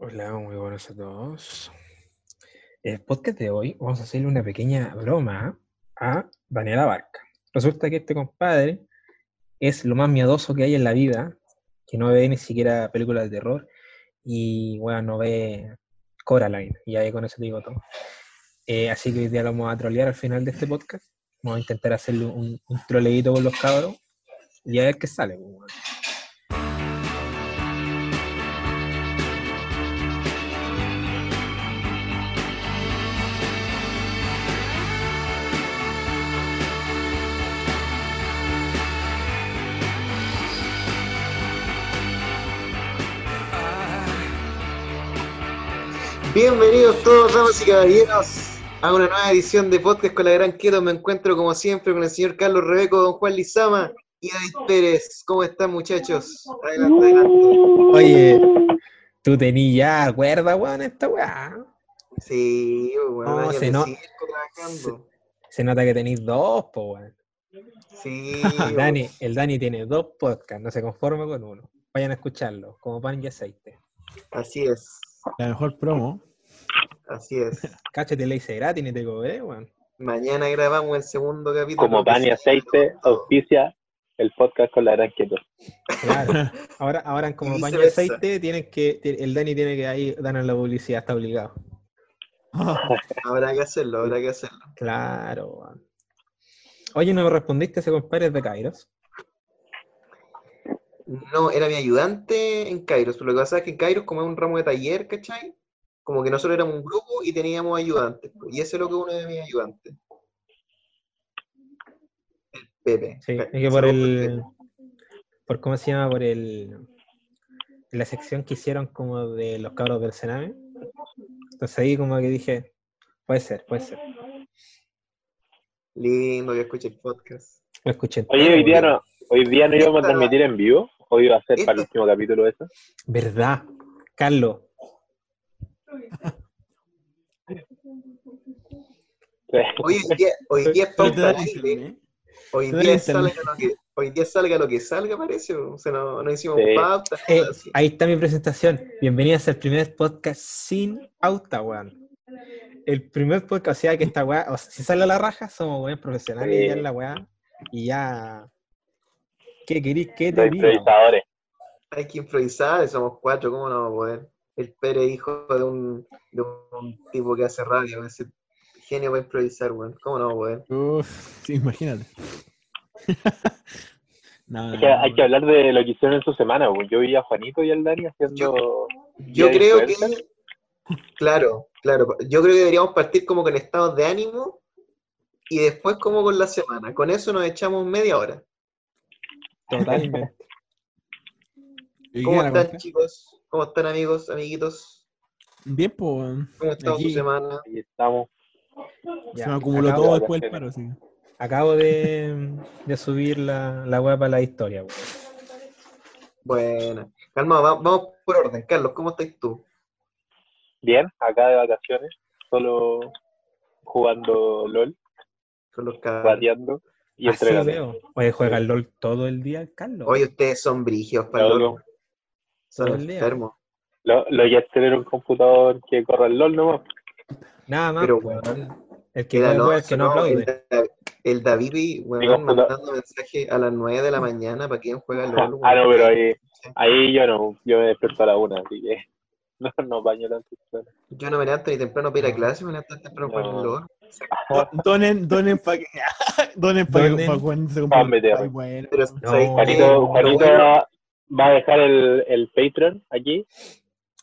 Hola, muy buenos a todos. El podcast de hoy vamos a hacerle una pequeña broma a Daniela Barca. Resulta que este compadre es lo más miedoso que hay en la vida, que no ve ni siquiera películas de terror y, bueno, no ve Coraline, y ahí con eso te digo todo. Eh, así que hoy día lo vamos a trolear al final de este podcast. Vamos a intentar hacerle un, un troleíto con los cabros y a ver qué sale. pues. Bienvenidos todos, damas y caballeros, a una nueva edición de Podcast con la Gran Quieto. Me encuentro, como siempre, con el señor Carlos Rebeco, don Juan Lizama y David Pérez. ¿Cómo están, muchachos? Adelante, adelante. Oye, tú tenías ya cuerda, weón, esta weá. Sí, bueno, No, se no-. Se nota que tenéis dos, po, weón. Sí, Dani, el Dani tiene dos podcasts, no se conforma con uno. Vayan a escucharlo, como pan y aceite. así es, La mejor promo. Así es. Cáchate, le hice gratis ni te cobré, weón. Mañana grabamos el segundo capítulo. Como pan y aceite, auspicia el podcast con la gran quieto. Claro. Ahora, ahora como pan y aceite, tienen que, el Dani tiene que ahí darnos la publicidad, está obligado. Habrá que hacerlo, habrá que hacerlo. Claro, weón. Oye, no me respondiste ese compadre de Kairos. No, era mi ayudante en Kairos, pero lo que pasa es que en Kairos, como es un ramo de taller, ¿cachai? Como que nosotros éramos un grupo y teníamos ayudantes. Y ese es lo que uno de mis ayudantes. El Pepe. Sí, es que por el. Por cómo se llama, por el. La sección que hicieron como de los cabros del Sename. Entonces ahí como que dije, puede ser, puede ser. Lindo que escuche el podcast. Lo escuché. Oye, hoy día no, hoy día no íbamos a transmitir en vivo. Hoy iba a ser para el último capítulo eso. ¿Verdad? Carlos, Hoy en día, hoy día es pauta internet. Hoy día, salga lo que, hoy día salga lo que salga, parece. O sea, no, no hicimos Sí. pauta. Eh, ahí está mi presentación. Bienvenidas al primer podcast sin auta, weón. El primer podcast, o sea que esta weá, o sea, si sale a la raja, somos weón profesionales Sí. ya en la weá. Y ya. ¿Qué querís que Los te. Hay que improvisar, somos cuatro, ¿cómo no vamos a poder? El Pere, hijo de un, de un tipo que hace radio, ese genio para improvisar, weón. ¿Cómo no? Uf, sí, imagínate. no, Hay que, hay que hablar de lo que hicieron en su semana. pues. Yo vi a Juanito y al Dani haciendo. Yo de creo que, claro, claro, yo creo que deberíamos partir como con estados de ánimo y después como con la semana. Con eso nos echamos media hora. Totalmente. ¿Y ¿Cómo están, chicos? ¿Cómo están, amigos, amiguitos? Bien, pues. ¿Cómo Aquí. su semana? Ahí estamos. Ya, Se me acumuló todo de- después del paro, sí. Acabo de, de subir la, la web para la historia. weón. Bueno, calma, va- vamos por orden. Carlos, ¿cómo estás tú? Bien, acá de vacaciones. Solo jugando LOL, Con los cabros. bateando y Así entregando. veo. Oye, juega el LOL todo el día, Carlos. Oye, ustedes son brígidos para. LOL. Son el enfermos. Lo, lo que es tener un computador que corra el LOL nomás. Nada más. Pero, weón. weón, el que el juega, el que no no, aplaude. el, Da- el David, y, puta. mandando mensaje a las 9 de la mañana para quien juega LOL. weón. Ah, no, pero ahí, ahí yo no. Yo me despierto a la una, así que no, no baño tanto. Yo no me levanto ni temprano para ir a clase, me levanto temprano para jugar No. LOL. Do- Donen, donen para que. Donen para Donen que Juan se bueno. Pero, No. Juanito, Juanito bueno- va, a dejar el, el Patreon aquí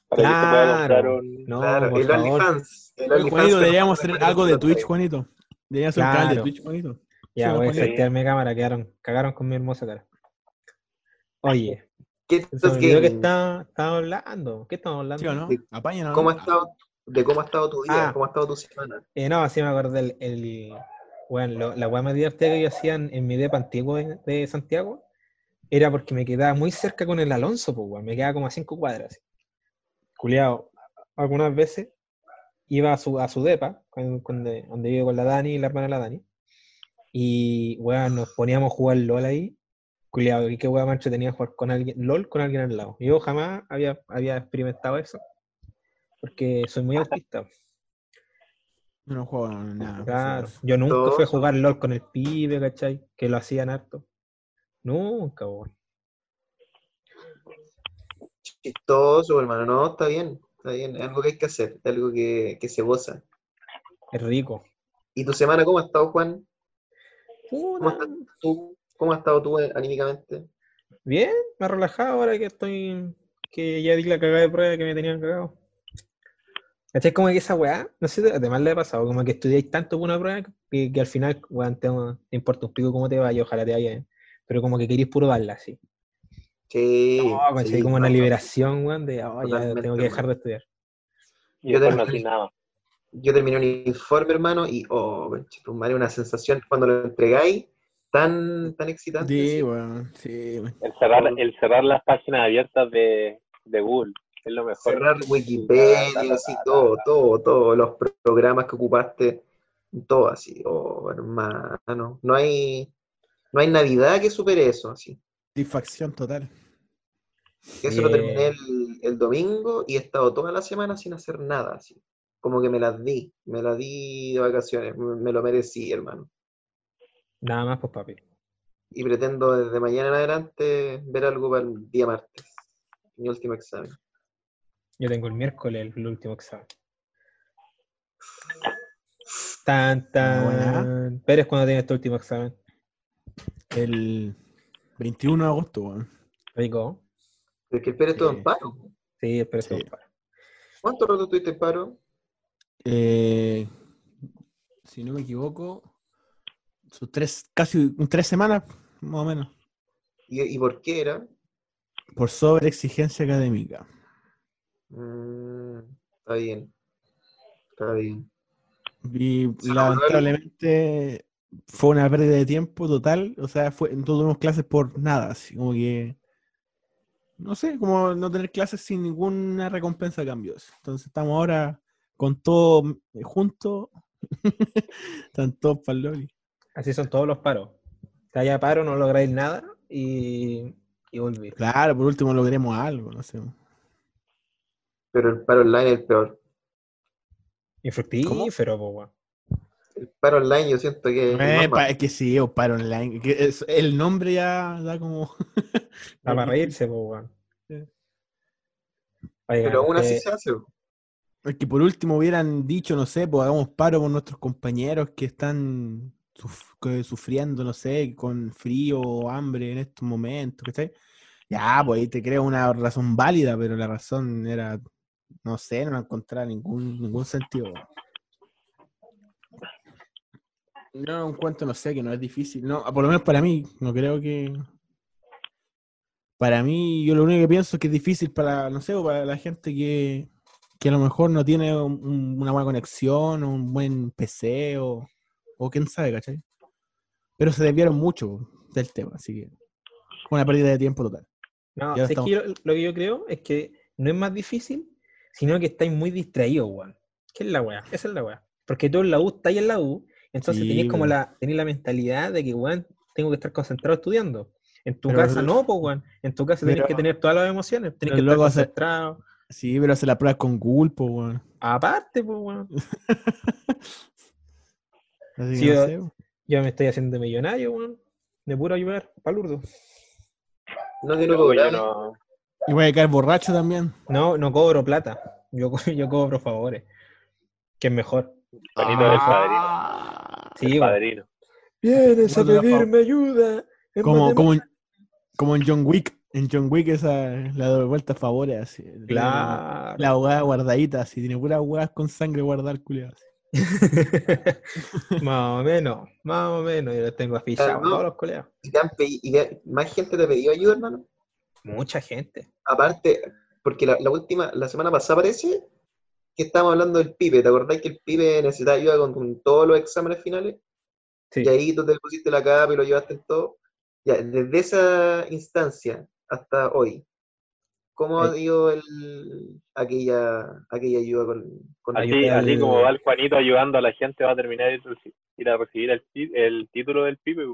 para que se pueda comprar Claro. un. No, claro, el favor. OnlyFans. Juanito, deberíamos hacer algo de Twitch. Juanito. Deberíamos hacer un canal de. Twitch, Juanito. Ya, voy a setear mi cámara, quedaron, cagaron con mi hermosa cara. Oye, ¿Qué estás que gaming? está, estamos hablando. ¿Qué estamos hablando? ¿Sí o no? Sí. Apáñanos. ¿Cómo ha ¿no? estado, de cómo ha estado tu día? Ah. ¿Cómo ha estado tu semana? Eh, no, así me acordé. El, el- bueno, lo- la weá más divertida que yo hacía en, en mi depa antiguo de, de Santiago era porque me quedaba muy cerca con el Alonso, pues, weón. Me quedaba como a cinco cuadras. Culeado, algunas veces iba a su, a su depa, con- con de- donde vive con la Dani y la hermana de la Dani. Y, weón, nos poníamos a jugar LOL ahí. Culeado, y qué weón mancho tenía jugar con alguien, LOL con alguien al lado. Yo jamás había, había experimentado eso. porque soy muy autista. Yo no juego nada. Claro, yo nunca fui a jugar LOL con el pibe, ¿cachai? Que lo hacían harto. Nunca, weón. Chistoso, hermano. No, está bien. Está bien. Es algo que hay que hacer. Es algo que, que se goza. Es rico. ¿Y tu semana cómo ha estado, Juan? ¿Cómo estás tú? ¿Cómo has estado tú eh, anímicamente? Bien, me he relajado ahora que estoy. que ya di la cagada de prueba que me tenían cagado. ¿Cachai? Como que esa weá, no sé, además le ha pasado, como que estudiáis tanto por una prueba que, que al final, weón, te, te importa un pico cómo te vaya, ojalá te vaya bien. Pero como que queréis puro darla así. Sí. No, sí, como una no, liberación, weón, de, oh, ya tengo que dejar de estudiar. Yo también. hacía nada. Yo terminé un informe, hermano, y oh, conchetumare, una sensación cuando lo entregáis tan, tan excitante. Sí, weón. Sí. El cerrar, el cerrar las páginas abiertas de, de Google es lo mejor. Cerrar Wikipedia, Ta, ta, ta, así, ta, todo, todo, todos los programas que ocupaste, todo así. Oh, hermano, no hay, no hay Navidad que supere eso, así. Satisfacción total. Eso lo terminé el, el domingo y he estado toda la semana sin hacer nada, así. Como que me las di, me las di de vacaciones, me, me lo merecí, hermano. Nada más, pues papi. Y pretendo desde mañana en adelante ver algo para el día martes, mi último examen. Yo tengo el miércoles el, último examen. Tan, tan. Pérez, ¿cuándo tienes tu último examen? El 21 de agosto, weón. Rico. Es que el Pérez todo en paro. Sí, espero Sí. que ¿Cuánto rato estuviste en paro? Eh, si no me equivoco, sus tres, casi tres semanas, más o menos, ¿Y, y por qué era? por sobreexigencia académica. Mm, está bien. Está bien. Y lamentablemente fue una pérdida de tiempo total. O sea, fue, no tuvimos clases por nada. Así como que. No sé, como no tener clases sin ninguna recompensa a cambios. Entonces estamos ahora con todo eh, juntos. Están todos para el loli. Así son todos los paros. Te haya paro, no lográis nada y, y volví. Claro, por último logremos algo, no sé. Pero el paro online es el peor. Infructífero, po. El paro online yo siento que es Eh, pa- que sí, o paro online. que es- el nombre ya da como. Da para reírse, po, weón. Sí. Pero aún así eh, se hace. Es que por último hubieran dicho, no sé, pues hagamos paro por nuestros compañeros que están suf- que sufriendo, no sé, con frío o hambre en estos momentos, ¿cachai? Ya, pues ahí te creo una razón válida, pero la razón era, no sé, no encontraba ningún, ningún sentido. No encuentro, no sé, que no es difícil. No, por lo menos para mí, no creo que. Para mí, yo lo único que pienso es que es difícil para, no sé, para la gente que, que a lo mejor no tiene un- un- una buena conexión o un buen PC o, o quién sabe, ¿cachai? Pero se desviaron mucho del tema, así que una pérdida de tiempo total. No, es que yo- lo que yo creo es que no es más difícil, sino que estáis muy distraídos, weón. ¿Qué es la weá? Esa es la weá. Porque tú en la U estáis en la U, entonces Sí, tenéis como la, tenéis la mentalidad de que, weón, tengo que estar concentrado estudiando. En tu Pero- casa no, pues, weón. En tu casa tenés pero- que tener todas las emociones, tenés que estar concentrado. Sí, pero hace la prueba con Google, pues, weón. Aparte, pues, weón. Así que Sí, no yo- sé, weón. Yo me estoy haciendo millonario, weón. De puro ayudar, palurdo. No que no Luego yo no, Y voy a caer borracho también. No, no cobro plata. Yo, yo cobro favores. Que es mejor. Es padrino. Ah. Sí, el weón. padrino. Vienes a la pedirme ayuda. Como, como, en, como en John Wick. En John Wick esa la de vuelta a favores, así. Tiene Claro. La abogada guardadita, así. Tiene puras huevas con sangre guardar, culiado. más o menos, más o menos. Yo los tengo afichados no. todos los colegas. ¿Y, te han pedi- y te- más gente te ha pedido ayuda, hermano? Mucha gente. Aparte, porque la, la última, la semana pasada parece que estábamos hablando del pibe. ¿Te acordás que el pibe necesitaba ayuda con, con todos los exámenes finales? Sí. Y ahí tú te pusiste la capa y lo llevaste en todo. Ya, desde esa instancia hasta hoy, ¿cómo ha ido el, aquella, aquella ayuda con, con Así, Ayuda así como va el Juanito ayudando a la gente, va a terminar de ir a recibir el, título del pibe.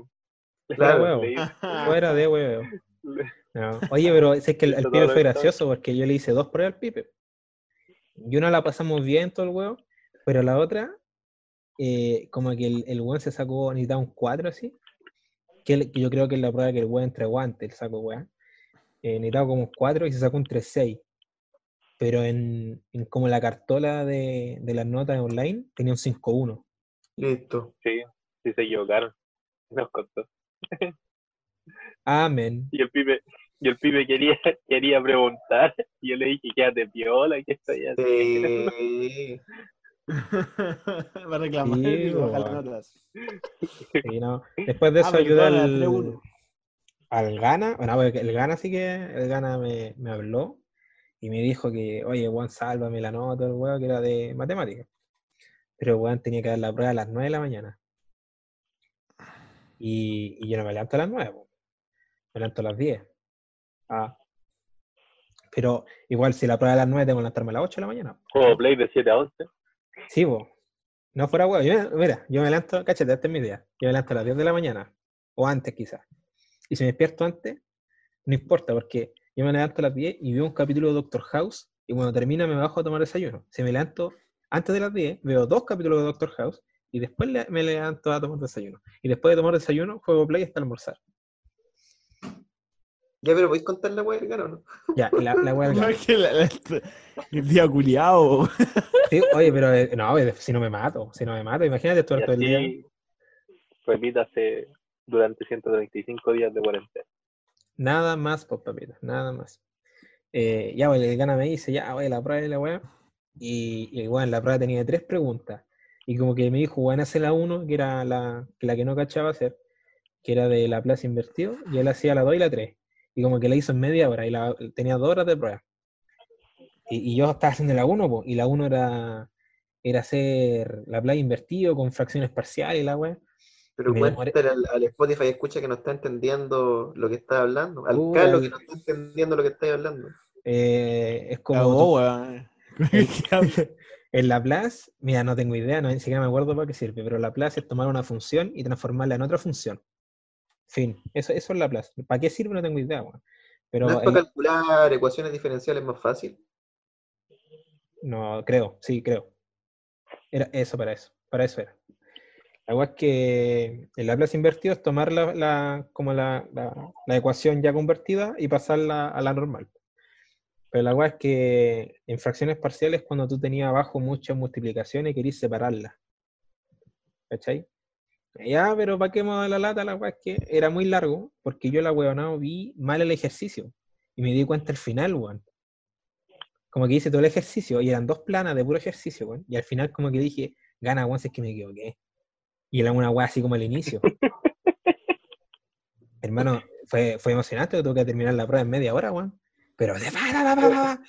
Claro. Fuera de huevo. No. Oye, pero es que el, el pibe fue gracioso porque yo le hice dos pruebas al pibe. Y una la pasamos bien todo el huevo, pero la otra, eh, como que el, el weón se sacó, necesitaba un 4 así. Que, el- que yo creo que es la prueba que el weón entregó antes, el saco weón. Eh, necesitaba como un 4 y se sacó un 3-6. Pero en, en como la cartola de, de las notas online tenía un 5-1. Listo. Sí, sí se equivocaron. Nos contó. Amén. Y el pibe, y el pibe quería, quería preguntar. Y yo le dije, quédate piola, ¿qué estoy haciendo? Sí. Va a reclamar Sí, y bajar las weón. notas. Sí, no. Después de Ah, eso todas las al, 3-1. al Gana. Bueno, el Gana sí que el Gana me, me habló y me dijo que, oye, Juan, sálvame la nota, el weón, que era de matemáticas. Pero Juan tenía que dar la prueba a las 9 de la mañana. Y, y yo no me levanto a las 9, po. me levanto a las 10. Ah. Pero igual, si la prueba a las 9, tengo que levantarme a las 8 de la mañana. Juego Play de 7 a 11. Sí, vos. No fuera huevo. Yo mira, yo me levanto, cáchate, esta es mi idea. Yo me levanto a las 10 de la mañana, o antes quizás. Y si me despierto antes, no importa, porque yo me levanto a las 10 y veo un capítulo de Doctor House, y cuando termina me bajo a tomar desayuno. Si me levanto antes de las 10, veo dos capítulos de Doctor House, y después me levanto a tomar desayuno. Y después de tomar desayuno, juego play hasta almorzar. Ya, pero ¿podéis contar la weá del gano o no? Ya, y la, la hueá del No, gato. es que la- la- el día culiao. Sí, oye, pero eh, no, oye, si no me mato, si no me mato, imagínate estar todo el día. repítase durante 135 días de cuarentena. Nada más, pues, papita, nada más. Eh, ya, pues, el gana me dice, ya, oye, la prueba de la weá. Y, y bueno, la prueba tenía tres preguntas. Y como que me dijo, bueno, hace la uno, que era la, la que no cachaba hacer, que era de la plaza invertido, y él hacía la 2 y la 3. Y como que la hizo en media hora, y la, tenía dos horas de prueba. Y, y yo estaba haciendo la 1, y la 1 era, era hacer la playa invertido con fracciones parciales y la weá. Pero cuéntale al, al Spotify, escucha que no está entendiendo lo que está hablando. Al Uh, Carlos que no está entendiendo lo que está hablando. Eh, es como... Weón. En Laplace, mira, no tengo idea, no, ni siquiera me acuerdo para qué sirve, pero Laplace es tomar una función y transformarla en otra función. Fin, eso, eso es Laplace. ¿Para qué sirve? No tengo idea, weón. Pero ¿No es para calcular ecuaciones diferenciales más fácil? no, creo, sí, creo. Era eso para eso, para eso era. La weá es que el Laplace invertido es tomar la, la- como la, la- la ecuación ya convertida y pasarla a la normal. Pero la weá es que en fracciones parciales, cuando tú tenías abajo muchas multiplicaciones, querías separarlas. ¿Cachai? Ya, pero ¿para qué me da la lata? La weá es que era muy largo, porque yo la weonado vi mal el ejercicio. Y me di cuenta al final, weón. Como que hice todo el ejercicio, y eran dos planas de puro ejercicio, weón. Y al final como que dije, gana, weón, si es que me equivoqué. Y era una weá así como al inicio. Hermano, fue, fue emocionante, tuve que terminar la prueba en media hora, weón. Pero de pa, pa, pa, pa, pa.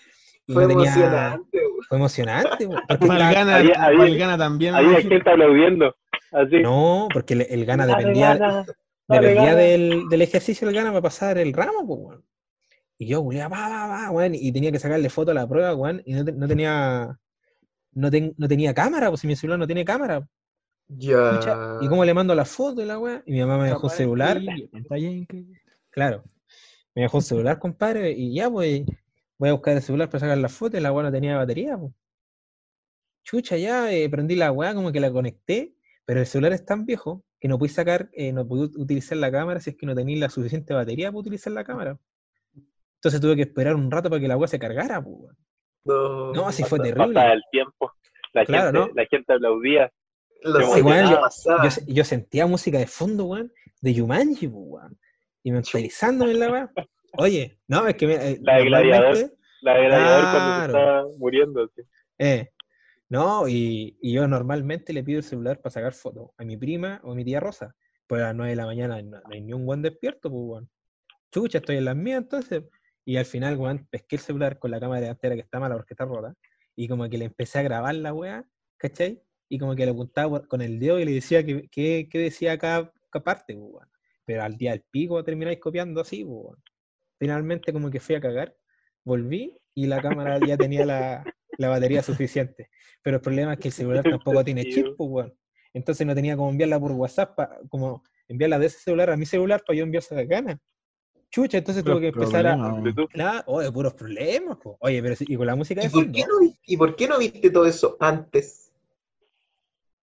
Y Fue no tenía- emocionante, weón. Fue emocionante, porque Malgana, Había- había- Malgana también. Había gente aplaudiendo. Así. No, porque el, el gana Dale, dependía, gana, dale, dependía gana. del, del ejercicio del gana para pasar el ramo, pues, weón. Y yo, weón, va, va, va, weón, y tenía que sacarle foto a la prueba, weón, y no, te- no tenía no, ten- no tenía cámara, pues si mi celular no tiene cámara. Ya. ¿Y cómo le mando la foto y la weá? Y mi mamá me dejó un celular, Increíble, pantalla increíble. claro. Me dejó un celular, compadre, y ya, pues, voy a buscar el celular para sacar la foto y la weá no tenía batería, pues. Chucha, ya, eh, prendí la weá, como que la conecté, pero el celular es tan viejo que no pude sacar, eh, no pude utilizar la cámara si es que no tenía la suficiente batería para utilizar la cámara. Entonces tuve que esperar un rato para que la weá se cargara, pues. weón. No, No, así fue terrible. El tiempo. La, Claro, gente, ¿no? la gente aplaudía. Sí, weón, ¿qué yo-? Yo, yo sentía música de fondo, weón, de Yumanji, pues, weón. Y mentalizándome en la weá. Oye, no, es que me, eh, La de Gladiador. La de gladiador Claro. cuando se estaba muriendo. así. Eh, no, y, yo normalmente le pido el celular para sacar fotos a mi prima o a mi tía Rosa. Pues a las 9 de la mañana no, hay ni un buen despierto, pues, weón. Chucha, estoy en las mías entonces. Y al final, weón, pesqué el celular con la cámara delantera que está mala porque está rota. Y como que le empecé a grabar la weá, ¿cachai? Y como que le apuntaba con el dedo y le decía que, que, decía cada, cada parte, pues, weón. Pero al día del pico termináis copiando así, pues. Finalmente como que fui a cagar, volví y la cámara ya tenía la, la batería suficiente. Pero el problema es que el celular tampoco tiene chip, pues, weón. Entonces no tenía como enviarla por WhatsApp, pa- como enviarla de ese celular a mi celular para yo enviarse la gana. Chucha, entonces tuve que empezar a. oye, puros problemas, po. Oye, pero sí, y con la música de ¿Y por, fondo, qué no, vi- ¿Y por qué no viste todo eso antes?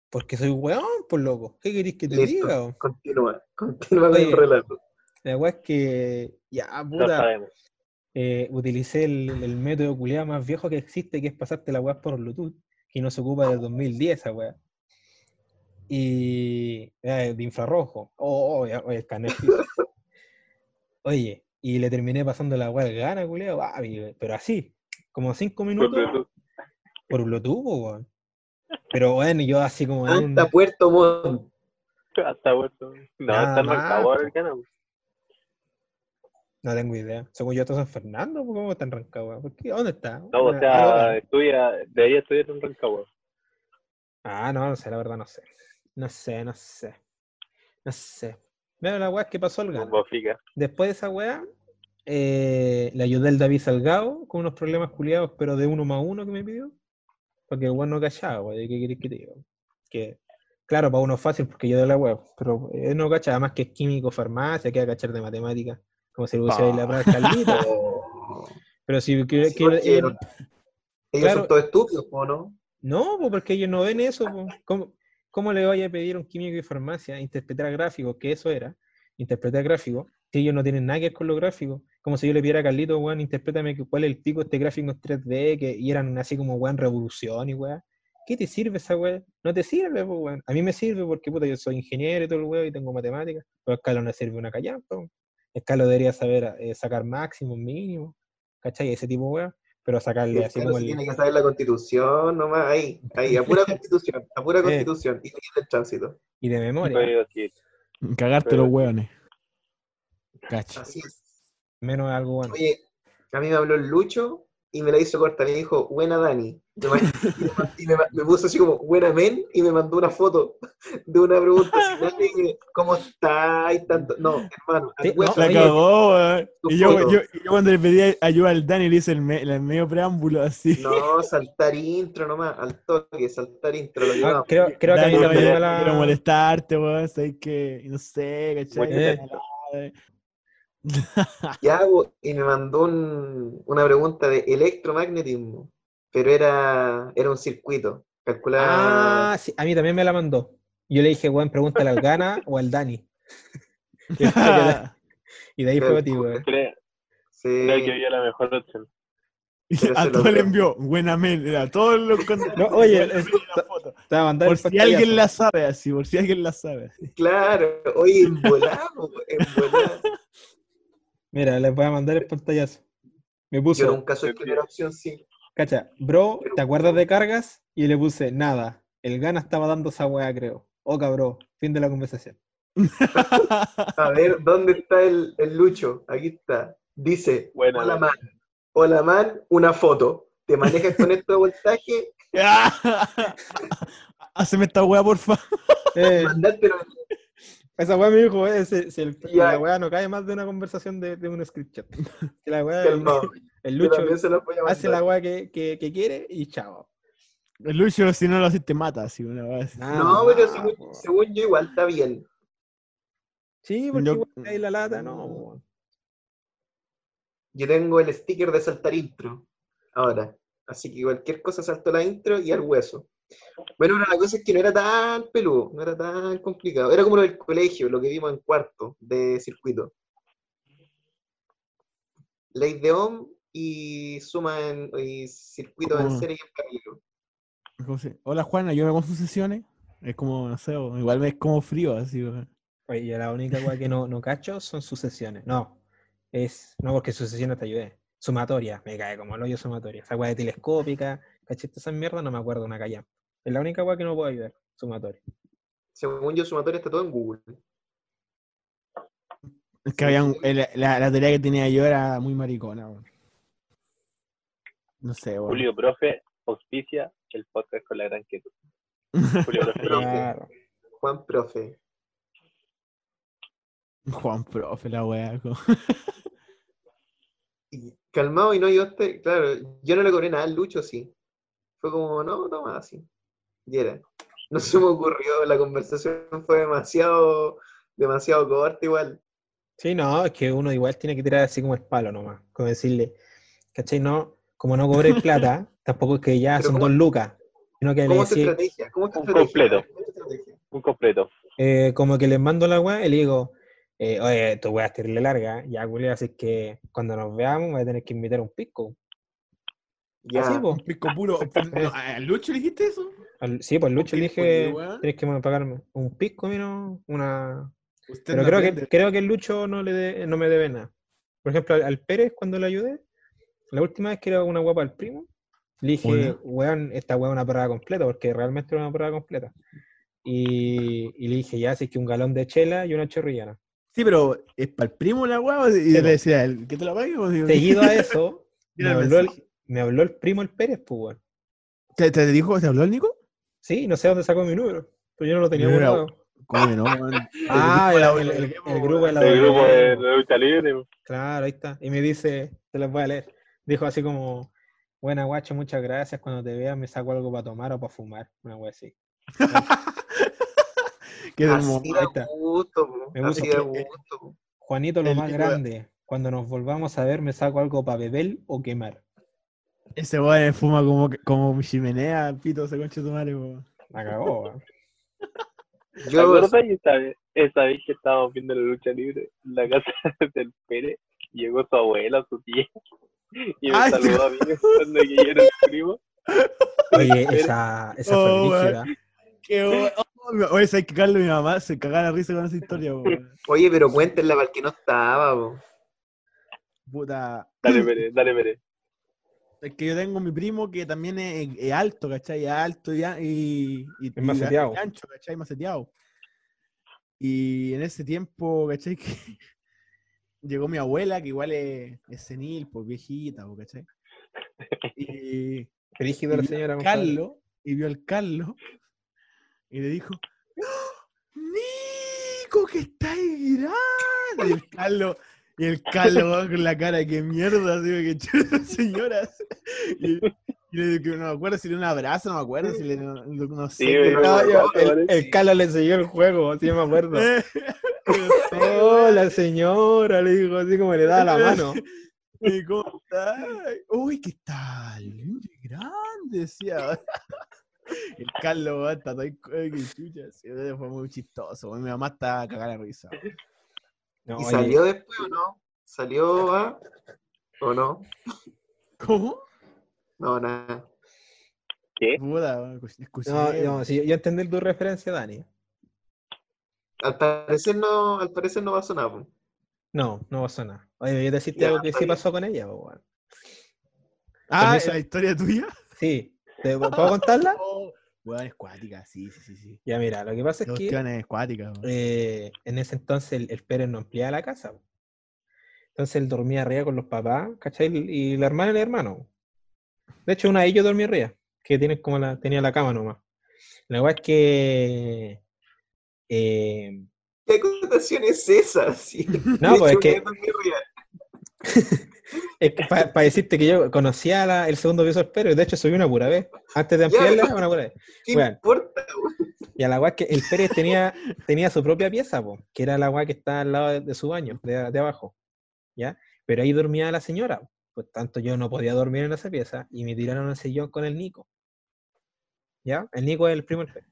porque soy weón, por loco. ¿Qué queréis que te Listo. diga? Continúa, continúa con el relato. La weá es que, ya, puta, sabemos. Eh, utilicé el, el método culiado más viejo que existe, que es pasarte la weá por Bluetooth, que no se ocupa desde 2010 esa weá. Y eh, de infrarrojo. Oh, oh, ya, oye, y le terminé pasando la al gana, culiado, pero así, como cinco Por minutos Bluetooth. por Bluetooth, weón. Pero bueno, yo así como en Hasta Puerto Montt. Hasta vuelto. No, más, Rancagua po. el canal. No tengo idea. Según yo, en San Fernando, ¿por ¿cómo está en Rancagua? ¿Por qué? ¿Dónde está? No, o sea, estudia, debería estudiar en Rancagua. Ah, no, no sé, la verdad no sé. No sé, no sé. No sé. Mira la weá que pasó gana. Bofica. Después de esa weá, eh, le ayudé al David Salgado con unos problemas culiados, pero de uno más uno que me pidió. Porque el weón no cachaba. ¿De qué querés que te diga? Que, claro, para uno es fácil porque yo de la web, pero él no cacha, además que es químico, farmacia, que va a cachar de matemática, como si le pusiera ahí la prueba Carlita. Pero si que- Sí, que- Ellos claro. son todos estúpidos, ¿o no? No, pues porque ellos no ven eso. pues. ¿Cómo, cómo le vaya a pedir a un químico de farmacia interpretar gráficos? Que eso era, interpretar gráficos, si ellos no tienen nada que ver con los gráficos. Como si yo le pidiera a Carlito, weón, interprétame que- cuál es el pico de este gráfico en 3D, que y eran así como, weón, revolución y weón. ¿Qué te sirve esa weón? No te sirve, pues, weón. A mí me sirve porque, puta, yo soy ingeniero y todo el weón y tengo matemáticas, pero a Escalo no sirve una callampa, weón. Escalo debería saber eh, sacar máximo, mínimo, ¿cachai? Ese tipo, weón. Pero sacarle así como el... tiene que saber la constitución nomás, ahí, ahí, a pura constitución, a pura constitución, y seguir el tránsito. Y de memoria. Cagarte Pero- los hueones. Cacha. Así es. Menos algo bueno. Oye, a mí me habló el Lucho y me la hizo corta, me dijo, buena Dani. Y me, puso así como, buena men, y me mandó una foto de una pregunta así, Dani, que, ¿cómo está? Y tanto. No, hermano, Sí, no, La Oye, cagó, weón. tu Y yo, foto. yo, yo cuando le pedí ayuda al Dani le hice el, me- el medio preámbulo así. No, saltar intro nomás, al toque, saltar intro, lo Ah, llevamos. creo, creo que a mí Dani, también no me quiero la... molestarte, weón. Sabes que, no sé, ¿cachai? Eh. Y hago, y me mandó un- una pregunta de electromagnetismo, pero era, era un circuito. Calculaba. Ah, sí, a mí también me la mandó. Yo le dije, weón, pregúntale al Gana o al Dani. Y de ahí fue a ti, weón. Creo, sí, creo que había la mejor opción. A todos le envió, buena men, a todos los No, oye, es- la foto. Por el si alguien la sabe así, por si alguien la sabe así. Claro, oye, en volado, en volado. Mira, les voy a mandar el pantallazo. Me Yo puso, nunca soy primera opción, sí. cacha, bro, ¿te acuerdas de cargas? Y le puse, nada. El Gana estaba dando esa weá, creo. Oh, cabrón. Fin de la conversación. A ver, ¿dónde está el, el Lucho? Aquí está. Dice, hola man. man, hola man, una foto. ¿Te manejas con esto de voltaje? Haceme esta weá, porfa. Eh, Mandártelo. Esa weá me dijo, eh, si, si el- la weá no cae más de una conversación de, de un screenshot. Que la weá, el Lucho hace la weá que, que, que quiere y chao. El Lucho, si no lo haces, te mata, así, una weá. Nada No, pero según, yo igual está bien. Sí, porque Yo- igual cae la lata, no. Yo tengo el sticker de saltar intro. Ahora. Así que cualquier cosa salto la intro y al hueso. Bueno, ahora la cosa es que no era tan peludo, no era tan complicado. Era como lo del colegio, lo que vimos en cuarto de circuito. Ley de Ohm y suma en y circuito en Como- serie y en paralelo. ¿Cómo se- Hola Juana, yo me con sus sesiones. Es como, no sé, igual me es como frío, así. Oye, yo la única weá que no, no cacho son sucesiones. No, es, no porque sucesiones te ayudé. Sumatoria, me cae como el hoyo sumatoria. Esa de telescópica, cachete esa mierda, no me acuerdo una calla. Es la única weá que no puedo ayudar, sumatoria. Según yo, sumatoria está todo en Google. Es que había un- el- la, la teoría que tenía yo era muy maricona, weón. No sé, weón. Julio Profe auspicia el podcast con la gran quietud. Julio Profe. Claro. Juan Profe. Juan Profe, la weá. calmado y no ayudaste, claro, yo no le cobré nada al Lucho, sí. Fue como, no, toma, así. Y era. No se me ocurrió, la conversación fue demasiado, demasiado corta igual. Sí, no, es que uno igual tiene que tirar así como el palo nomás. Como decirle, ¿cachai? No, como no cobré plata, tampoco es que ya Pero son ¿cómo- dos lucas. Sino que le ¿Cómo es tu decís, estrategia? ¿Cómo es Un estrategia? completo. Un completo. eh, como que les mando la weá y le digo, eh, oye, tu weá es terrible larga, ya, culiao, así que cuando nos veamos voy a tener que invitar un pisco. Ya. Así, pisco puro. No, ¿A Lucho le dijiste eso? Al- sí, pues Lucho le dije, tienes que pagarme un pisco, mira, una... Usted Pero no creo que, creo que el Lucho no, le de- no me debe nada. Por ejemplo, al, al Pérez, cuando le ayudé, la última vez que era una guapa al primo, le dije, Hola. weón, esta weá es una parada completa, porque realmente era una parada completa. Y, y le dije, ya, si es que un galón de chela y una chorrillana. Sí, pero ¿es para el primo la guava? Y Sí, le decía, ¿el que te la pague? o digo, Seguido a eso, me habló, el. Me habló el primo el Pérez, pues, weón. ¿Te, te dijo, te habló el Nico? Sí, no sé dónde sacó mi número, pero yo no lo tenía guardado. ¿Cómo no? Ah, El el, grupo de el- la el- grupo de la El grupo de, WM. de lucha libre. Claro, ahí está. Y me dice, te los voy a leer. Dijo así como, buena guacho, muchas gracias. Cuando te vea me saco algo para tomar o para fumar. Una wea así. Qué hermoso. Gusto, po. Me gusta. Juanito, lo El más grande. Cuando nos volvamos a ver me saco algo para beber o quemar. Ese weón fuma como, como mi chimenea, pito, ese conche de tu madre, weón. La cagó, weón. ¿Te Yo, acuerdas esa vez, esa vez que estábamos viendo la lucha libre en la casa del Pérez? y Llegó su abuela, su tía, y me Ay, saludó a mí cuando que yo era el primo. Oye, esa, esa Oh, fue weón. Qué weón. Oh, Oye, ¿sabes que Carlos y mi mamá se cagaba la risa con esa historia, weón? oye, pero cuéntenla para el que no estaba, po. Puta. Dale, Pérez, dale, Pérez. Es que yo tengo mi primo que también es, es alto, ¿cachai? Es alto y, y, y, Es maceteado. y ancho, ¿cachai? Maceteado. Y en ese tiempo, ¿cachai? Que llegó mi abuela, que igual es, es senil, pues viejita, pues, ¿cachai? Y, Brígido y la señora. Carlos, y vio al Carlos, y le dijo, ¡No! ¡Nico, que estáis grande! Y el Carlos, y el weón, con la cara, que mierda, así, que chuta, señoras. Y, y le digo, no me acuerdo si le dio un abrazo, no me acuerdo si le no, no sé. Sí, qué- No, el, el Cala le enseñó el juego, así me acuerdo. Pero sí, Oh, la señora, le dijo así como le daba la mano. Y ¿cómo estás? Uy, ¿qué tal? Uy, grande, decía. El Carlos, está qué chucha. sí, fue muy chistoso. Mi mamá está cagada de risa. No, ¿Y oye, salió después o no? ¿Salió a... o no? ¿Cómo? No, nada. ¿Qué? Escuché, no, no, sí, yo entendí tu referencia, Dani. Al parecer no, al parecer no pasó nada, po. No, no pasó nada. Oye, yo te deciste Ya, algo que sí bien. pasó con ella. Ah. ¿la historia tuya? Sí, ¿te puedo contarla? Weón, es cuática, sí, sí, sí. sí. Ya, mira, lo que pasa es que es cuática, eh, en ese entonces el, el Pérez no ampliaba la casa. Entonces él dormía arriba con los papás, ¿cachai? Y la hermana y el hermano. De hecho, una de ellos dormía arriba, que tiene como la, tenía la cama nomás. La verdad es que. eh, ¿Qué acotación es esa? Sí. No, pues es que- para decirte que yo conocía la- el segundo piso del de hecho subí una pura vez. Antes de Ya, ampliarla, pero- una pura vez. ¿Qué Weón. importa? Y a la weá que el Pérez tenía, tenía su propia pieza, po, que era la weá que está al lado de, de su baño, de, de abajo. ¿Ya? Pero ahí dormía la señora. Por tanto, yo no podía dormir en esa pieza y me tiraron al sillón con el Nico. ¿Ya? El Nico es el primo del Pérez.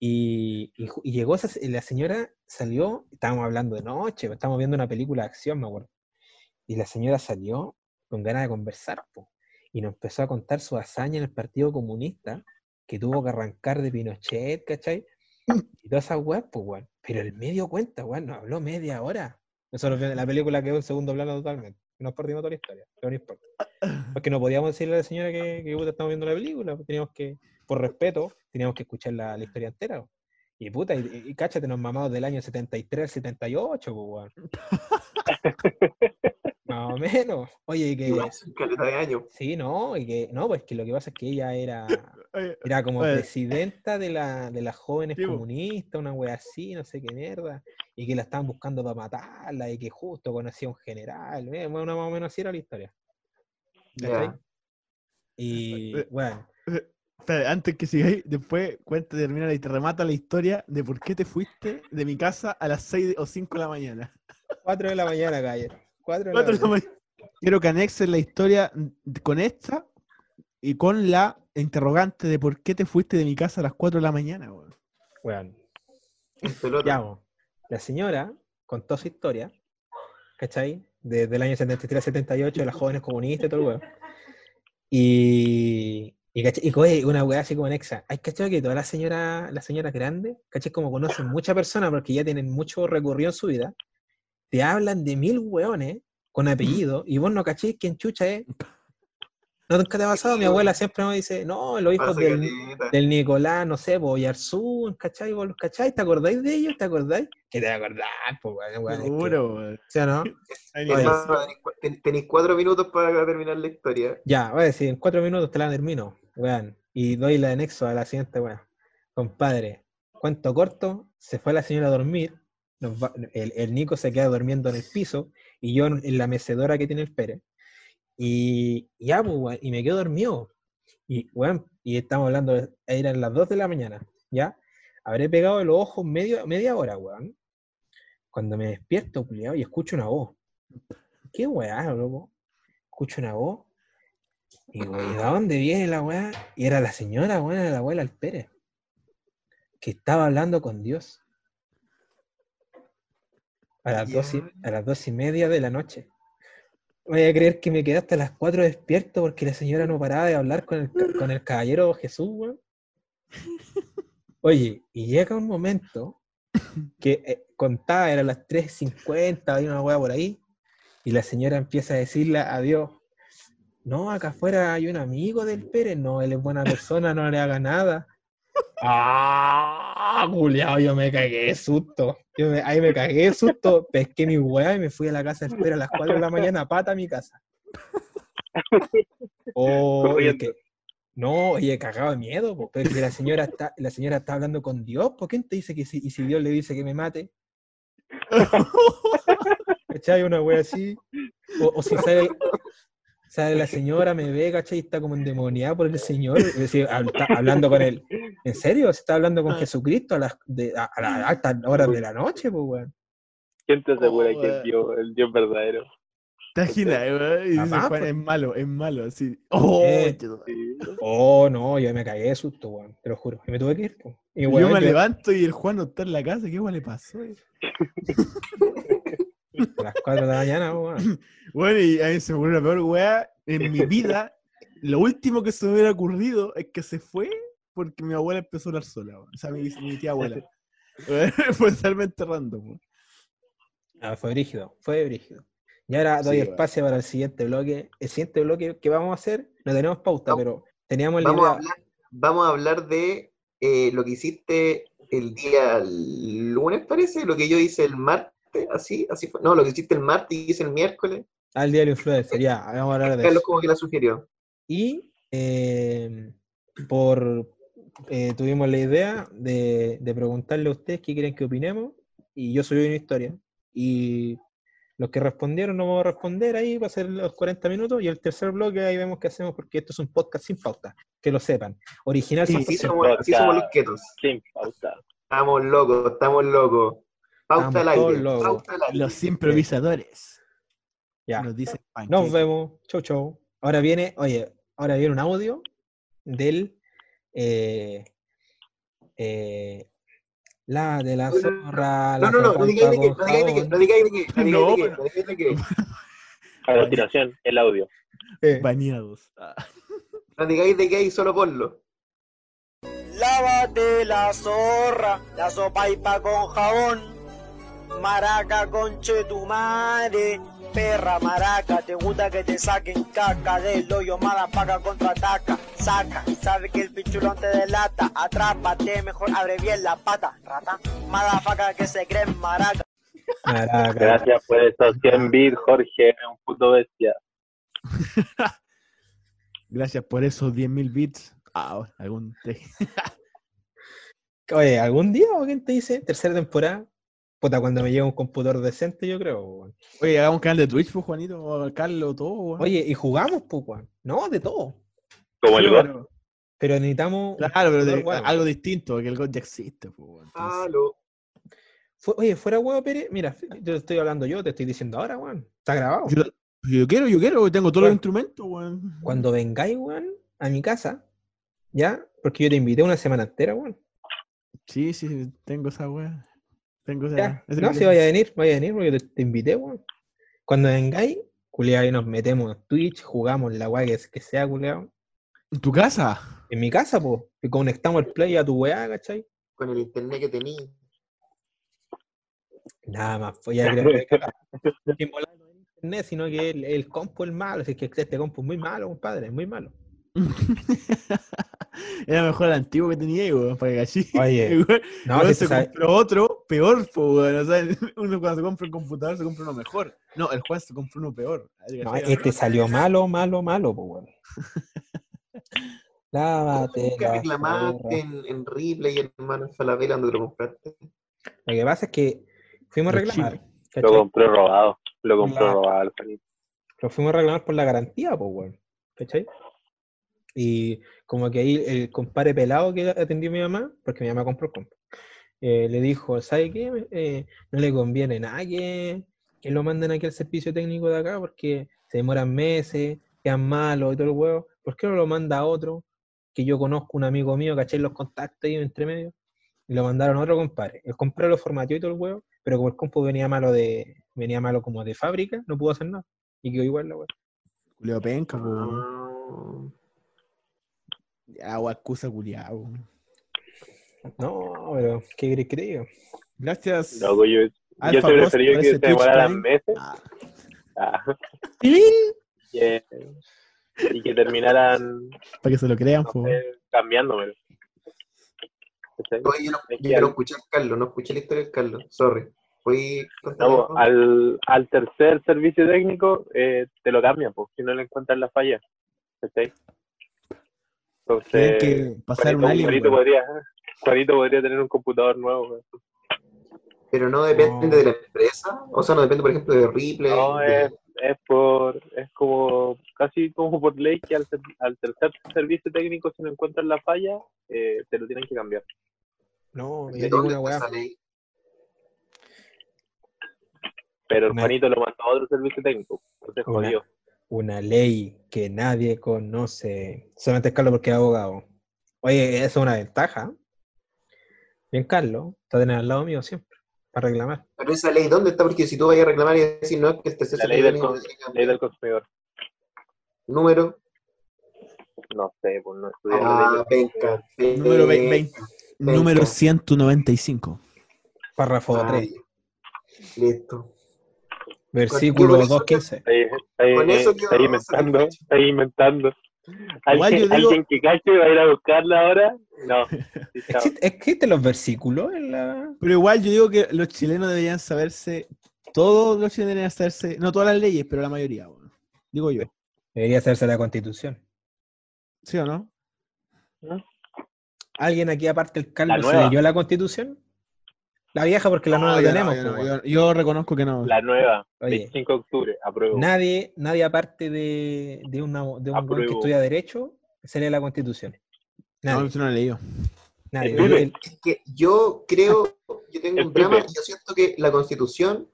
Y, y ju- y llegó esa, la señora, salió, estábamos hablando de noche, estábamos viendo una película de acción, me acuerdo. Y la señora salió con ganas de conversar, po, y nos empezó a contar su hazaña en el Partido Comunista, que tuvo que arrancar de Pinochet, ¿cachai? Y todas esas weas, pues, weón. Pero el medio cuenta, weón, nos habló media hora. Nosotros la película quedó en segundo plano totalmente. Nos perdimos toda la historia, pero no importa. Porque no podíamos decirle a la señora que, que puta, estamos viendo la película, pues, teníamos que, por respeto, teníamos que escuchar la, la historia entera. Y puta, y, y, cáchate, nos mamamos del año 73 al 78, pues, weón. Más o menos. Oye, y que. Igual, son caleta de años. Sí, no, y que. No, pues que lo que pasa es que ella era. Oye, Era como presidenta de, la, de las jóvenes Sí, po. comunistas, una wea así, no sé qué mierda, y que la estaban buscando para matarla, y que justo conocía a un general, eh, bueno, más o menos así era la historia. Ya. Y Eh, bueno, eh. Espera, antes que sigáis, después cuenta, termina y te remata la historia de por qué te fuiste de mi casa a las 6 o 5 de la mañana. 4 de la mañana, caballero. 4 de la Cuatro de la mañana. mañana. Quiero que anexen la historia con esta y con la interrogante de por qué te fuiste de mi casa a las 4 de la mañana, weón. Weón, ya. La señora contó su historia, ¿cachai? Desde el año 73-78, de las jóvenes comunistas y todo el weón. Y, y, ¿cachai? y coge una weá así como anexa. Hay cachai que todas las señoras, las señoras grandes, ¿cachai? Como conocen muchas personas porque ya tienen mucho recorrido en su vida, te hablan de mil weones con apellido y vos no cachéis quién chucha es. ¿No nunca te ha pasado? Mi abuela siempre me dice, no, los hijos del, Nicolás, no sé, Boyarzún, ¿cachai? ¿Vos los cacháis? ¿Te acordáis de ellos? ¿Te acordáis? Que te acordás, pues, weón, Seguro, weón. ¿Sí o no? Tenéis cua- ten- Tenéis cuatro minutos para terminar la historia. Ya, voy a decir, en cuatro minutos te la termino, weón. Y doy la anexo a la siguiente, weón. Compadre, cuento corto, se fue la señora a dormir, el, Nico se queda durmiendo en el piso y yo en, la mecedora que tiene el Pérez. Y ya, pues, y me quedo dormido. Y, weón, y estamos hablando, eran las 2 de la mañana, ¿ya? Habré pegado los ojos medio, media hora, weón. Cuando me despierto, y escucho una voz. ¿Qué weá, loco? Escucho una voz. Y, ¿de dónde viene la weá? Y era la señora, weón, la abuela al Pérez. Que estaba hablando con Dios. A las, dos y, a las dos y media de la noche. Voy a creer que me quedé hasta las cuatro despierto porque la señora no paraba de hablar con el, con el caballero Jesús, weón. Oye, y llega un momento que eh, contaba, eran las 3.50, había una weá por ahí, y la señora empieza a decirle a Dios, no, acá afuera hay un amigo del Pérez, no, él es buena persona, no le haga nada. ¡Ah! Juliado, yo me cagué de susto. Yo me- ahí me cagué de susto, pesqué mi weá y me fui a la casa del Pérez a las 4 de la mañana, pata a mi casa. Oh, y Corriendo. que- no, oye, cagado de miedo, po, pero que la señora está, la señora está hablando con Dios, ¿por qué te dice que si, y si Dios le dice que me mate? ¿Cachai? Una wea así. O, o si sale, sale la señora, me ve, ¿cachai? Y está como endemoniada por el Señor. Es decir, está hablando con él. ¿En serio? ¿Se está hablando con Jesucristo a las, de- a, a las altas horas de la noche, pues, weón? ¿Quién te asegura Oh, que es Dios, el Dios verdadero? ¿Te imaginas, weón? Y dice, Papá, Juan, pues. es malo, es malo, así. Oh, Eh, Sí. Oh, no, yo me cagué de susto, weón. Te lo juro. Y me tuve que ir, pues. Y, yo me yo- levanto y el Juan no está en la casa, ¿qué weón le pasó? a las 4 de la mañana, weón. Bueno, y a mí se me ocurrió la peor weá en mi vida. Lo último que se me hubiera ocurrido es que se fue porque mi abuela empezó a hablar sola. weón. O sea, mi, mi tía abuela. Fue totalmente random. weón. Ah, fue brígido, fue brígido. Y ahora doy Sí, espacio para el siguiente bloque. El siguiente bloque que vamos a hacer, no tenemos pauta, No. pero teníamos la Vamos a hablar, vamos a hablar de eh, lo que hiciste el día lunes, parece, lo que yo hice el martes, así, así fue. No, lo que hiciste el martes y hice el miércoles. Al día del influencer, ya, vamos a hablar de Carlos eso. como que la sugirió. Y eh, por eh, tuvimos la idea de, de preguntarle a ustedes qué quieren que opinemos, y yo subí una historia. Y los que respondieron no vamos a responder ahí, va a ser los 40 minutos, y el tercer bloque ahí vemos qué hacemos, porque esto es un podcast sin pauta, que lo sepan. Original Sí, 100%. así somos, así somos los quietos. Sin pauta. Estamos locos, estamos locos. Pauta al aire. Pauta aire. Los improvisadores. Ya. Nos dicen Nos vemos. Chau, chau. Ahora viene, oye, ahora viene un audio del eh, eh, la de la zorra. No, la no, no, no digáis de qué, no digáis de qué, no digáis de qué, no digáis de qué. A continuación, el audio. Eh, Baneados. Ah. No digáis de qué y solo ponlo. Lávate la zorra, la sopa y pa con jabón. Maraca conche tu madre, perra maraca, te gusta que te saquen caca del hoyo, madafaca contraataca, saca, sabe que el pichulón te delata, atrápate, mejor abre bien la pata, rata, madafaca que se creen maraca. maraca. Gracias por esos 100 bits, Jorge, un puto bestia. Gracias por esos 10.000 bits. Ah, algún te- Oye, ¿algún día o quién te dice? Tercera temporada. Puta, cuando me llegue un computador decente, yo creo. weón. Oye, hagamos un canal de Twitch, pues, Juanito, o Carlos, todo. weón. Oye, y jugamos, pues, weón. No, de todo. Como el God. pero- necesitamos. Claro, pero de- algo distinto, que el God ya existe. po, weón, entonces- Aló. Fu- Oye, fuera huevo, Pérez. Mira, yo te estoy hablando yo, te estoy diciendo ahora, weón. Está grabado. Yo, yo quiero, yo quiero, tengo todos los instrumentos, weón. Cuando vengáis, weón, a mi casa, ¿ya? Porque yo te invité una semana entera, weón. Sí, sí, sí, tengo esa weá. Tengo esa. Ya. ese No, si vaya a venir, vaya a venir porque te, te invité, weón. Cuando vengáis, culiado, ahí nos metemos en Twitch, jugamos la weá que, que sea, culiado. ¿En tu casa? En mi casa, pues, y conectamos el play a tu weá, ¿cachai? Con el internet que tenía. Nada más, pues ya creo que que en volar no es internet, sino que el, el compu es malo, así que este compu es muy malo, compadre, es muy malo. Era mejor el antiguo que tenía, weón, para que cachí. Oye, Weón, No, weón, se compró otro peor, po, weón. O sea, uno cuando se compra un computador se compra uno mejor. No, el Juan se compró uno peor. No, este salió malo, malo, malo, pues, weón. Lávate la reclamaste en, en Ripley, hermano, en Falabella, donde te lo compraste. Lo que pasa es que fuimos a reclamar. Lo compró robado. Lo compró La- robado. Lo fuimos a reclamar por la garantía, pues, weón. ¿Cachai? Y como que ahí el compadre pelado que atendió a mi mamá, porque mi mamá compró el eh, le dijo, ¿sabe qué? Eh, no le conviene nada que, que lo manden aquí al servicio técnico de acá porque se demoran meses, quedan malos y todo el huevo. ¿Por qué no lo manda a otro? Que yo conozco un amigo mío, ¿cachai? Los contactos ahí entre medio. Y lo mandaron a otro compadre. El compadre lo formateó y todo el huevo, pero como el compu venía malo de, venía malo como de fábrica, no pudo hacer nada. Y quedó igual la hueá. Culeo penca, weón. Ah, excusa culiao. weón. No, pero ¿qué crees que te diga? Gracias. Loco, yo, yo te prefería que se demoraran Twitch meses Ah, ah, y que terminaran para que se lo crean, no po. sé, cambiándomelo. Oye, yo no, yo no escuché al Carlos, no escuché la historia del Carlos, sorry. Fui No, al, al tercer servicio técnico eh, te lo cambian, pues, si no le encuentran la falla. ¿Cachai? Tienen Entonces, que pasar un Juanito, alien, Juanito weón. podría, Juanito podría tener un computador nuevo. Pero no depende No. de la empresa, o sea, no depende, por ejemplo, de Ripley. No, de- es, es por, es como, casi como por ley que al, al tercer servicio técnico, si no encuentran la falla, eh, te lo tienen que cambiar. No, ¿de yo dónde una weá. esa ley? Pero el Juanito lo mandó a otro servicio técnico. Entonces Una- jodió. Una ley que nadie conoce. Solamente es Carlos porque es abogado. Oye, eso es una ventaja. Bien, Carlos, está tener al lado mío siempre, para reclamar. Pero esa ley, ¿dónde está? Porque si tú vayas a reclamar y decir, no, es que este La ley del, con- ley del consumidor. Número. No sé, pues no estudié Ah. Número 20, número 195. Párrafo Ah, 3, Listo. Versículo con eso 2.15. Está ahí inventando, está inventando. Igual ¿Alguien, yo digo- ¿Alguien que cache va a ir a buscarla ahora? No. ¿Existe- ¿Existen los versículos en la.? Pero igual yo digo que los chilenos deberían saberse, todos los chilenos deberían saberse, no todas las leyes, pero la mayoría, digo yo. Debería hacerse la constitución. ¿Sí o no? ¿Alguien aquí, aparte del Carlos, se leyó la constitución? La vieja, porque la nueva No, la yo no, tenemos. yo, no, yo- yo reconozco que no. La nueva, Oye. 25 de octubre, apruebo. Nadie, nadie aparte de, de, una, de un weón que estudia Derecho, se lee la constitución. Nadie. No, yo no lo he leído. nadie. el lunes. El- Es que yo creo, yo tengo El un drama y yo siento que la constitución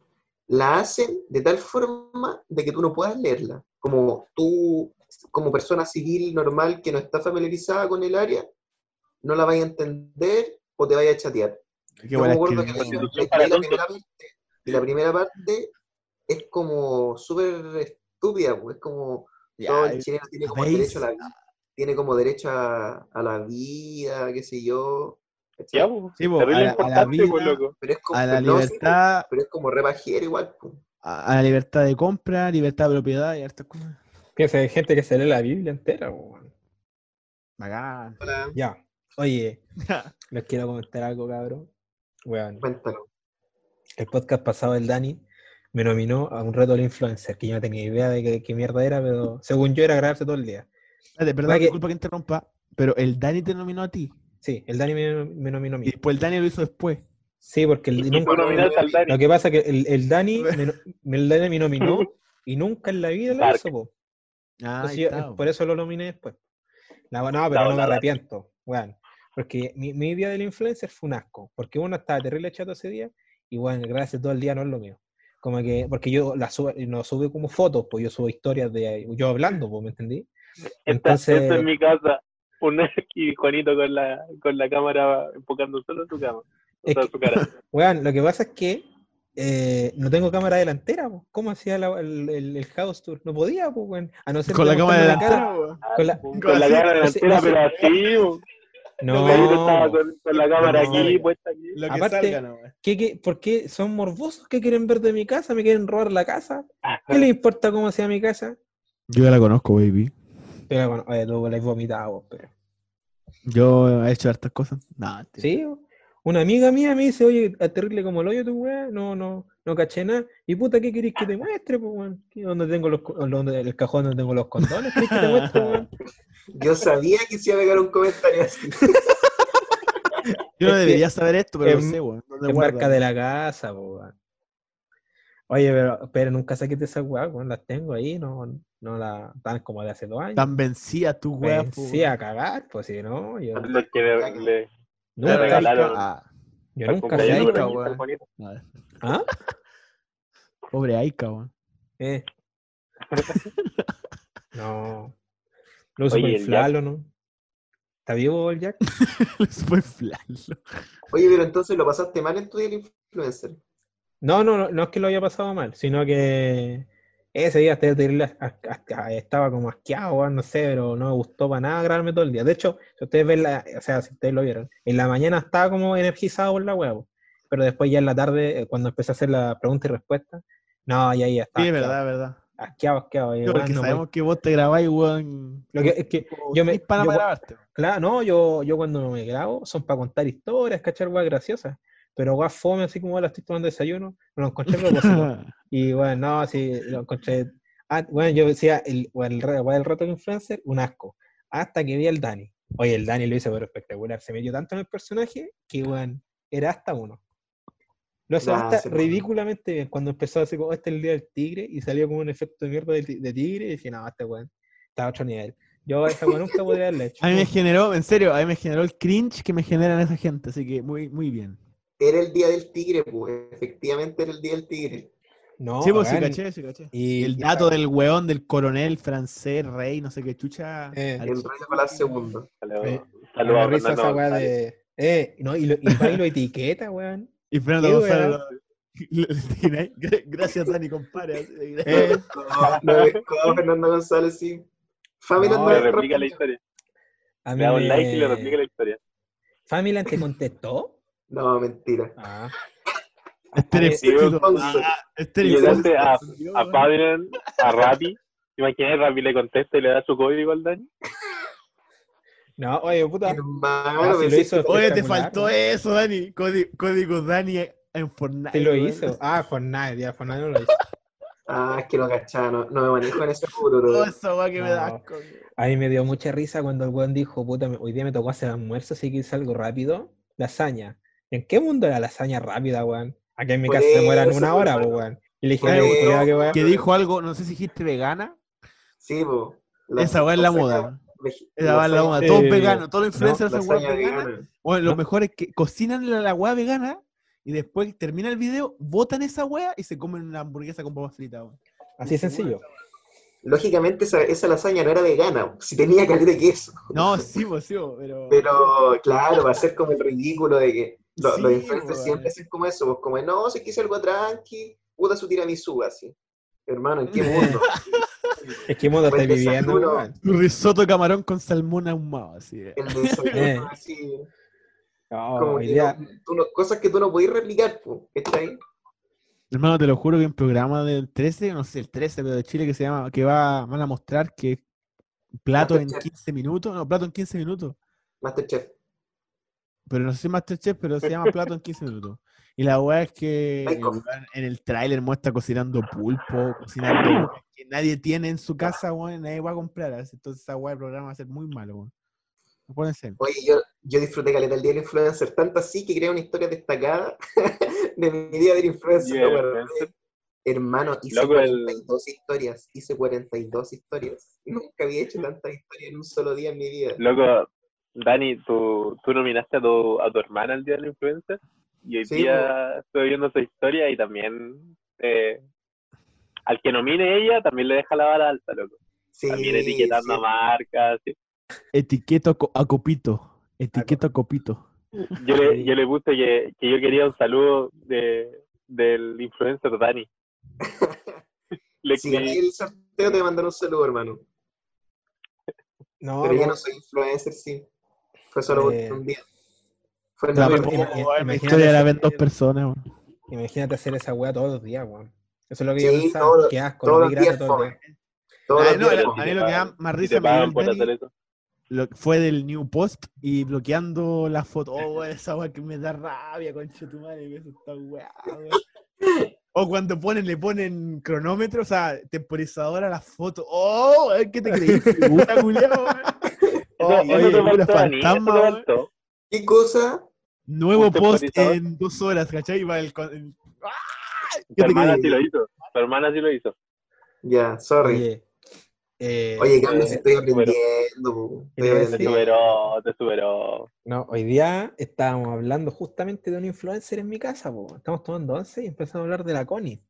la hacen de tal forma de que tú no puedas leerla. Como tú, como persona civil normal que no está familiarizada con el área, no la vaya a entender o te vaya a chatear. Qué Yo me buena acuerdo que leí para la primera parte, y la primera parte es como súper estúpida, pues, es como Ya, todo el chileno tiene como ¿veis? derecho a la vida, tiene como derecho a, a la vida, qué sé yo. Ya, pues, Sí, terrible a la- a la pues, vida, loco. Pero es como, a la no, sí, libertad, pero es como rebajero igual. pues. a a la libertad de compra, libertad de propiedad y hartas cosas. Piensa, hay gente que se lee la Biblia entera. Ya. Oye, les quiero comentar algo, cabrón. Weón, cuéntalo. el podcast pasado del Dani me nominó a un reto del influencer, que yo no tenía idea de qué, qué mierda era, pero según yo era grabarse todo el día. Espérate, perdón, que- disculpa que interrumpa, pero el Dani te nominó a ti. Sí, el Dani me, me nominó a mí. Y después el Dani lo hizo después. Sí, porque el, nunca- al Dani. lo que pasa es que el, el Dani me, no- el Dani me nominó y nunca en la vida lo hizo, po. Ah, yo- por eso lo nominé después. La- no, pero no me arrepiento, weón. Porque mi, mi vida del influencer fue un asco. Porque uno estaba terrible chato ese día y bueno, gracias todo el día no es lo mío. Como que, porque yo la subo, no sube como fotos, pues yo subo historias de yo hablando, pues, ¿me entendí? Entonces- esta en mi casa, un y Juanito con la, con la cámara enfocando solo su cama. O sea, que- su cara. Weón, lo que pasa es que eh, no tengo cámara delantera, pues. ¿Cómo hacía la- el, el, el house tour? No podía, pues, weón. A no ser Con la cámara mostrarme la cara. delantera, weón. Con la- con, con la así, cámara delantera, pero así, No, Juanito estaba con, con la cámara No. aquí, puesta aquí. Lo que Aparte- salga, no. ¿qué, qué, por qué son morbosos? ¿Qué quieren ver de mi casa? ¿Me quieren robar la casa? ¿Qué les importa cómo sea mi casa? Yo ya la conozco, baby. Pero bueno, oye, tú la has vomitado, vos, pero. Yo he hecho hartas cosas. No, mentira. Sí, una amiga mía me dice, oye, a terrible como el hoyo tu weá, no, no, no caché nada. Y puta, ¿qué querés que te muestre, pues, weón? ¿Qué- ¿Dónde tengo los, dónde- el cajón donde tengo los condones? ¿Querés que te muestre, weón? Yo sabía que se iba a pegar un comentario así. Yo no debería saber esto, pero en- lo sé, weón. ¿Dónde En guarda? marca de la casa, weón. Oye, pero, pero nunca saqué de esas weas, weón, las tengo ahí, no, no las dan como de hace dos años. Tan vencida tu weá, Sí, a cagar, pues si no, yo Los que le, le, le nunca, regalaron. Ah, yo al nunca sé. Juanito, weón. No, ¿Ah? Pobre Aika, weón. Eh. No. Lo uso Oye, el inflarlo, ¿no? ¿Está vivo el Jack? Les fue flalo. Oye, pero entonces lo pasaste mal en tu día influencer. No, no, no, no es que lo haya pasado mal, sino que ese día estaba, como asqueado, no sé, pero no me gustó para nada grabarme todo el día. De hecho, si ustedes ven la, o sea, si ustedes lo vieron, en la mañana estaba como energizado por la huevo, pero después ya en la tarde, eh, cuando empecé a hacer la pregunta y respuesta, no, ya, ya estaba Sí, verdad, verdad. Asqueado, asqueado. Porque weón, no, sabemos que vos te grabáis, weón. Lo que- es que yo me- Es para yo- grabarte. Claro, no, yo, yo cuando me grabo son para contar historias, cachar weas graciosas. Pero weas fome, así como ahora estoy tomando desayuno, no lo encontré propósito. Y bueno, no, sí, lo encontré. Ah, bueno, yo decía, el, el, wea del rato influencer, un asco. Hasta que vi al Dani. Oye, el Dani lo hizo pero espectacular. Se metió tanto en el personaje que, bueno, era hasta uno. Lo Nah, hasta ridículamente bien. Cuando empezó así como, este es el día del tigre, y salió como un efecto de mierda de, de tigre, y dije, no, este weón está a otro nivel. Yo esa weá nunca podría haberle hecho. A mí me generó, en serio, a mí me generó el cringe que me generan esa gente, así que muy, muy bien. Era el día del tigre, pues. Efectivamente era el día del tigre. No, sí, pues sí, weón, caché, sí, caché. Y el dato del weón del coronel francés, rey, no sé qué chucha. Eh, al- El rey Nicolás II. Saludos Me- saludos me a da risa Fernando esa weá González. de. Y, Fernando González. weá. lo- lo tiene ahí. Gra- Gracias, Dani, compadre. Eh, No, no pescó Fernando González, sí. Family No, Le replica la historia. a mí Le da un like y le replica la historia. ¿Familan te contestó? No, mentira. Ah. Esther Ah. Entonces, Ah, a, a. Fabian, a Rappi. Imagina Rappi le contesta y le da su código al daño. No, oye, puta. hermano, Ah, sí lo que- Oye, te faltó weón. eso, Dani. Código, código Dani en Fortnite. Sí lo weón. hizo. Ah, Fortnite, ya, Fortnite no lo hizo. Ah, es que no cachaba, no, no me manejo en ese puro, bro. esa weá que me da asco. weón. A mí me dio mucha risa cuando el weón dijo, puta, hoy día me tocó hacer almuerzo, así que hice algo rápido. Lasaña. ¿En qué mundo era lasaña rápida, weón? Aquí en mi casa se mueran eso, una pues, hora, pues, weón. Y le dije, Por "Oye, eso, qué weón". Que dijo algo, no sé si dijiste vegana. Sí, po. La- Esa weá es la moda. Esa es la. Sí. Todos veganos, todos los influencers weas lasaña veganas. vegana. Bueno, lo No. mejor es que cocinan la, la weá vegana y después termina el video, botan esa weá y se comen una hamburguesa con papas fritas. Así de sencillo. Lógicamente esa, esa lasaña no era vegana, si tenía caleta de queso. No, sí, pues sí, pero. Pero claro, va a ser como el ridículo de que lo- Sí, los influencers weón. siempre hacen como eso, pues como, no, si quise algo tranqui, puta su tiramisú, así. Hermano, ¿en qué mundo? Es que mundo Buen estáis viviendo, weón. Un risotto camarón con salmón ahumado, así. El desayuno, Eh. así, No, como que no- tú no- cosas que tú no podés replicar, pues, ¿cachai? Hermano, te lo juro que en programa del 13, no sé, el 13, pero de Chile que se llama, que va, van a mostrar que plato en Masterchef. 15 minutos, no, plato en 15 minutos. Masterchef. Pero no sé si Masterchef, pero se llama plato en 15 minutos. Y la weá es que el en el tráiler muestra cocinando pulpo, cocinando weas que nadie tiene en su casa, weón, nadie va a comprar. Entonces esa weá del programa va a ser muy malo, weón. No. Oye, yo, yo disfruté caleta el día del influencer, tanto así que creé una historia destacada de mi día del influencer. Guardé. influencer. Hermano, hice Loco, el- 42 historias. Hice 42 historias. Nunca había hecho tantas historias en un solo día en mi vida. Loco, Dani, tú, tú nominaste a tu, a tu hermana el día del influencer y hoy Sí, día estoy viendo su historia y también eh, al que nomine ella también le deja la vara alta, loco. Sí, También etiquetando sí. a marcas. sí. Etiqueta co- a Copito. Etiqueta a Copito. Yo, le, yo le puse que, que yo quería un saludo de, del influencer Dani. Le escribí, el sorteo, te mandan un saludo, hermano. No, Pero yo po, no soy influencer, sí. Fue solo Eh, un día. Fue en La, imagínate historia la ven dos personas. weón. imagínate hacer esa weá todos los días, weón. Eso es lo que yo Sí, pensaba. todos- Qué asco, todos lo los días todo el fome. día. Todos Ah, los no, días la- fome. a mí lo que da más risa me dio lo- fue del New Post y bloqueando la foto. Oh, esa weá que me da rabia, concha tu madre, que eso está weá, weón. O cuando ponen, le ponen cronómetro, o sea, temporizador a la foto. ¡Oh! ¿Qué te creí? Figura, culiao, weón. Eso, Oh, eso oye, eso. ¿Qué cosa? Nuevo post en dos horas, ¿cachai? Y va el. ¡Ah! Tu ¿Qué te hermana sí lo hizo. Tu hermana sí lo hizo. Ya, sorry. Oye, eh, Oye, Carlos, eh, estoy aprendiendo. Te superó, te superó. no, hoy día estábamos hablando justamente de un influencer en mi casa, po. Estamos tomando once y empezamos a hablar de la Connie.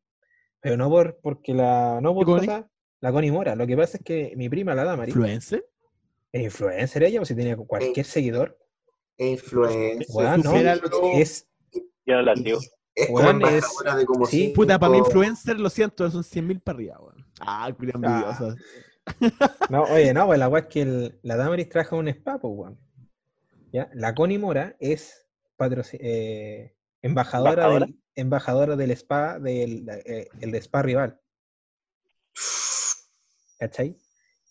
Pero no por porque la. No por Connie? cosas- La Connie Mora. Lo que pasa es que mi prima, la Damari, ¿Influencer? Es influencer ella, o si tenía cualquier seguidor. Influencer. Weón, no, supera es, Ya no la digo. Es como Weón, es- de como sí, cinco- Puta, para mí influencer, lo siento, son 100 mil para arriba, weón. Ah, culia Ah. envidiosa. No, oye, no, pues la weá es que el- la Damaris en un spa, pues, weón. ¿Ya? La Connie Mora es eh, embajadora, ¿Embajadora? Del, embajadora del spa del eh, el de spa rival. ¿Cachai?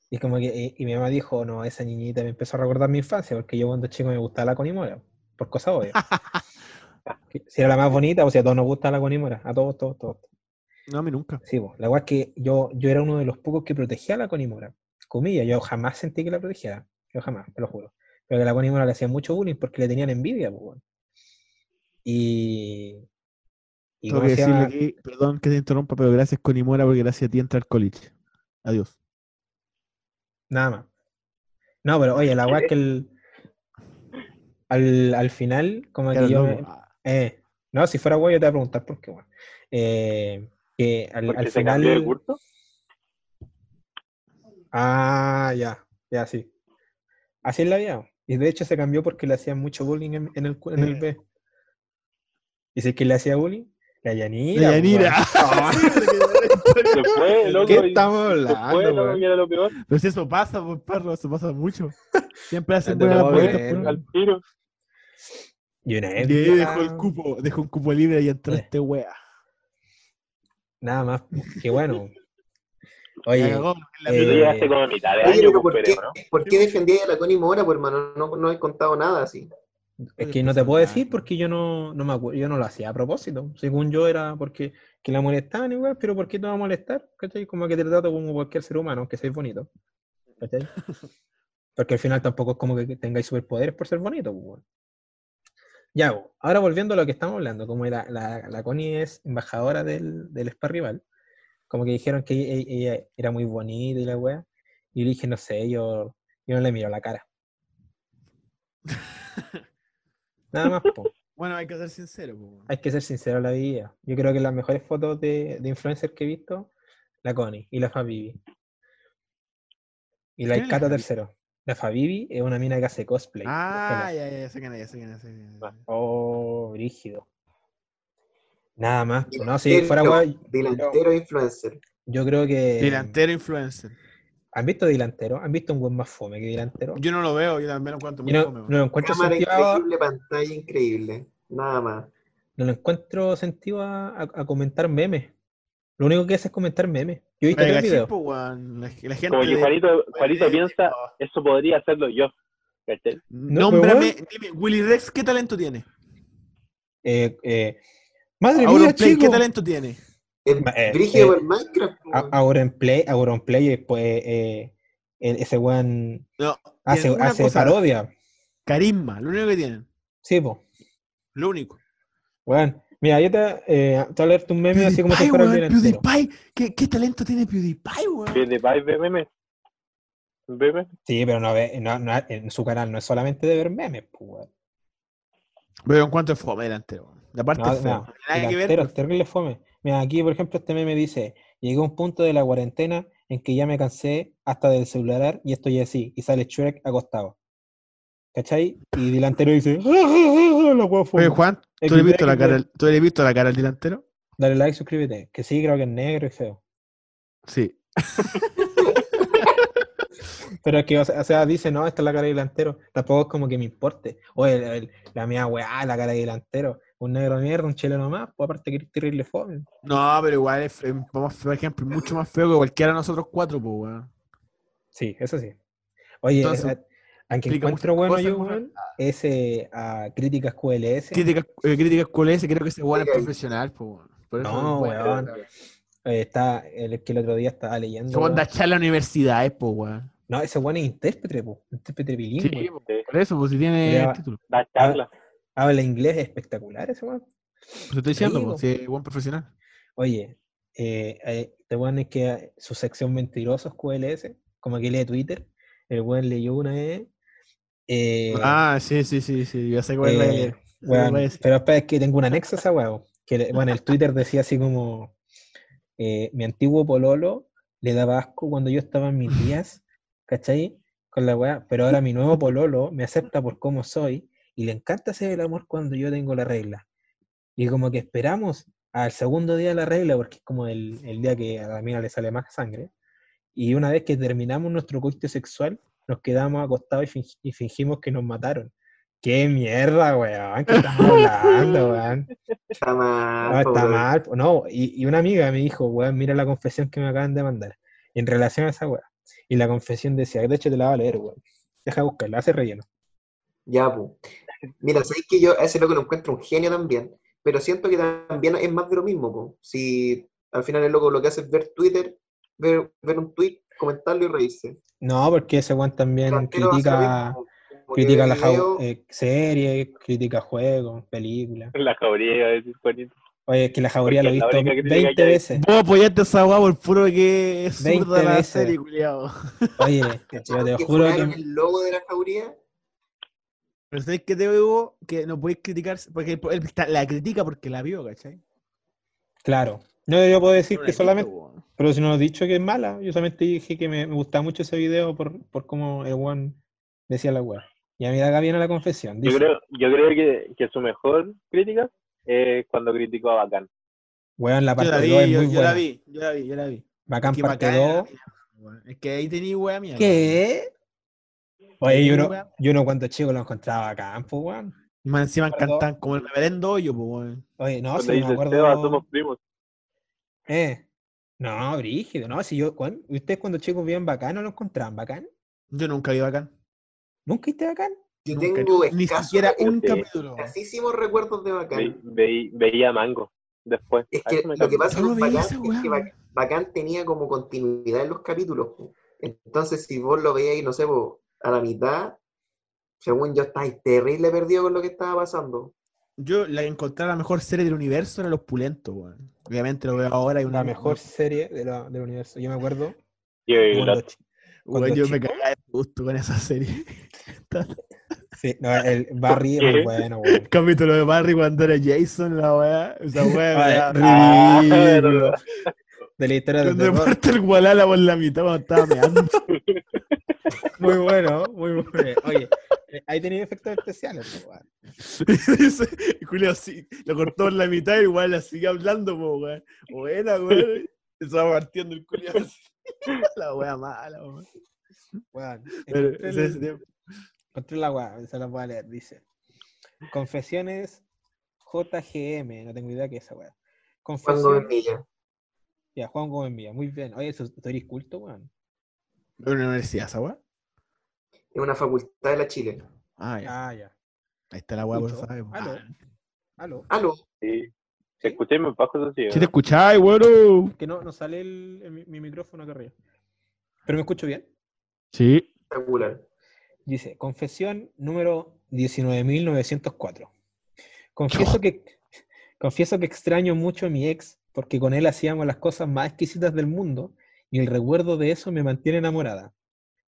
Y como que y, y mi mamá dijo, no, esa niñita me empezó a recordar mi infancia, porque yo cuando chico me gustaba la Connie Mora, por cosa obvia. Que si era la más bonita, o sea, a todos nos gusta la Connie Mora, a todos, todos, todos. No, a mí nunca. Sí, la weá es que yo, yo era uno de los pocos que protegía a la Conimora. Comillas, yo jamás sentí que la protegiera. Yo jamás, te lo juro. Pero que la Conimora le hacían mucho bullying porque le tenían envidia, pues. Y. Y Tengo que se decirle aquí, perdón que te interrumpa, pero gracias Conimora porque gracias a ti entra al college. Adiós. Nada más. No, pero oye, la weá es que el. Al, al final, como que yo. me- eh, no, si fuera weá, yo te voy a preguntar por qué, weón. Eh, que al, al se final. curso. Ah, ya, ya, sí. Así es la vida. Y de hecho se cambió porque le hacían mucho bullying en, en el, en el Eh. B. ¿Y si es que le hacía bullying? La Yanira. La Yanira. weón. Se fue, loco. ¿Qué estamos hablando, era lo peor. Pero si eso pasa, pues, perro, eso pasa mucho. Siempre hacen buenas pues. Al tiro. Y una Y vez dejó el cupo, dejó un cupo libre y entró Eh. este wea. Nada más. Qué bueno. Oye, cagó, eh, Tú puta. llegaste como a mitad de Oye, año, pero pues, ¿por qué. ¿por qué defendía a la Connie Mora, pues, hermano? No, no he contado nada así. Es que no te puedo decir porque yo no, no me acuerdo, yo no lo hacía a propósito. Según yo era porque que la molestaban igual, pero ¿por qué te va a molestar? ¿Cachai? Como que te trato como cualquier ser humano, aunque seas bonito. ¿Cachai? Porque al final tampoco es como que tengáis superpoderes por ser bonito. pues. Ya, bo, ahora volviendo a lo que estamos hablando, como era, la, la Connie es embajadora del, del spa rival, como que dijeron que ella, ella era muy bonita y la wea, y yo dije, no sé, yo, yo no le miro la cara. Nada más, po. Bueno, hay que ser sincero, pues. hay que ser sincero en la vida. Yo creo que las mejores fotos de, de influencers que he visto, la Connie y la Fabibi. Y la ¿Quién es la Icata Fabi? tercero. La Fabibi es una mina que hace cosplay. Ah, ya, ya, ya sé es, ya sé. Ah. Oh, rígido. Nada más. No, si fuera guay, Delantero influencer. yo creo que. Delantero influencer. ¿Han visto delantero? ¿Han visto un buen más fome que delantero? Yo no lo veo, yo también lo encuentro muy no, fome, no lo encuentro Cámara sentido, a- increíble, pantalla increíble. Nada más. no lo encuentro sentido a, a- a comentar memes. Lo único que hace es comentar memes. Yo he visto la gente. Como que Juanito, Juanito de- piensa, eso podría hacerlo yo. No, Nómbrame, dime, Willy Rex, ¿qué talento tiene? Eh, eh, madre mía, ¿qué talento tiene? Eh, brígido eh, por Minecraft. A- weón. Auronplay, Auronplay, después eh, ese weón No, hace, hace cosa, parodia. Carisma, lo único que tienen. Sí, po. Lo único. Weón, Mira, yo te, eh, te voy a leer tu meme así como si fuera el weón. PewDiePie. ¿Qué, ¿Qué talento tiene PewDiePie, weón? PewDiePie ve memes. Ve memes. Sí, pero no ve, no, no- en su canal no es solamente de ver memes, pues, weón. Pero en cuanto es fome delantero. weón. La parte No, es fea. no, nada que ver. terrible fome. Mira, aquí, por ejemplo, este meme dice: Llegué a un punto de la cuarentena en que ya me cansé hasta del celular y estoy así. Y sale Shrek acostado. ¿Cachai? Y delantero dice: "Ah, ah, ah, la wea fome". Oye, Juan, ¿tú le, has visto la cara, ¿tú le has visto la cara al delantero? Dale like, suscríbete. Que sí, creo que es negro y feo. Sí. Pero es que, o sea, o sea, dice, no, esta es la cara de delantero. Tampoco es como que me importe. Oye, el- el- la mía weá, la cara de delantero. Un negro de mierda, un chileno más, pues aparte que eres terrible fome. No, pero igual es, más- por ejemplo, mucho más feo que cualquiera de nosotros cuatro, pues, weón. Sí, eso sí. Oye, Entonces, a- aunque encuentro bueno cosas, yo, weón. es eh, a Críticas QLS. Críticas eh, críticas QLS, creo que ese weón es profesional, pues, weón. Por eso No, weón. Eh, está, el que el otro día estaba leyendo. Da weón. charla a universidades, pues, weón. No, ese weón es intérprete, po, intérprete bilingüe. Sí, Sí. por eso, pues si tiene Ya. título. Da charla. Habla inglés espectacular ese weón. Pues estoy diciendo, si es buen profesional. Oye, eh, eh, este weón es que su sección mentirosos QLS, como que lee Twitter, el weón leyó una vez. eh, ah, sí, sí, sí, sí. Ya sé cuál es eh, weón, pero espera, es que tengo un anexo a esa weón. Que, bueno, el Twitter decía así como: eh, Mi antiguo pololo le daba asco cuando yo estaba en mis días, ¿cachai? Con la weá, pero ahora mi nuevo pololo me acepta por cómo soy y le encanta hacer el amor cuando yo tengo la regla. Y como que esperamos al segundo día de la regla, porque es como el, el día que a la mina le sale más sangre. Y una vez que terminamos nuestro coito sexual, nos quedamos acostados y, fingi- y fingimos que nos mataron. ¡Qué mierda, weón! ¿Qué estamos hablando, weón? Está mal, No, está weón. mal. No, y, y una amiga me dijo, weón, mira la confesión que me acaban de mandar en relación a esa weá. Y la confesión decía, de hecho te la va a leer, weón. Deja buscarla, hace relleno. Ya, pu. Mira, sabéis que yo a ese loco lo encuentro un genio también, pero siento que también es más de lo mismo, po. Si al final el loco lo que hace es ver Twitter, ver, ver un tweet, comentarlo y reírse. No, porque ese weón también critica, critica la video, eh, series, critica juegos, películas. La jauría decir Juanito. Oye, es que la jauría lo he visto única crítica 20 que hay. veces. Vos apoyaste a esa weá por puro que es 20 zurda la veces. serie. Oye, yo ¿cacharon te que juro que... el logo de la jauría? Pero sabéis que te digo que no podéis criticar, porque él, está- la critica porque la vio, ¿cachai? Claro. No, yo puedo decir No que visto, solamente... Pero si no lo he dicho que es mala, yo solamente dije que me, me gustaba mucho ese video por, por cómo el one decía la weá. Y a mí acá viene la confesión. Yo creo, yo creo que, que su mejor crítica es cuando criticó a Bacán. weón, la Yo parte la 2 vi, es yo, muy yo buena. la vi, yo la vi, yo la vi. Bacán Qué parte bacán era 2. la mierda, weón. Es que ahí tenía weá mía. ¿Qué? Oye, yo no, yo no cuando chico lo encontraba bacán, pues weón. Y más encima cantan como el reverendo hoyo, pues, weón. Oye, no, si me acuerdo. Seba, somos primos. Eh. No, brígido, no, si yo, ¿cuán- ¿ustedes cuando chicos veían bacán no lo encontraban bacán? Yo nunca vi bacán. ¿Nunca viste bacán? Yo Nunca, tengo ni escasos, siquiera un capítulo. escasísimos recuerdos de Ve- Bacán. ve- veía Mango después. Es que lo que pasa con Bacán esa es que Bacán tenía como continuidad en los capítulos. Entonces, si vos lo veíais, no sé, po, a la mitad, según yo estáis terrible perdido con lo que estaba pasando. Yo la que encontré la mejor serie del universo era Los Pulentos, weón. Obviamente lo veo ahora y una La mejor serie de la- del universo. Yo me acuerdo. Y- y cuando yo me cagaba de gusto con esa serie. Sí, no, el Barry muy bueno, weón. El capítulo de Barry cuando era Jason, la weá. Esa weá. me Ay, da- Ah, ridículo. verdad. De la historia del Cuando parte el Gualala por la mitad cuando estaba meando. Muy bueno, muy bueno. Oye, eh, ahí tenía efectos especiales, y Julio así, lo cortó por la mitad y igual la sigue hablando, po, weón. Buena, weón. Estaba partiendo el Julio así. La wea mala, weón. Weón, encontré la weá, se la voy a leer. Dice: Confesiones JGM, no tengo idea qué es esa weá. Cuando Confesiones. Villa. Ya, Juan Gómez Villa, muy bien. Oye, eso, ¿tú eres culto, weón? ¿Pero en la universidad esa weá? Es una facultad de la Chile. Ah, ya. Ah, ya. Ahí está la weá, por saber. po. Aló. Aló. Aló. Sí. ¿Sí? Escuché mis bajos así. Si te ¿no? escucháis, weón. Que no, no sale el, el- mi, mi micrófono acá arriba. ¿Pero me escucho bien? Sí. Espectacular. Dice, confesión número 19.904. Confieso que, Confieso que extraño mucho a mi ex porque con él hacíamos las cosas más exquisitas del mundo y el recuerdo de eso me mantiene enamorada.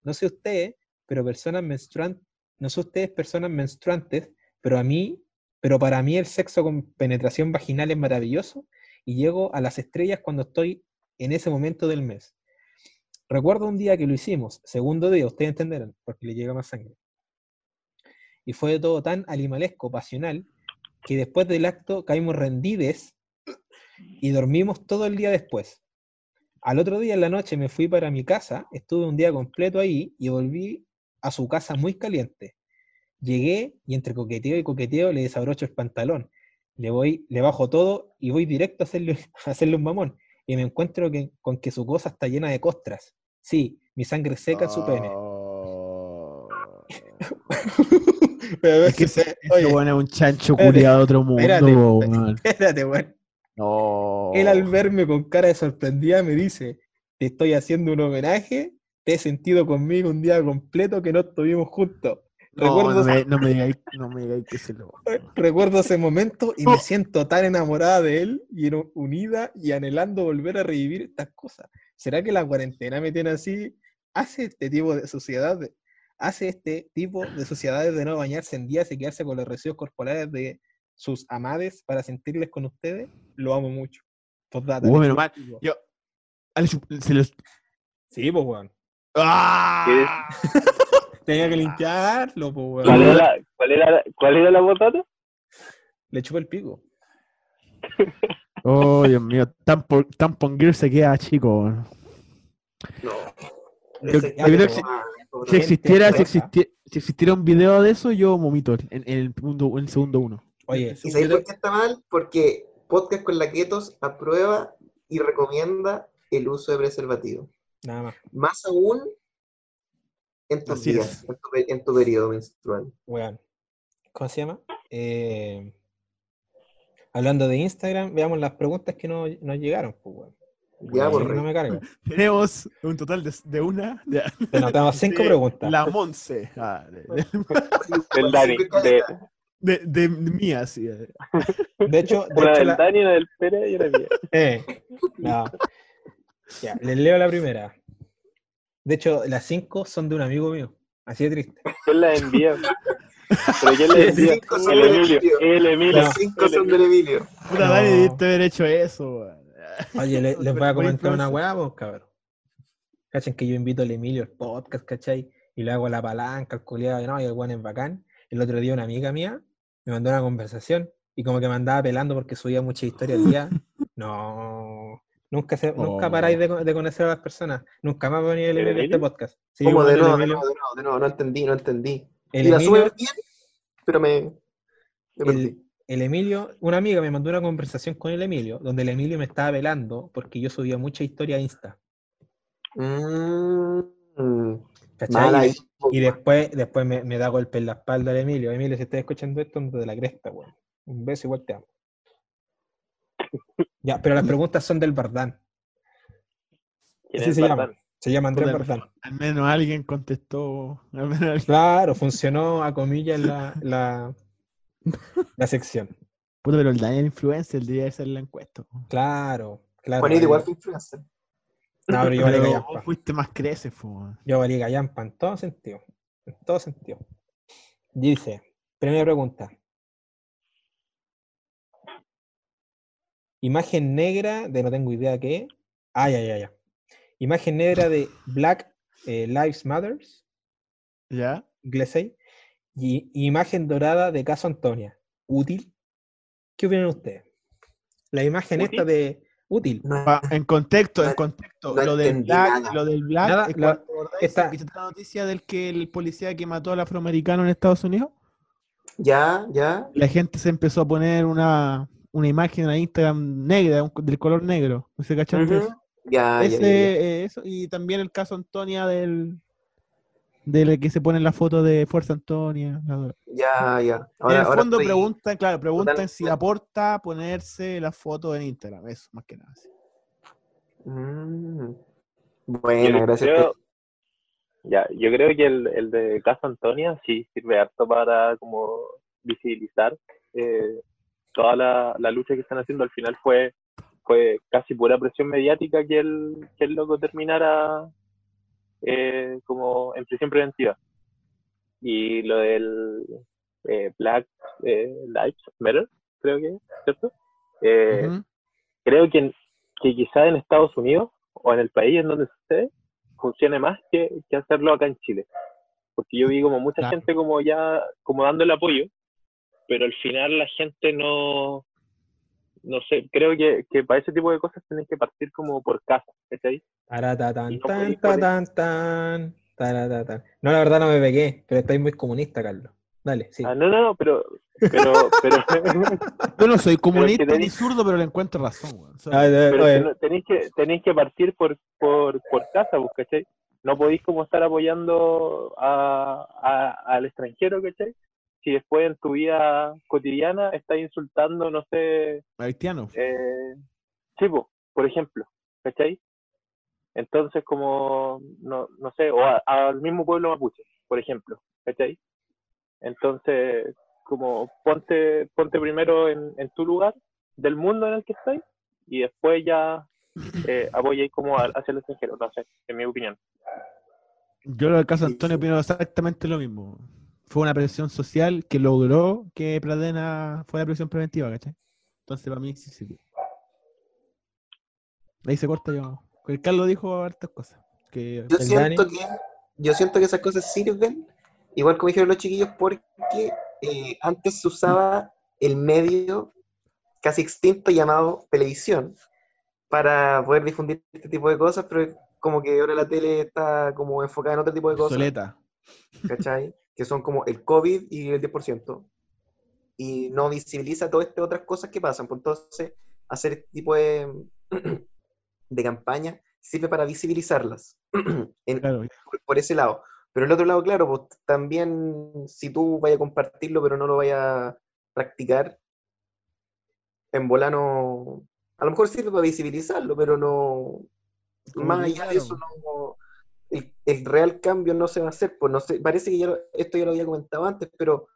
No sé ustedes, pero personas menstruantes, no sé ustedes personas menstruantes, pero a mí, pero para mí el sexo con penetración vaginal es maravilloso y llego a las estrellas cuando estoy en ese momento del mes. Recuerdo un día que lo hicimos, segundo día, ustedes entenderán, porque le llega más sangre. Y fue todo tan animalesco, pasional, que después del acto caímos rendides y dormimos todo el día después. Al otro día en la noche me fui para mi casa, estuve un día completo ahí y volví a su casa muy caliente. Llegué y entre coqueteo y coqueteo le desabrocho el pantalón. Le voy, le bajo todo y voy directo a hacerle, a hacerle un mamón. Y me encuentro que- con que su cosa está llena de costras. Sí, mi sangre seca en su pene. Oh. Pero Es que ese, ese- ese oye, weón es un chancho culiado de otro mundo, espérate, weón. No. Él al verme con cara de sorprendida me dice, te estoy haciendo un homenaje, te he sentido conmigo un día completo que no estuvimos juntos. No, Recuerdo, no me, no me digáis, no me digáis que se lo. recuerdo ese momento y me siento tan enamorada de él y unida y anhelando volver a revivir estas cosas. ¿Será que la cuarentena me tiene así? ¿Hace este tipo de sociedad? ¿Hace este tipo de sociedades de no bañarse en días y quedarse con los residuos corporales de sus amades para sentirles con ustedes? Lo amo mucho. Menos chupo mal. Yo. Se los. Sí, pues, weón. ¡Ah! Tenía que limpiarlo, pues, ¿Cuál weón. era, la- cuál era, cuál era la botata? Le chupo el pico. Oh, Dios mío. Tampon, Tampon Gear se queda chico. weón. No. Yo- Ese- yo creo que si- Si existiera, si, rosa. existi- si existiera un video de eso, yo vomito en, en el, mundo, en el segundo uno. Oye, ¿Y sabéis por qué está mal? Porque Podcast con la Ketos aprueba y recomienda el uso de preservativo. nada más, Más aún en tus Así días, en tu, pe- en tu periodo menstrual. weón. ¿Cómo se llama? Eh, hablando de Instagram, veamos las preguntas que no- nos llegaron, pues, weón. Ya, por que no me carga. Tenemos un total de, de una. De, Te notamos cinco de preguntas. La Monse. ah, de, de- Del Dani. De, de- de mía, sí. De hecho, de una hecho del la- Dani, una del Pérez y una mía. eh, no. Ya, les leo la primera. De hecho, las cinco son de un amigo mío. Así de triste. ¿Quién la envía? ¿Pero quién la envía? Cinco son El Emilio. El Emilio. Las cinco son del Emilio. Puta, No. Dani, debiste haber hecho eso. weón. Oye, le- les voy a comentar una influencer. weá, pues, cabrón. Cachen que yo invito al Emilio al podcast, ¿cachai? Y le hago la palanca, el culiado, y no, y el weón es bacán. El otro día una amiga mía me mandó una conversación y como que me andaba pelando porque subía muchas historias al día. No, nunca, se, nunca Oh. paráis de, co- de conocer a las personas. Nunca más va a venir el ¿El Emilio este podcast. Sí, ¿Cómo de el nuevo, de nuevo, de nuevo, de nuevo? No entendí, no entendí. el y la Emilio- sube bien, pero me, me perdí. el, el Emilio, una amiga me mandó una conversación con el Emilio, donde el Emilio me estaba velando porque yo subía mucha historia a Insta. Mm, Y de- después, después me, me da golpe en la espalda el Emilio. Emilio, si estás escuchando esto, no de la cresta, weón. Un beso, igual te amo. Ya, pero las preguntas son del Bardán. ¿Quién Así es se llama. Se llama Andrés Bardán. Al menos alguien contestó. Al menos alguien- Claro, funcionó a comillas la, la, la sección. Puta, pero el Daniel Influencer debería hacer la encuesta. Claro, claro. Ahí- igual fue influencer. No, pero yo valí Pero gallampa. vos fuiste más creces, po, weón. Yo valí gallampa en todo sentido. En todo sentido. Dice, primera pregunta. Imagen negra de no tengo idea qué. Ah, ya, ya, ya. Imagen negra de Black eh, Lives Matters, ¿Ya? ahí, y imagen dorada de Caso Antonia. ¿Útil? ¿Qué opinan ustedes? La imagen esta de útil. No, Pa- en contexto, en contexto, no lo del Black, lo del Black, Nada, es la- esta- ¿Viste la noticia del que el policía que mató al afroamericano en Estados Unidos? Ya, ya. La gente se empezó a poner una, una imagen en Instagram negra, un- del color negro. ¿No se Ujú. eso? Ya, ya, Ese, ya, ya. eh, eso, y también el caso Antonia del, del que se pone en la foto de Fuerza Antonia. la- Ya, ya. en Ahora, el ahora fondo estoy- preguntan, claro, preguntan si aporta ponerse la foto en Instagram, eso, más que nada. sí. Mm. Bueno, Yo gracias. creo- Ya, yo creo que el, el de Casa Antonia sí sirve harto para como visibilizar eh, toda la, la lucha que están haciendo al final fue, fue casi pura presión mediática que el, que el loco terminara eh, como en prisión preventiva. Y lo del eh, Black eh, Lives Matter, creo que, ¿cierto? Eh, Ujú. creo que, que quizá en Estados Unidos o en el país en donde sucede funcione más que, que hacerlo acá en Chile. Porque yo vi como mucha Claro. gente como ya, como dando el apoyo, pero al final la gente no, no sé, creo que, que para ese tipo de cosas tienes que partir como por casa, ¿cachai? Taratatan, no tan, tan, tan, taratatan. No, la verdad no me pegué, pero estáis muy comunista, Carlos. Dale, sí. Ah, no, no, no, pero, pero, pero, Yo no soy comunista tenéis- ni zurdo, pero le encuentro razón. O sea, Ah, pero que tenéis que tenéis que partir por por, por casa, pues, ¿cachai? No podéis como estar apoyando a, a- al extranjero, ¿cachai? Si después en tu vida cotidiana estás insultando, no sé, haitiano. eh, sí, por ejemplo, ¿cachai? Entonces, como, no, no sé, o a- al mismo pueblo mapuche, por ejemplo, ¿cachai? Entonces, como ponte, ponte primero en, en tu lugar del mundo en el que estáis y después ya eh, apoyáis como a- hacia el extranjero, no sé, en mi opinión. Yo en el caso de Antonio opino exactamente lo mismo. Fue una presión social que logró que Pradena fuera prisión preventiva, ¿cachai? Entonces para mí sí sirvió. Ahí se corta yo. El Carlos dijo hartas cosas. Que Yo siento Dani. que yo siento que esas cosas sirven, igual como dijeron los chiquillos, porque eh, antes se usaba el medio casi extinto llamado televisión para poder difundir este tipo de cosas, pero como que ahora la tele está como enfocada en otro tipo de cosas. Soleta. ¿cachai? Que son como el COVID y el 10%. Y no visibiliza todas estas otras cosas que pasan. Pues entonces, hacer este tipo de, de campaña sirve para visibilizarlas en- Claro. por, por ese lado. Pero el otro lado, claro, pues también si tú vayas a compartirlo, pero no lo vayas a practicar, en volano, a lo mejor sirve para visibilizarlo, pero no, más allá de eso, no, el, el real cambio no se va a hacer. Pues no sé, parece que ya lo- esto ya lo había comentado antes, pero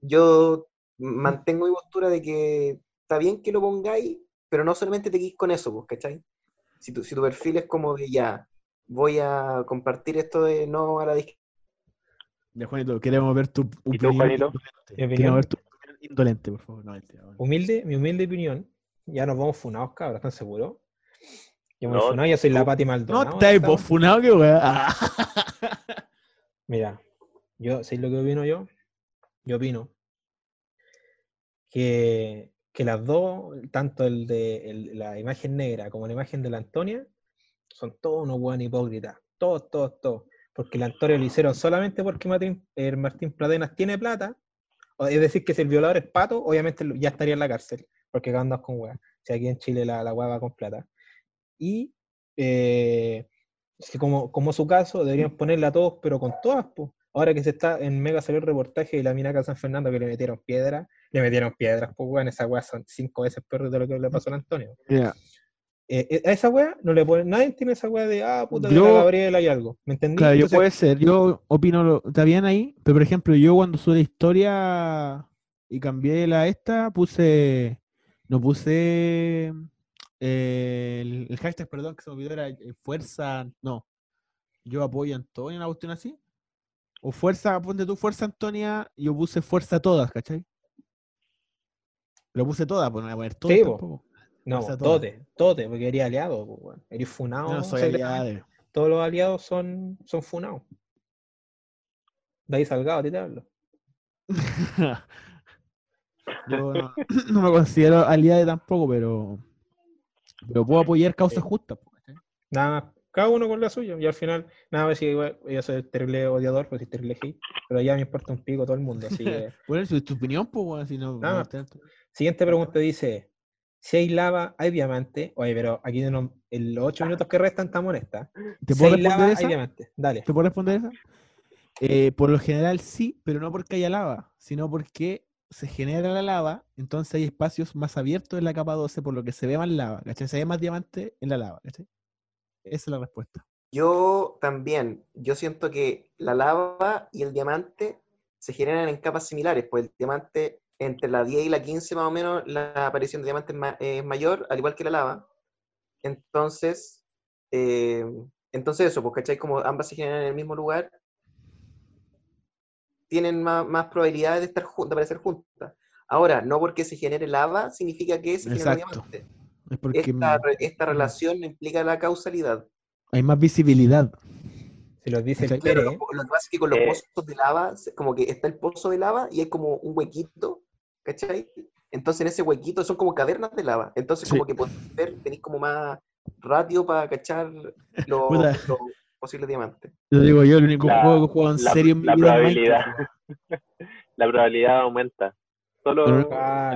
yo mantengo mi postura de que está bien que lo pongáis, pero no solamente te quedes con eso, pues, ¿cachai? Si tu, si tu perfil es como de ya, voy a compartir esto de no a la. Ya, Juanito, queremos ver tu ¿Y tú, opinión. Juanito? Queremos ver tu opinión indolente, por favor. No, humilde, mi humilde opinión. Ya nos vamos funados, cabros, ¿están seguros? Yo me No, funado, yo soy la Pati No, Maldonado. te has esta, vos funado, que weá. Mira, yo, ¿sabéis lo que opino yo? Yo opino que, que las dos, tanto el de el- la imagen negra como la imagen de la Antonia, son todos unos buenos hipócritas. Todos, todos, todos. Porque la Antonia lo hicieron solamente porque Martín, eh, Martín Pradenas tiene plata. o- Es decir, que si el violador es pato, obviamente ya estaría en la cárcel. Porque acá andas con hueá. Si aquí en Chile la, la hueá va con plata. Y eh, es que como, como su caso, deberían ponerla a todos, pero con todas, pues. Ahora que se está en Mega salió el reportaje de la minaca San Fernando que le metieron piedra, le metieron piedras, pues weón, esa weá son cinco veces peor de lo que le pasó a Antonio. Eh, eh, a esa weá no le ponen, nadie tiene esa weá de ah puta de Yo- Gabriela y algo. ¿Me entendí? Claro, yo puede ser, yo opino, lo, está bien ahí, pero por ejemplo, yo cuando subí la historia y cambié la esta, puse, no puse eh, el, el hashtag, perdón, que se me olvidó, era eh, fuerza, no, yo apoyo a Antonia, una cuestión así, o fuerza, ponte tú fuerza Antonia, yo puse fuerza todas, ¿cachai? Lo puse todas, pues no voy a poner todas Sí, tampoco. no, fuerza tote, tote, porque eres aliado, pues. Eres funado. No soy aliado. Todos los aliados son, son funados. De ahí salgado, a ti te hablo. Yo no, no me considero aliado tampoco, pero, pero puedo apoyar causas Sí. justas. Nada más, cada uno con la suya. Y al final, nada más si igual, yo soy terrible odiador, pues soy terrible hate, pero ya me importa un pico todo el mundo. Así que. Bueno, es tu opinión, pues, bueno, si no. Nada no más. te- Siguiente pregunta dice: Si hay lava, hay diamante. Oye, pero aquí no- en los ocho minutos que restan estamos en esta. ¿Te Si puedo hay lava, responder hay esa? diamante. Dale. ¿Te puedo responder esa? Eh, por lo general sí, pero no porque haya lava, sino porque se genera la lava, entonces hay espacios más abiertos en la capa 12, por lo que se ve más lava, ¿cachai? Se ve más diamante en la lava, ¿cachai? Esa es la respuesta. Yo también, yo siento que la lava y el diamante se generan en capas similares, pues el diamante entre la 10 y la 15 más o menos la aparición de diamantes ma- es mayor, al igual que la lava. Entonces, eh, entonces eso, pues, ¿cachai? Como ambas se generan en el mismo lugar, tienen más, más probabilidades de estar juntas, de aparecer juntas. Ahora, no porque se genere lava significa que se genera Exacto. diamante. Es porque Esta, esta relación no implica la causalidad. hay más visibilidad. Si lo dice el Pere, lo, lo que pasa es que con los Eh. pozos de lava, se- como que está el pozo de lava y hay como un huequito, ¿cachai? Entonces en ese huequito son como cavernas de lava. Entonces Sí. como que podés ver, tenéis como más ratio para cachar los, los posibles diamantes. Lo digo yo, el único La- juego que jugado en la- serio en mi la vida probabilidad. La probabilidad aumenta. Solo,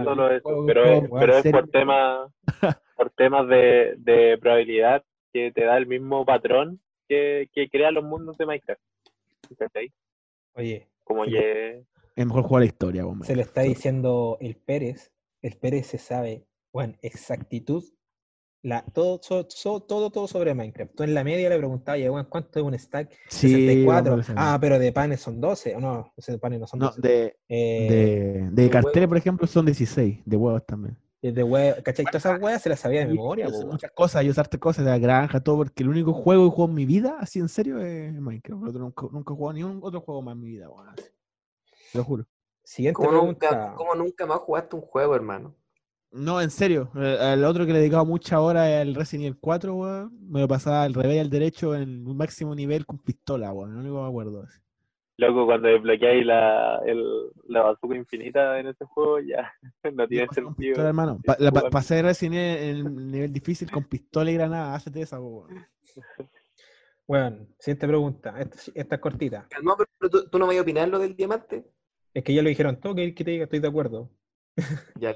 solo eso. Juego- Pero, juego, es, pero es por temas por temas de, de probabilidad que te da el mismo patrón que, que crea los mundos de Minecraft. ¿Cachai? oye, Como Sí, que Es mejor jugar la historia, weón. se lo está diciendo el Pérez, el Pérez se sabe, bueno, exactitud, la, todo, so- so- todo, todo sobre Minecraft. Tú en la media le preguntabas, "Oye, weón, ¿cuánto es un stack? Sí, 64. weón, lo sabía. Ah, pero de panes son 12. O no, ese de panes no son No, 12. de, Eh, de, de de carteles, huevos. por ejemplo, son 16, de huevos también. de, de hue- ¿cachai? Todas esas weas se las sabía de memoria, yo muchas cosas, yo usarte cosas de la granja, todo, porque el único juego que juego en mi vida, así en serio, es Minecraft. Otro nunca, nunca he jugado ni un otro juego más en mi vida, weón. así. Te lo juro. Siguiente ¿Cómo nunca, cómo nunca más jugaste un juego, hermano? No, en serio. eh, El otro que le he dedicado muchas horas es el Resident Evil 4, weón. Me lo pasaba al revés y al derecho en un máximo nivel con pistola, weón. No único que me acuerdo. así. loco cuando desbloqueáis la, el, la bazooka infinita en ese juego ya no tiene sentido. pistola, hermano. Sí, Pa- la- pa- jugar. pasé Resident Evil en el nivel difícil con pistola y granada. Hacete esa, weón. Bueno, siguiente pregunta. Esta, es cortita. Calmado, pero tú, tú no me vas a opinar lo del diamante. Es que ya lo dijeron todo, que, que te diga, estoy de acuerdo. Ya,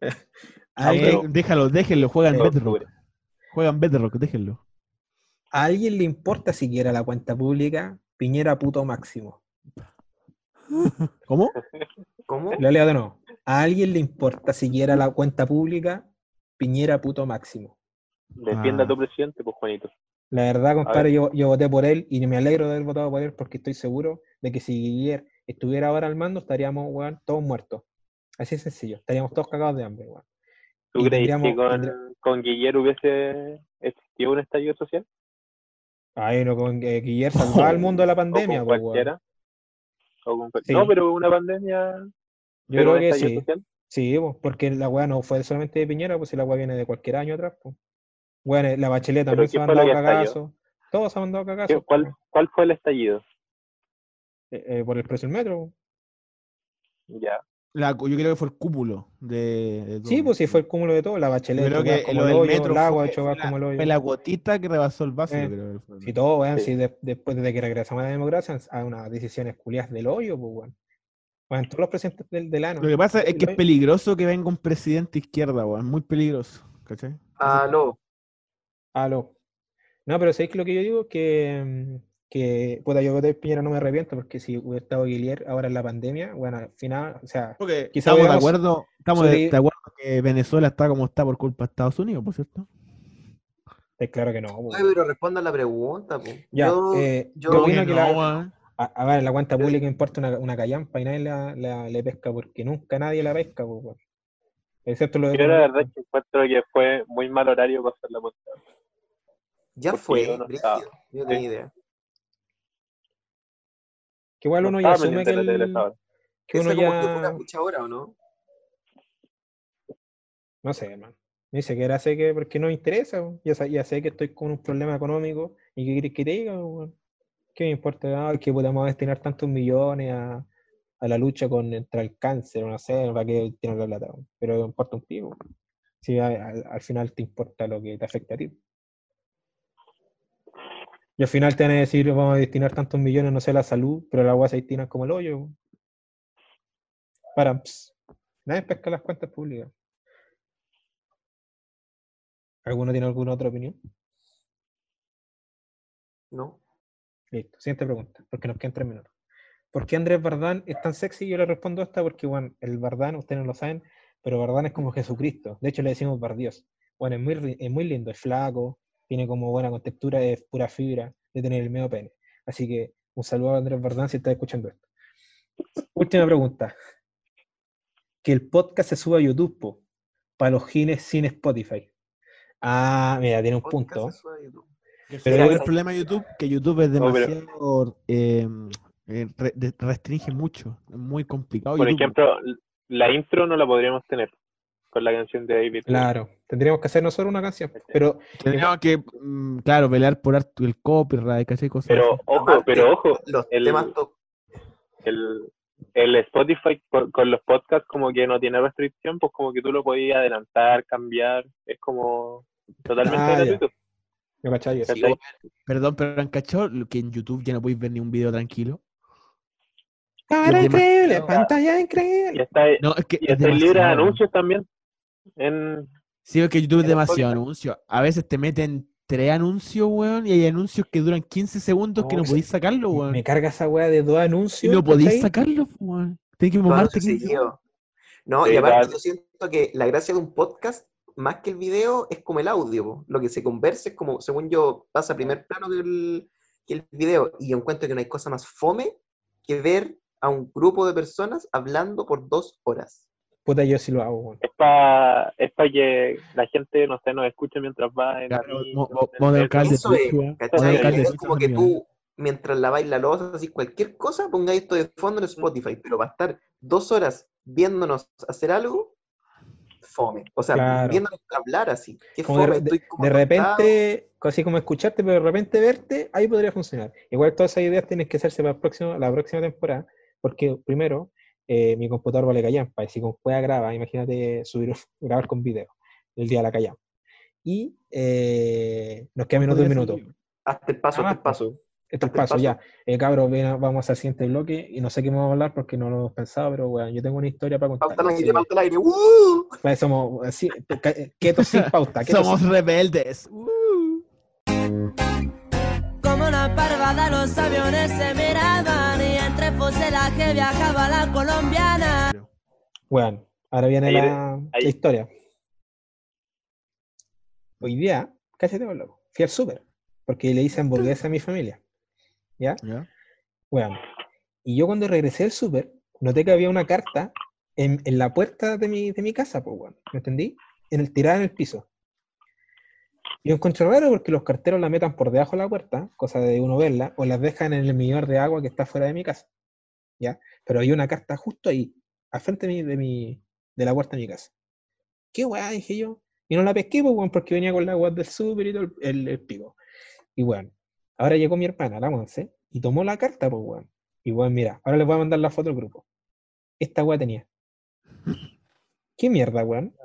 Ah, Eh, ok, déjalo, déjenlo, juegan Bedrock. Juegan Bedrock, déjenlo. ¿A alguien le importa siquiera la cuenta pública? Piñera puto máximo. ¿Cómo? ¿Cómo? Lo leo de nuevo. ¿A alguien le importa siquiera la cuenta pública? Piñera puto máximo. Defienda Ah. a tu presidente, pues Juanito. La verdad, compadre, ver. yo, yo voté por él y me alegro de haber votado por él porque estoy seguro de que si Guillermo estuviera ahora al mando, estaríamos, weón, todos muertos. Así de sencillo. Estaríamos todos cagados de hambre, weón. ¿Tú Y crees que tendríamos- con, tendría- con Guillermo hubiese existido un estallido social? Ay, no, con eh, Guillermo salvaba al mundo de la ¿O con pandemia, pues, weón. cualquiera? ¿O con Sí. No, pero una pandemia, Yo creo que sí. social. Sí, pues, porque la weá no fue solamente de Piñera, pues si la weá viene de cualquier año atrás, pues. Bueno, la bachelet también se ¿quién ha mandado cagazos. Todos se han mandado ¿Qué- cagazos. ¿Cuál, pues, ¿Cuál fue el estallido? eh, eh, por el precio del metro. Ya. La- yo creo que fue el cúmulo de, de Sí, pues sí, fue el cúmulo de todo. La bachelet, creo que como lo el del hoyo, metro el agua fue, la, como el hoyo. fue la gotita que rebasó el vaso. Eh, yo creo que. Si todo, weón, Sí. si de- después de que regresamos a la democracia, a unas decisiones culiadas del hoyo, pues, weón. Bueno, todos los presidentes del, del ano. Lo que pasa es que es peligroso que venga un presidente izquierda, weón. Muy peligroso. ¿Cachai? Aló. Aló. No, pero ¿sabéis que lo que yo digo? es Que, mm, que puta, yo voté Piñera no me arrepiento, porque si hubiera estado Guillermo ahora en la pandemia, bueno, al final, o sea, Porque Quizá estamos de acuerdo, estamos de, acuerdo que Venezuela está como está por culpa de Estados Unidos, por cierto. es claro que no. po, Oye, pero responda la pregunta, po. Ya, yo, eh, yo- yo ¿Cómo opino que no, la, a, a ver, la cuenta pública importa una, una callampa y nadie la, la- le pesca, porque nunca nadie la pesca, po, weón. Excepto lo de Yo la verdad es que encuentro que fue muy mal horario para hacer la cuenta. ya porque fue, yo no yo no tenía idea. Que igual No uno ya estaba asume que, el- hora. que uno que ya... pura mucha hora, ¿o no? No sé, hermano. Ni siquiera sé que, porque no me interesa, ya, ya sé que estoy con un problema económico y qué quieres que te diga. ¿Qué me importa? Ah, que podamos destinar tantos millones a, a la lucha contra el cáncer, no sé, para qué tiene la plata, pero me importa un pico. Si al final te importa lo que te afecta a ti. Y al final te van a decir, vamos a destinar tantos millones, no sé, a la salud, pero la agua se destina como el hoyo. Para, ps, nadie pesca las cuentas públicas. ¿Alguno tiene alguna otra opinión? No. Listo, siguiente pregunta, porque nos quedan tres minutos. ¿Por qué Andrés Bardán es tan sexy? Yo le respondo esta porque, bueno, el Bardán, ustedes no lo saben, pero Bardán es como Jesucristo. De hecho, le decimos Bardios. Bueno, es muy, es muy lindo, es flaco, tiene como buena contextura, es pura fibra de tener el medio pene. Así que un saludo a Andrés Bardán si está escuchando esto. Última pregunta. que el podcast se suba a YouTube, po, para los gines sin Spotify. Ah, mira, tiene un punto. Podcast se sube a YouTube. Pero el problema de YouTube que YouTube es No, pero- demasiado eh, eh, restringe mucho, es muy complicado. Por YouTube. ejemplo, la intro no la podríamos tener con la canción de David. Claro, tendríamos que hacer nosotros una canción. Pero Tendríamos que, mm, claro, pelear por el copyright, ¿cachai? Cosas Pero así. ojo, pero ojo, Los el- temas el, el Spotify con, con los podcasts como que no tiene restricción, pues como que tú lo podías adelantar, cambiar, es como totalmente Ah, ya. gratuito. ¿me cachai? Sí, ¿cachai? Perdón, pero han cachado que en YouTube ya no podéis ver ni un video tranquilo. Cara Es increíble, demasiado- pantalla Y increíble. está, No, es que y es está libre de demasiado. anuncios también. En, Sí, es que YouTube es demasiado anuncio. A veces te meten tres anuncios, weón, y hay anuncios que duran 15 segundos que No, no sí. podéis sacarlo, weón. Me carga esa weá de dos Y anuncios. no podéis sacarlo, weón. Tienes que mamarte anuncio 15 seguido. No, Sí, y aparte yo siento que la gracia de un podcast, más que el video, es como el audio. po. Lo que se conversa es como, según yo, pasa a primer plano que el, que el video. Y yo encuentro que no hay cosa más fome que ver a un grupo de personas hablando por dos horas. Puta, yo sí lo hago, weón. es para es pa que la gente, no sé, nos escuche mientras va en la Claro, micro, mo- mo- en modo el local metro. de Eso es. ¿cachai? Es como que tú, mientras la bailas losa, así cualquier cosa, pongáis esto de fondo en Spotify, pero va a estar dos horas viéndonos hacer algo, fome. O sea, Claro. viéndonos hablar así. Qué Como fome, de- estoy como de repente, así como escucharte, pero de repente verte, ahí podría funcionar. Igual todas esas ideas tienen que hacerse para el próximo, la próxima temporada, porque primero, eh, mi computador vale callampa, y si con juega graba, imagínate subir, grabar con video el día de la callampa. Y eh, nos queda menos de un minuto. Hasta el paso, Nada hasta el paso. Esto es Hazte el paso, paso. ya. Eh, cabros, ven, vamos al siguiente bloque y no sé qué vamos a hablar porque no lo hemos pensado, pero bueno, yo tengo una historia para contar. Pauta al aire, así pauta al aire. ¡Uh! somos así, ca- quietos sin pauta. quietos Somos sin- rebeldes. Uh. Como una parvada los aviones se miraban y entre fuselaje viajaba la colombiana. Bueno, ahora viene Ahí- la, ahí- la historia. Hoy día, cállate, por loco. Fui al súper porque le hice hamburguesa a mi familia. ¿Ya? ¿Ya? Bueno, y yo cuando regresé del súper, noté que había una carta en, en la puerta de mi, de mi casa, pues, bueno, ¿me entendí? En el, tirada en el piso. Y lo encontré raro porque los carteros la metan por debajo de la puerta, cosa de uno verla, o las dejan en el medidor de agua que está fuera de mi casa. ¿Ya? Pero hay una carta justo ahí, al frente de, mi, de, mi, de la puerta de mi casa. ¿Qué weá? Dije yo. Y no la pesqué, pues, weón, porque venía con la agua del súper y todo el, el, el pico. Y bueno, ahora llegó mi hermana, la Monse, y tomó la carta, pues, weón. Y weón, mira, ahora les voy a mandar la foto al grupo. Esta weá tenía. ¿Qué mierda, weón?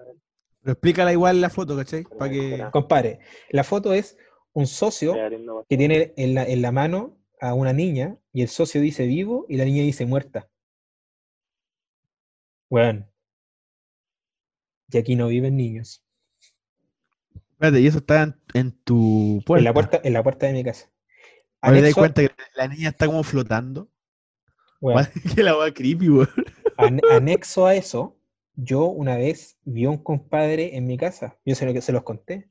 Pero explícala igual la foto, ¿cachai? Para que. Compadre, la foto es un socio que tiene en la, en la mano a una niña y el socio dice vivo y la niña dice muerta. Weón. Y aquí no viven niños. Espérate, y eso está en, en tu puerta. En la puerta, en la puerta de mi casa. Ahora te das cuenta que la niña está como flotando. weón, que la va creepy, weón. an- anexo a eso, yo una vez vi a un compadre en mi casa. Yo se, lo, se los conté.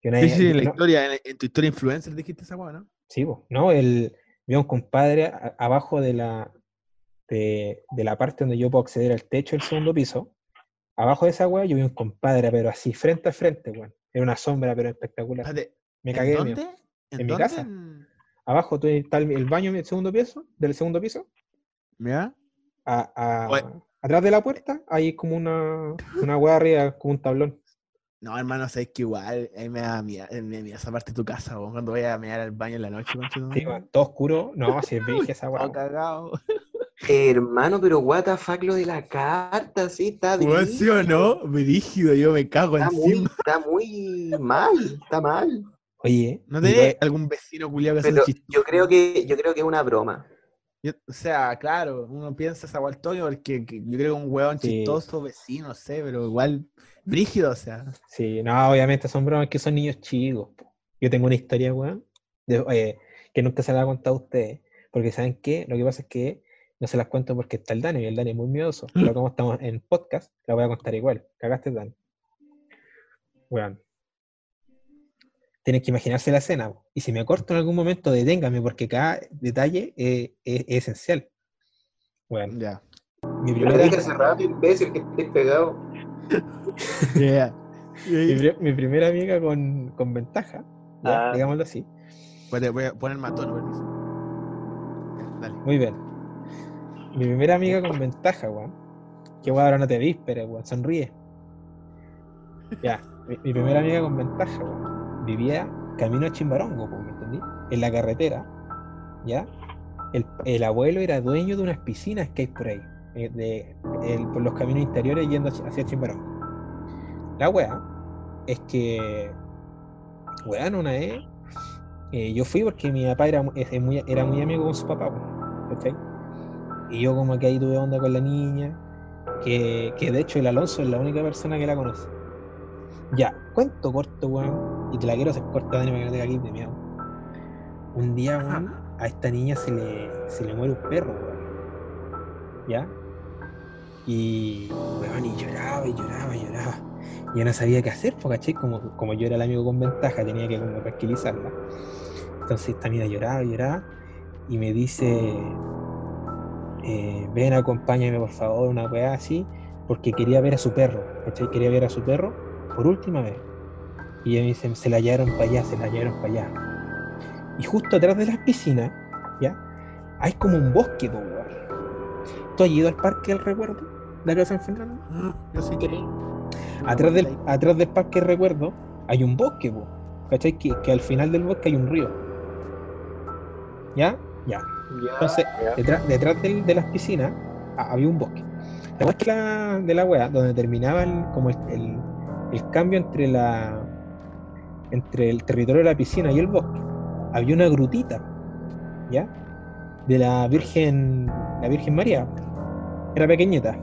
Que una Sí, vez- sí, en la no, historia, en, en tu historia influencer dijiste esa weá, ¿no? Sí, po, no, el, vi a un compadre a- abajo de la, de, de la parte donde yo puedo acceder al techo del segundo piso. Abajo de esa weá yo vi un compadre, pero así, frente a frente, weón. Era una sombra, pero espectacular. Me ¿en cagué de dónde? ¿En, En mi dónde? casa. En- Abajo tú- está el, el baño del segundo piso, del segundo piso. ¿Ya? A, a- atrás de la puerta hay como una, una weá arriba, como un tablón. No, hermano, sabes que igual ahí me da miedo, me da miedo esa parte de tu casa, weón, cuando vaya a mear al baño en la noche, tu Sí, weón, todo oscuro. No, si es virgen esa weá. Cagado. Hermano, pero what the fuck lo de la carta, sí, está Weón, ¿sí o no? Brígido, yo me cago Está muy, encima. está muy mal, está mal. Oye, ¿No tenés algún vecino culiado que hace Pero yo creo que, yo creo que es una broma. Yo- o sea, claro, uno piensa esa porque que yo creo que un Sí. chistoso, vecino, no sé, pero igual brígido, o sea. Sí, no, obviamente son bromas que son niños chicos. po. Yo tengo una historia, weón, de- eh, que nunca se la he contado a ustedes. Porque ¿saben qué? Lo que pasa es que no se las cuento porque está el Dani, y el Dani es muy miedoso. Pero como estamos en podcast, la voy a contar igual. Cagaste, Dani. Weón. Tienes que imaginarse la escena. po. Y si me corto en algún momento, deténgame, porque cada detalle eh, es, es esencial. Bueno, Ya. mi primera, dije hace rato, imbécil, que estés pegado. Yeah. mi, pri- mi primera amiga con, con ventaja, ya, Ah. digámoslo así. Voy a- voy a poner tono, permiso. Dale. Muy bien. Mi primera amiga con ventaja, weón. Que weón, ahora no te vísperas, weón. Sonríe. Ya. Mi, mi primera amiga con ventaja, weón. Vivía camino a Chimbarongo, ¿me entendí? En la carretera. ¿Ya? El, el abuelo era dueño de unas piscinas que hay por ahí. eh, de, el- por los caminos interiores yendo hacia Chimbarongo. La weá es que. Weón, una vez. eh, yo fui porque mi papá era, muy, era muy amigo con su papá. ¿cachai? Y yo como que ahí tuve onda con la niña, que, que de hecho el Alonso es la única persona que la conoce. Ya, cuento corto, weón, y te la quiero hacer corta, Dani, para que no cagues de miedo. Un día, weón, a esta niña se le, se le muere un perro, weón. ¿Ya? Y, weón, y lloraba, y lloraba, y lloraba. Yo no sabía qué hacer, ¿cachai? Como, como yo era el amigo con ventaja, tenía que como tranquilizarla. Entonces esta mina lloraba, lloraba, y me dice, eh, ven, acompáñame por favor, una weá así, porque quería ver a su perro, ¿cachai? Quería ver a su perro por última vez. Y ella me dice, se la llevaron para allá, se la llevaron para allá. Y justo atrás de las piscinas, ¿ya? Hay como un bosque, po. ¿Tú has ido al parque del recuerdo? ¿De acá San Fernando? Yo sí que. Atrás del, atrás del parque recuerdo hay un bosque, po, ¿cachai? Que, que al final del bosque hay un río. ¿Ya? Ya. Entonces, Ya. detrás, detrás del- de las piscinas ah, había un bosque. La la, de la wea, donde terminaba el, como el, el- el cambio entre la entre el territorio de la piscina y el bosque, había una grutita, ¿ya? De la Virgen, la Virgen María. Era pequeñita.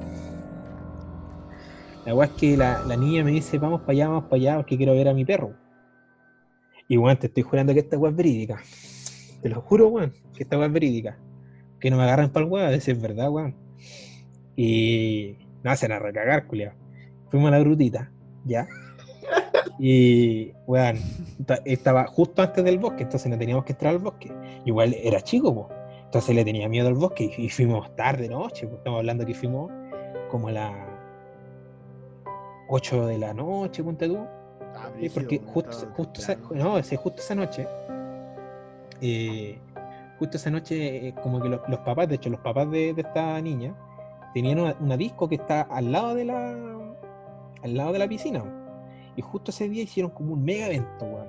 La wea es que la, la niña me dice, vamos para allá, vamos para allá, porque quiero ver a mi perro. Y weón, te estoy jurando que esta wea es verídica. Te lo juro, weón, que esta wea es verídica. Que no me agarran para el weón, a veces es verdad, weón. Y no hacen a recagar, culiao. Fuimos a la grutita, ¿ya? Y, weón, ta- estaba justo antes del bosque, entonces no teníamos que entrar al bosque. Igual era chico, pues. Entonces le tenía miedo al bosque y, fuimos tarde, noche, pues. Estamos hablando que fuimos como a las 8 de la noche, ponte tú. Ah, brígido, porque justo, justo, esa, no, ese- justo esa noche, eh, justo esa noche, eh, como que los, los papás, de hecho, los papás de, de esta niña, tenían una, una disco que está al lado de la, al lado de la piscina. Y justo ese día hicieron como un mega evento, weón.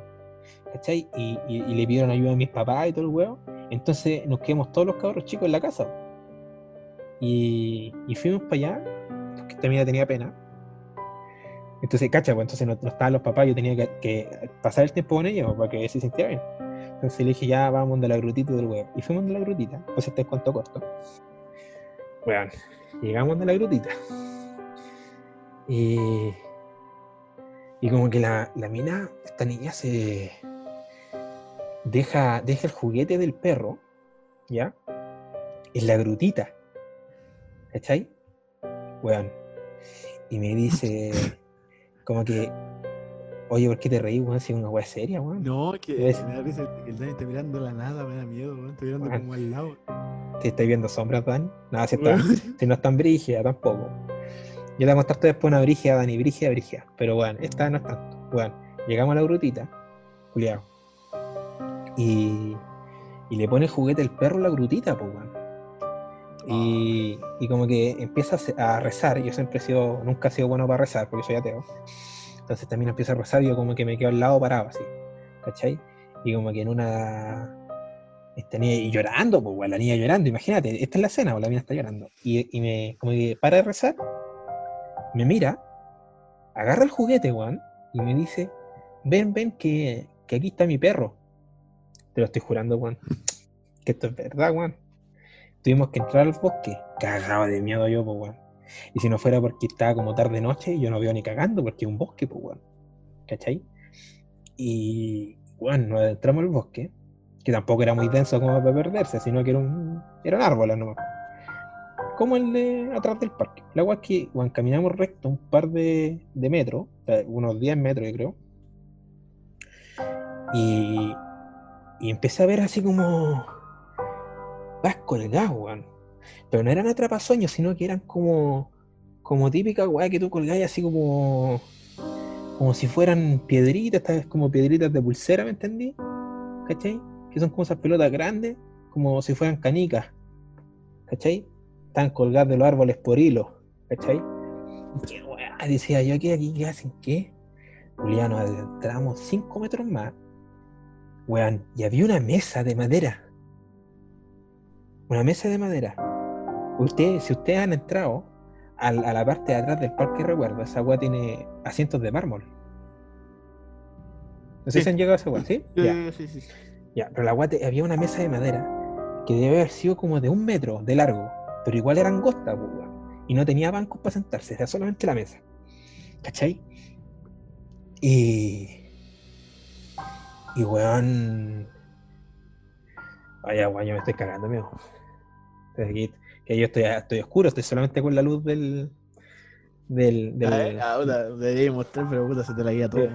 ¿Cachai? Y, y- y le pidieron ayuda a mis papás y todo el weón. Entonces nos quedamos todos los cabros chicos en la casa. Y, y fuimos para allá, porque esta mina tenía pena. Entonces, cacha, pues entonces no, no estaban los papás, yo tenía que, pasar el tiempo con ellos para que se sintiera bien. Entonces le dije, ya vamos de la grutita del huevo. Y fuimos de la grutita, pues este es cuento corto. Bueno, llegamos de la grutita. Y, y como que la, la mina, esta niña se deja, deja el juguete del perro, ¿ya? En la grutita. ¿Cachai? Weón. Y me dice, como que, oye, ¿por qué te reí, weón? Si es una weá seria, weón. No, que me da risa que el Dani está mirando la nada, me da miedo, weón. Está mirando Weón. como al lado. ¿Te estáis viendo sombras, Dani? Nada, si, está, Weón. si no es tan brígida tampoco. Yo le voy a mostrarte después una brígida, Dani, brígida, brígida. Pero bueno, esta no es tanto. Bueno, llegamos a la grutita, culiao. Y, y le pone el juguete el perro en la grutita, pues, weón. Y, como que empieza a rezar. Yo siempre he sido, nunca he sido bueno para rezar, porque soy ateo. Entonces también empieza a rezar y yo como que me quedo al lado parado así. ¿Cachai? Y como que en una. Esta y llorando, pues, la niña llorando, imagínate, esta es la escena, pues, la niña está llorando. Y, y me, como que para de rezar, me mira, agarra el juguete, weón, y me dice, ven, ven, que, que aquí está mi perro. Te lo estoy jurando, weón. Que esto es verdad, weón. Tuvimos que entrar al bosque, cagado de miedo yo, pues, weón. Y si no fuera porque estaba como tarde noche, yo no veo ni cagando, porque es un bosque, pues, weón. ¿Cachai? Y, weón, nos adentramos al bosque, que tampoco era muy denso como para perderse, sino que era un, era un árbol nomás. Como el de atrás del parque. La agua es que, weón, caminamos recto un par de, de metros, unos 10 metros, yo creo. Y, y empecé a ver así como vas colgado, weón. Pero no eran atrapasueños, sino que eran como, como típica weá que tú colgáis así como, como si fueran piedritas, estas como piedritas de pulsera, ¿me entendí? ¿Cachai? Que son como esas pelotas grandes, como si fueran canicas, ¿cachai? Están colgadas de los árboles por hilo, ¿cachai? Qué weá, decía yo, ¿qué aquí qué hacen? ¿Qué? Juliano, adentramos 5 metros más, weón, y había una mesa de madera. Una mesa de madera. Ustedes, si ustedes han entrado a, la parte de atrás del parque recuerdo, esa weá tiene asientos de mármol. No sé Sí. si han llegado a esa weá, ¿sí? Ya. sí, sí, sí. Ya, pero la guate, había una mesa de madera que debe haber sido como de un metro de largo, pero igual era angosta, pues. Y no tenía bancos para sentarse, era solamente la mesa. ¿Cachai? Y. Y weón. Vaya, weón, yo me estoy cagando, amigo. Aquí- que yo estoy, estoy oscuro, estoy solamente con la luz del. del. del- Ah, eh, ah, debería mostrar, pero puta, se te la guía todo.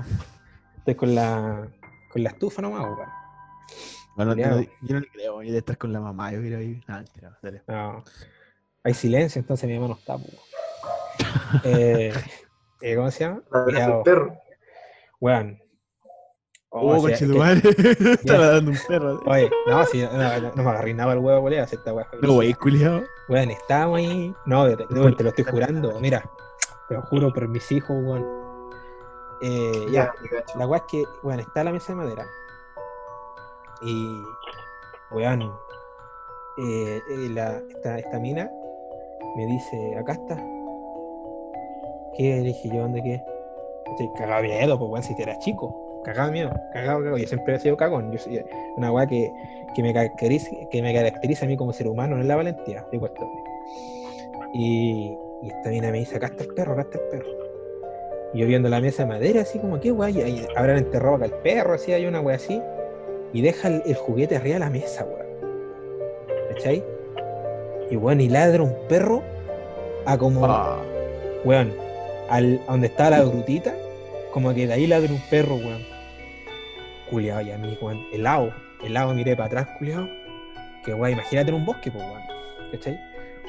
estoy con la. con la estufa nomás, weón. Bueno, yo, yo no le creo, yo de estar con la mamá, yo quiero ir. Ah, mentira, dale. No. Hay silencio, entonces mi mamá no está. po. eh, eh, ¿Cómo se llama? El perro. Weón. Oh, Oh, o sea, tu que- madre. Está ladrando un perro. Oye, no, si no, no, no me agarré nada el huevo, bolea, esta weá. fue No, güey, culiado. Weón, estábamos ahí. No, te, te- te lo estoy jurando. Mira, te lo juro por mis hijos, weón. Eh, ya, la weá es que, weón, está la mesa de madera. Y, weón, eh, eh, la, esta, esta mina me dice, acá está. ¿Qué? Le dije yo, ¿dónde qué? Estoy cagado miedo, pues, weón, si te eras chico. Cagado miedo, cagado, cagado. Yo siempre he sido cagón. Yo soy una weá que, que, me caracteriza, que me caracteriza a mí como ser humano, no es la valentía, de cuestión. Y, y esta mina me dice, acá está el perro, acá está el perro. Y yo viendo la mesa de madera, así como, ¿qué weá? Y ahí Habrán enterrado acá el perro, así, hay una weá así. Y deja el, el juguete arriba de la mesa, weón. ¿Cachai? Y bueno, y ladra un perro a como, Ah, weón, al, a donde está la grutita, como que de ahí ladra un perro, weón. Culeado, y a mí, weón, helado, helado miré para atrás, culeado. Que weón, imagínate en un bosque, pues, weón. ¿Cachai?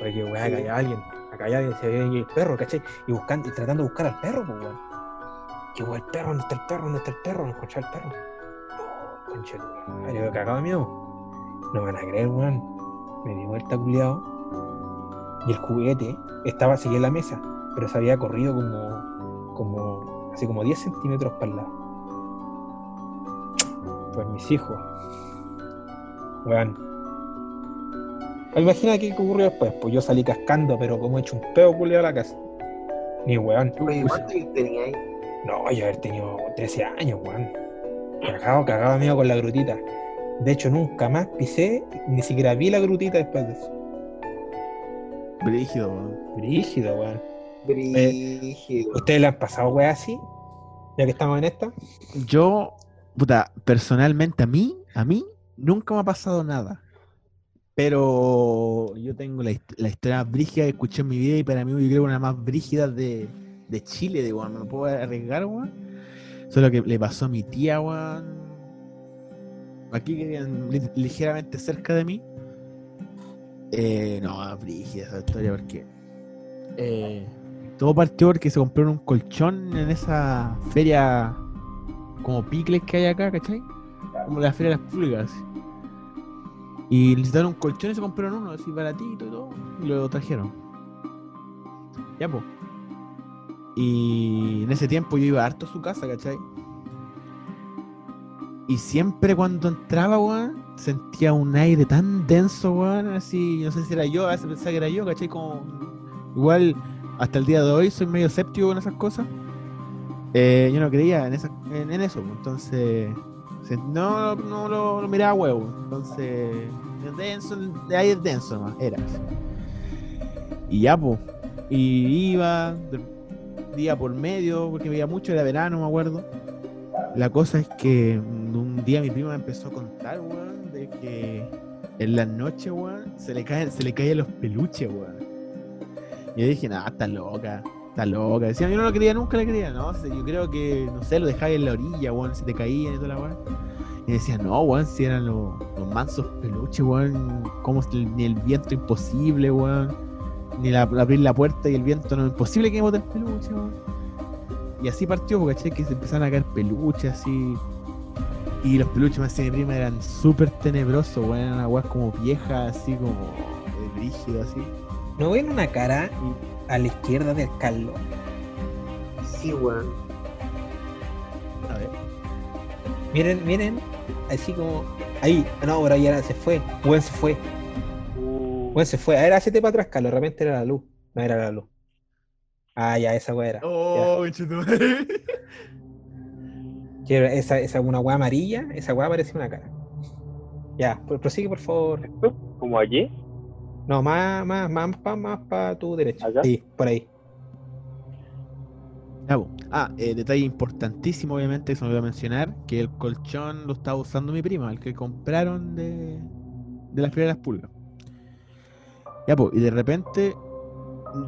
Oye, weón, acá hay alguien, acá hay alguien, se ve el perro, ¿cachai? Y buscando, y tratando de buscar al perro, pues, weón. Que weón, el perro, ¿dónde está el perro? ¿Dónde está el perro? No encontré al perro. No, concha, de tu madre, yo cagado de miedo. No me van a creer, weón. Me di vuelta, culiado. Y el juguete estaba así en la mesa, pero se había corrido como, como, así como 10 centímetros para el lado. Pues mis hijos. Weón. Imagina qué ocurrió después. Pues yo salí cascando, pero como he hecho un peo culiado a la casa. Ni weón. Oye, ¿cuánto años tenía ahí? No, yo haber tenido 13 años, weón. Cagado, cagado amigo con la grutita. De hecho, nunca más pisé, ni siquiera vi la grutita después de eso. brígido, weón. Brígido, weón. Brígido. ¿Ustedes le han pasado weá así? Ya que estamos en esta. Yo, puta, personalmente a mí, a mí, nunca me ha pasado nada. Pero yo tengo la, la historia más brígida que escuché en mi vida y para mí yo creo una más brígidas de, de Chile, de weón. Me puedo arriesgar, weón. Solo que le pasó a mi tía, weón. Aquí que vivían li- ligeramente cerca de mí. Eh, no, brígida esa historia porque eh, todo partió porque se compraron un colchón en esa feria como picles que hay acá, ¿cachai? Como la feria de las pulgas. Y necesitaron colchón y se compraron uno, así baratito y todo, y lo trajeron. Ya, pues. Y en ese tiempo yo iba harto a su casa, ¿cachai? Y siempre cuando entraba, weón, sentía un aire tan denso, weón, así, no sé si era yo, a veces pensaba que era yo, ¿cachai? Como, igual, hasta el día de hoy soy medio escéptico con esas cosas. Eh, yo no creía en, en, eso, pues, entonces no, no lo, lo miraba huevo. Entonces, es denso, de ahí es denso nomás, era. Y ya, pues, y iba día por medio, porque veía mucho, era verano, me acuerdo. La cosa es que un día mi prima me empezó a contar, weón, de que en las noches, weón, se le caen, se le caían los peluches, weón. Y yo dije, nada, está loca, está loca. Decía, yo no lo quería, nunca le creía, no, yo creo que, no sé, lo dejaba en la orilla, weón, se te caían y toda la weón. Y decía, no, weón, si eran los, los mansos peluches, weón. Como ni el viento imposible, weón. Ni la, abrir la puerta y el viento no imposible que bote el peluche, weón. Y así partió, porque caché que se empezaron a caer peluches así. Y los peluches más de mi prima eran súper tenebrosos, weón. Eran weas como viejas, así como de brígido, así. No ven una cara a la izquierda del Carlos. Sí, weón. A ver. Miren, miren, así como. Ahí, no, ahí era, se fue. Buen se fue. Uh, Buen se fue. A ver, hacete para atrás, Carlos. De repente era la luz. No era la luz. Ah, ya, esa weá era. Oh, esa, esa una weá amarilla, esa weá parecía una cara. Ya, pro- prosigue por favor. como allí. No, más, más, más, más, más para tu derecha. Sí, por ahí. Ah, eh, detalle importantísimo, obviamente, que se me olvidó mencionar, que el colchón lo estaba usando mi prima, el que compraron de, de las Pulgas. Ya, pues, y de repente,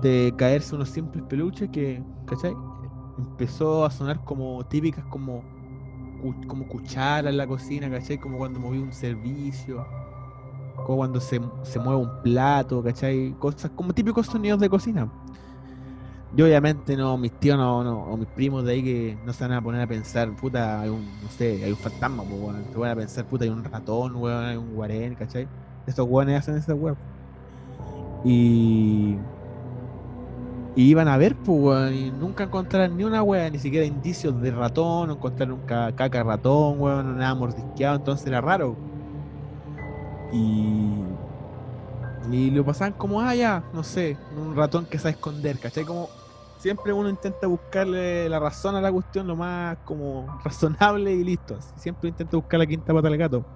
de caerse unos simples peluches que, ¿cachai? Empezó a sonar como típicas, como, como cuchara en la cocina, ¿cachai? Como cuando moví un servicio, como cuando se, se mueve un plato, ¿cachai? Cosas como típicos sonidos de cocina. Yo obviamente no, mis tíos no, o mis primos de ahí que no se van a poner a pensar, puta, hay un, no sé, hay un fantasma, pues, weón. Se van a pensar, puta, hay un ratón, weón, hay un guarén, ¿cachai? Estos weones hacen esa weón. Y... Y iban a ver, pues, weón, y nunca encontraron ni una weá, ni siquiera indicios de ratón, no encontraron un ca- caca ratón, weón, nada mordisqueado, entonces era raro. Y... Y lo pasaban como, ah, ya, no sé, un ratón que sabe esconder, ¿cachai? Como siempre uno intenta buscarle la razón a la cuestión lo más como razonable y listo. Siempre intenta buscar la quinta pata al gato.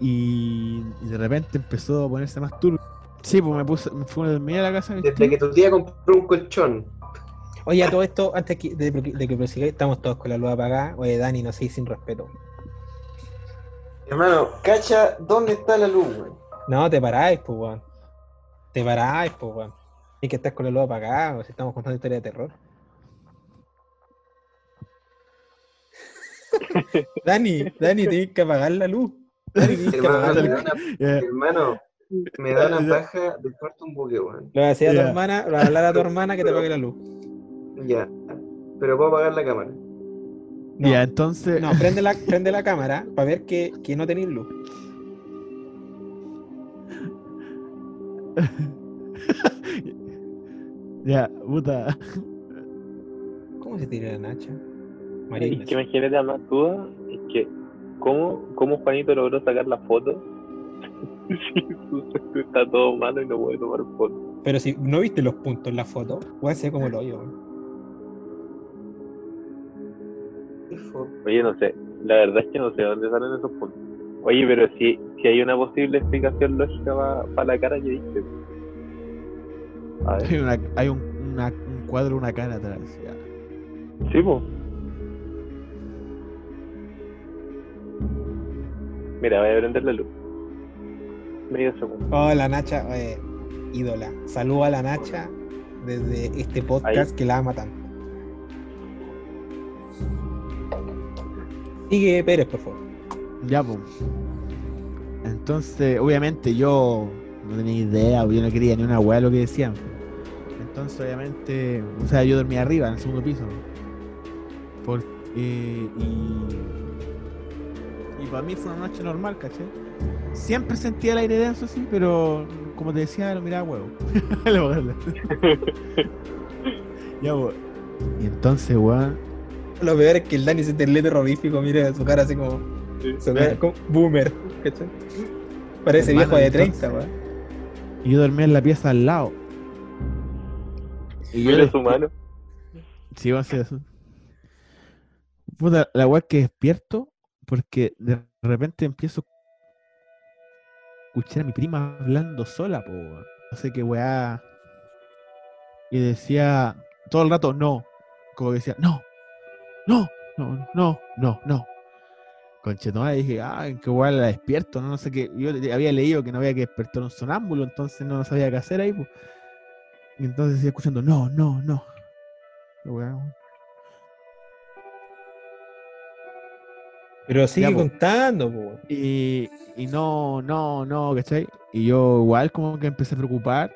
Y, y de repente empezó a ponerse más turbio. Sí, pues me puse, me fui a dormir a la casa. Desde que tu tía compró un colchón. Oye, a todo esto, antes que- de, de que prosigáis, estamos todos con la luz apagada. Oye, Dani, no sé, sin respeto. Hermano, cacha, ¿dónde está la luz, weón? No, te paráis, pues, weón. Te paráis, pues, weón. Tienes que estar con la luz apagada, o si estamos contando historias de terror. Dani, Dani, tienes que apagar la luz. Dani, tienes que Hermano, apagar me la da luz. hermano, me da una paja de cuarto un buque, weón. Le voy a decir a tu hermana, le voy a hablar a tu hermana que te apague la luz. Ya. Pero puedo apagar la cámara. No, ya, entonces. no, prende la, prende la cámara para ver que, que no tenéis luz. Ya, puta. ¿Cómo se tira la Nacha? María Y Iglesia. que me genera más duda es que cómo, cómo Juanito logró sacar la foto si está todo malo y no puede tomar foto. Pero si no viste los puntos en la foto, a ser como lo yo. Oye, no sé, la verdad es que no sé dónde salen esos puntos. Oye, pero si, si hay una posible explicación lógica para la cara que ver, Hay, una- hay un, una- un cuadro, una cara atrás. ya. sí, pues. Mira, voy a prender la luz. Medio segundo. Oh, la Nacha, eh, ídola. Saludo a la Nacha desde este podcast que la ama tanto. Sigue Pérez, por favor. Ya, pues. Entonces, obviamente yo no tenía idea, yo no quería ni una weá de lo que decían. Entonces, obviamente, o sea, yo dormía arriba, en el segundo piso. Porque, y. Y para mí fue una noche normal, ¿cachai? Siempre sentía el aire denso, sí, pero como te decía, lo miraba huevo. Ya, pues. Y entonces, weón. Lo peor es que el Dani se te terrorífico, mire su cara así como, su cara como boomer, ¿cachai? Parece Hermano, viejo de 30, entonces- weón. Y yo dormía en la pieza al lado. Y yo Mira les- su mano. Sí, va a ser eso. Puta, la weá que despierto porque de repente empiezo a escuchar a mi prima hablando sola, po. No sé qué weá. Y decía todo el rato no. Como que decía, no, no, no, no, no, no. Conchetomada, dije, ah, en qué weá la despierto, no, no sé qué. Yo había leído que no había que despertar un sonámbulo, entonces no sabía qué hacer ahí, pues. Y entonces seguía escuchando, no, no, no. Pero sigue contando, po. Y, y no, no, no, ¿cachai? Y yo igual como que empecé a preocupar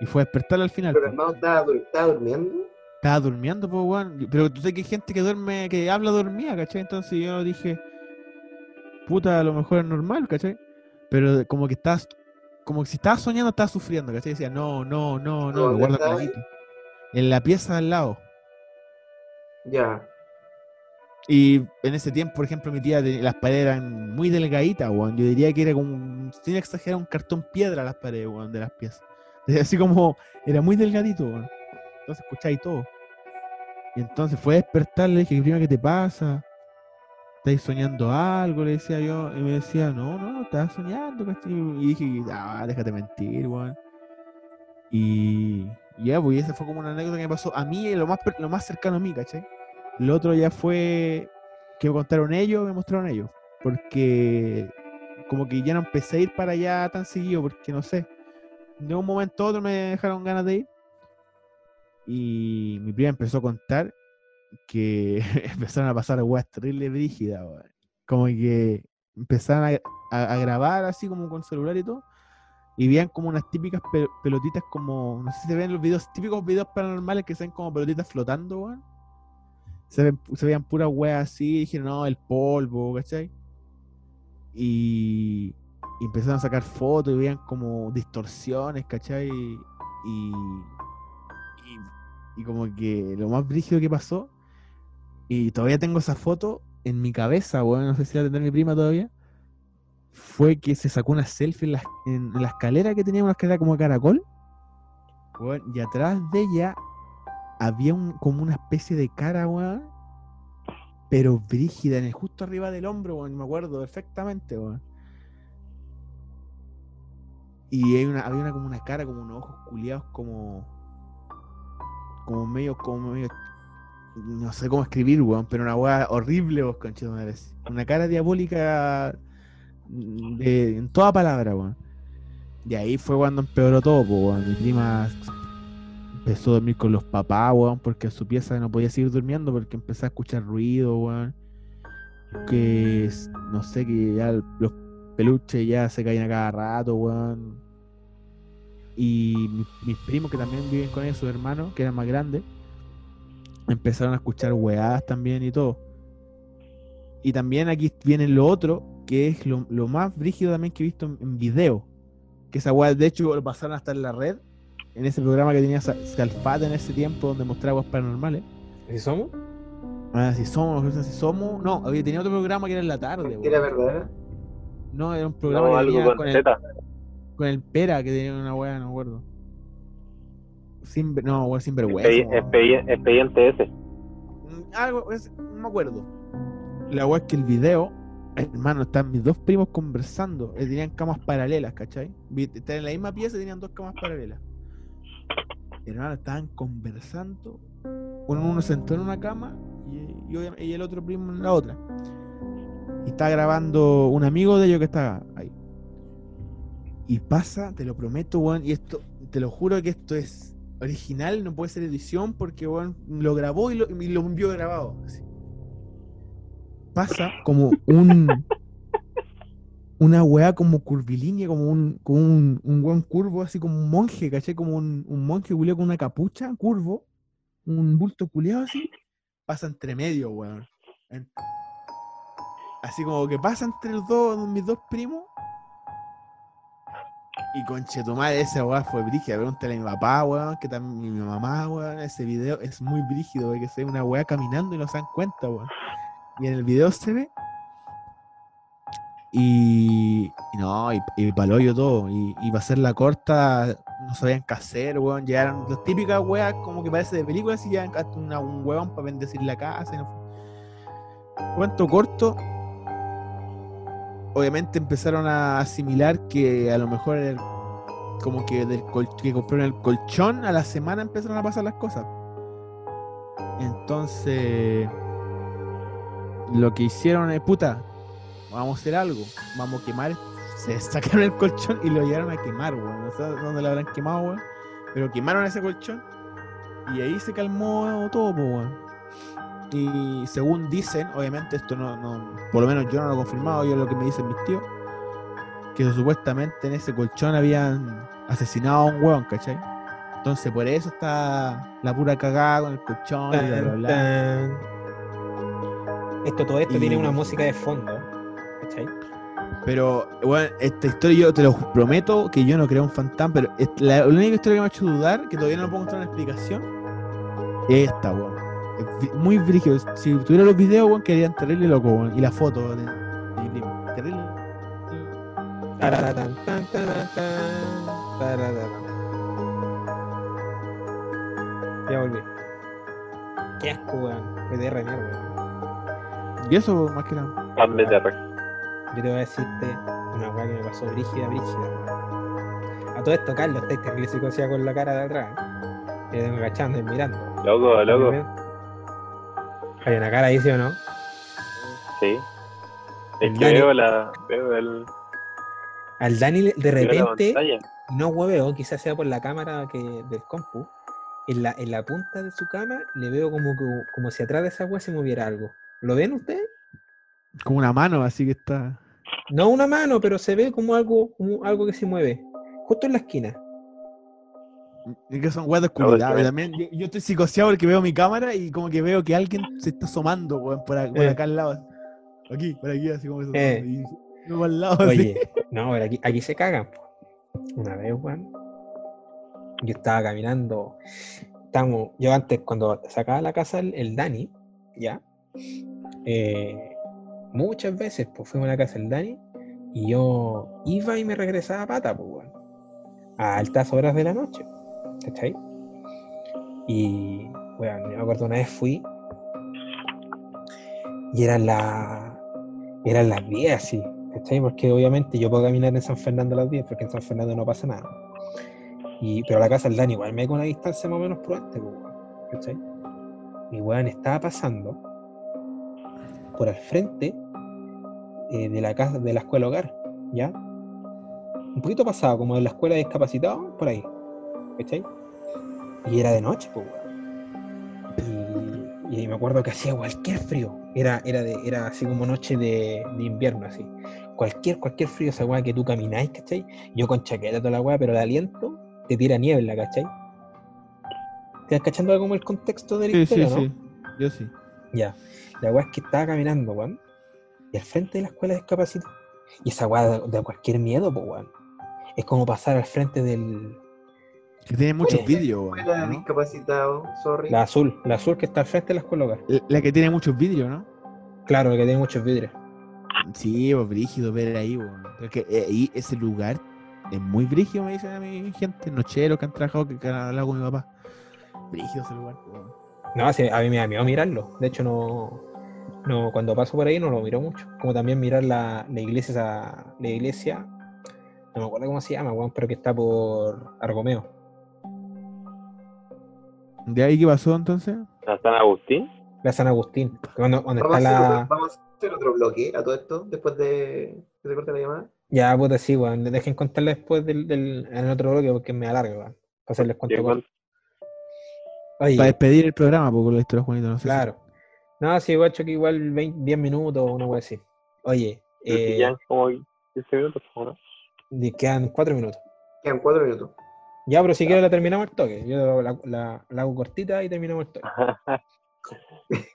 y fue a despertar al final. Pero po. hermano estaba durmiendo. Estaba durmiendo, pues, weón. Pero tú sabes que hay gente que duerme, que habla dormida, ¿cachai? Entonces yo dije, puta, a lo mejor es normal, ¿cachai? Pero como que estás, como que si estabas soñando, estabas sufriendo, ¿cachai? Decía, no, no, no, no, ¿Dónde me guardo estabas? clarito. En la pieza al lado. Ya. Y en ese tiempo, por ejemplo, mi tía, las paredes eran muy delgaditas, weón. Yo diría que era como, sin exagerar, un cartón piedra las paredes, weón, de las piezas. Así como, era muy delgadito, weón. Entonces escucháis todo. Y entonces fue a despertar, le dije, prima, ¿qué te pasa? ¿Estáis soñando algo? Le decía yo. Y me decía, no, no, no, estaba soñando, ¿cachai? Y dije, ah, déjate mentir, weón. Y ya, pues y esa fue como una anécdota que me pasó a mí, lo más, lo más cercano a mí, ¿cachai? Lo otro ya fue que me contaron ellos, me mostraron ellos. Porque como que ya no empecé a ir para allá tan seguido, porque no sé. De un momento a otro me dejaron ganas de ir. Y mi prima empezó a contar que empezaron a pasar weas terribles brígidas. Como que empezaron a, grabar así como con celular y todo. Y veían como unas típicas pe- pelotitas como, no sé si se ven los videos, típicos videos paranormales que se ven como pelotitas flotando, weón. Se veían puras weas así, y dijeron, no, el polvo, ¿cachai? Y, y empezaron a sacar fotos y veían como distorsiones, ¿cachai? Y, y, como que lo más brígido que pasó, y todavía tengo esa foto en mi cabeza, weón, no sé si la tendrá mi prima todavía, fue que se sacó una selfie en la, en, la escalera que tenía una escalera como caracol, weón, y atrás de ella había como una especie de cara, weón, pero brígida, en el, justo arriba del hombro, weón, me acuerdo perfectamente, weón. Y hay una, había una como una cara, como unos ojos culiados, como. Como medio, como medio. No sé cómo escribir, weón, pero una weá horrible, vos, conchetumares. Una cara diabólica de- en toda palabra, weón. Y ahí fue cuando empeoró todo, weón. Mi prima empezó a dormir con los papás, weón, porque en su pieza no podía seguir durmiendo porque empezó a escuchar ruido, weón. Que no sé, que ya los peluches ya se caían a cada rato, weón. Y mi- mis primos que también viven con ellos, sus hermanos, que eran más grandes, empezaron a escuchar weadas también y todo. Y también aquí viene lo otro, que es lo, lo más brígido también que he visto en, en video. Que esa weá, de hecho, lo pasaron hasta en la red, en ese programa que tenía Sa- Salfate en ese tiempo, donde mostraba weas paranormales. ¿Así somos? Ah, si somos, no sé si somos. No, había tenía otro programa que era en la tarde, Era weón. verdad. No, era un programa No, que algo tenía con con el, Z. con el Pera, que tenía una weá, no me acuerdo. Sin, no, weón, sin vergüenza. expedi- expediente ese. Mm, Algo, es- no me acuerdo. La weá es que el video, hermano, están mis dos primos conversando. eh, tenían camas paralelas, ¿cachai? Estaban en la misma pieza y tenían dos camas paralelas. Hermano, estaban conversando. Uno, uno sentó en una cama y, y y el otro primo en la otra. Y está grabando un amigo de ellos que está ahí. Y pasa, te lo prometo, weón, y esto, te lo juro que esto es original, no puede ser edición porque, weón, lo grabó y lo, y lo envió grabado. Pasa como un. Una weá como curvilínea, como un, como un, un weón curvo, así como un monje, ¿cachai? Como un, un monje culiao con una capucha, curvo, un bulto culiado así, pasa entre medio, weón. Así como que pasa entre los dos, mis dos primos. Y conche tu madre, esa weá fue brígida. Pregúntale a mi papá, weón, que también mi mamá, weón. Ese video es muy brígido, porque se ve una weá caminando y no se dan cuenta, weón. Y en el video se ve. Y, y no, y, y paloyo todo. Y, y para hacer la corta, no sabían qué hacer, weón. Llegaron las típicas weas como que parece de películas y llegan hasta una- un huevón para bendecir la casa. y no fue. Cuento corto. Obviamente empezaron a asimilar que a lo mejor el- como que del col- que compraron el colchón a la semana empezaron a pasar las cosas. Entonces, lo que hicieron es, puta, vamos a hacer algo, vamos a quemar. Se sacaron el colchón y lo llevaron a quemar, weón. No sé dónde lo habrán quemado, weón. Pero quemaron ese colchón y ahí se calmó todo, weón. Y según dicen, obviamente esto no, no, por lo menos yo no lo he confirmado, yo lo que me dicen mis tíos, que supuestamente en ese colchón habían asesinado a un hueón, ¿cachai? Entonces por eso está la pura cagada con el colchón y bla, bla, bla. Esto, todo esto Y- tiene una música de fondo. ¿Cachai? Pero, bueno, esta historia yo te lo prometo que yo no creo un fantasma, pero la única historia que me ha hecho dudar, que todavía no puedo encontrar una explicación, es esta, weón. Muy brígido. Si tuviera los videos, weón, quedarían terrible loco, weón. Y la foto de, de mi primo. Terrible. Ya volví. Qué asco, weón. PTR de mierda, weón. Y eso, más que nada. Pan. Yo te voy a decirte una weá que me pasó brígida, brígida. A todo esto, Carlos, estáis terrible psicoseado con la cara de atrás. ¿eh? Te tengo agachando y mirando. Loco, loco. Hay una cara ahí, ¿sí o no? Sí. Es El que Dani- veo la. Veo el. Al Dani de repente, no hueveo, quizás sea por la cámara que, del compu. En la, en la punta de su cama le veo como, que- como si atrás de esa weá se moviera algo. ¿Lo ven ustedes? Como una mano, así que está. No una mano, pero se ve como algo, como algo que se mueve. Justo en la esquina. Es que son weas de oscuridad. No, es y que- también, yo, yo estoy psicoseado porque veo mi cámara y como que veo que alguien se está asomando, weón, por, Eh. acá al lado. Aquí, por aquí, así como se Eh. Y no al lado, así. Oye, no, pero aquí, aquí se cagan. Una vez, weón. Yo estaba caminando. Estamos, yo antes, cuando sacaba la casa el, el Dani, ya. eh, muchas veces, pues fuimos a la casa del Dani. Y yo iba y me regresaba a pata, pues, weón. A altas horas de la noche. ¿Cachai? Y, weón, yo me acuerdo una vez fui. Y eran las. Eran las 10, así. ¿Cachai? Porque obviamente yo puedo caminar en San Fernando a las 10, porque en San Fernando no pasa nada. Y, pero la casa del Dani igual me con una distancia más o menos prudente, pues, ¿cachai? Y weón estaba pasando por al frente eh, de la casa de la escuela hogar, ¿ya? Un poquito pasado, como de la escuela de discapacitados, por ahí, ¿cachai? Y era de noche, pues, weón. Y, y me acuerdo que hacía cualquier frío. Era, era, de, era así como noche de, de invierno, así. Cualquier, cualquier frío, esa weá que tú camináis, ¿cachai? Yo con chaqueta toda la weá, pero el aliento te tira niebla, ¿cachai? ¿Te vas cachando como el contexto de la Sí, sí, historia, no? sí. Yo sí. Ya. La weá es que estaba caminando, weón. Y al frente de la escuela de discapacitados. Y esa weá da cualquier miedo, pues, weón. Es como pasar al frente del. Que tiene muchos sorry. La azul. La azul que está al frente de la escuela hogar. La- La que tiene muchos vídeos, ¿no? Claro, que tiene muchos vidrios. Sí, pues brígido ver ahí, weón. Porque eh, ahí ese lugar es muy brígido, me dicen a mi gente, nocheros que han trabajado, que, han hablado con mi papá. Brígido ese lugar, weón. No, sí, a mí me da miedo mirarlo. De hecho, no, no cuando paso por ahí no lo miro mucho. Como también mirar la, la iglesia, esa- la iglesia, no me acuerdo cómo se llama, weón, pero que está por Argomeo. ¿De ahí qué pasó entonces? ¿A San Agustín? La San Agustín. Donde, donde Vamos a, está hacer la. otro, vamos a hacer otro bloque a todo esto, después de que se corte la llamada. Ya, puta, sí, weón. Dejen contarle después del, del, en el otro bloque porque me alarga, weón. Para hacerles cuento ¿Qué corto. Oye, Para despedir el programa, porque la historia Juanito, no sé. si- claro. No, sí, guacho, que igual 20, 10 minutos, una wea así. Oye, Eh, ya como 15 minutos, ¿o ¿no? quedan 4 minutos. Quedan cuatro minutos. Ya, pero si quieres la terminamos al toque. Yo la, la- la hago cortita y terminamos el toque.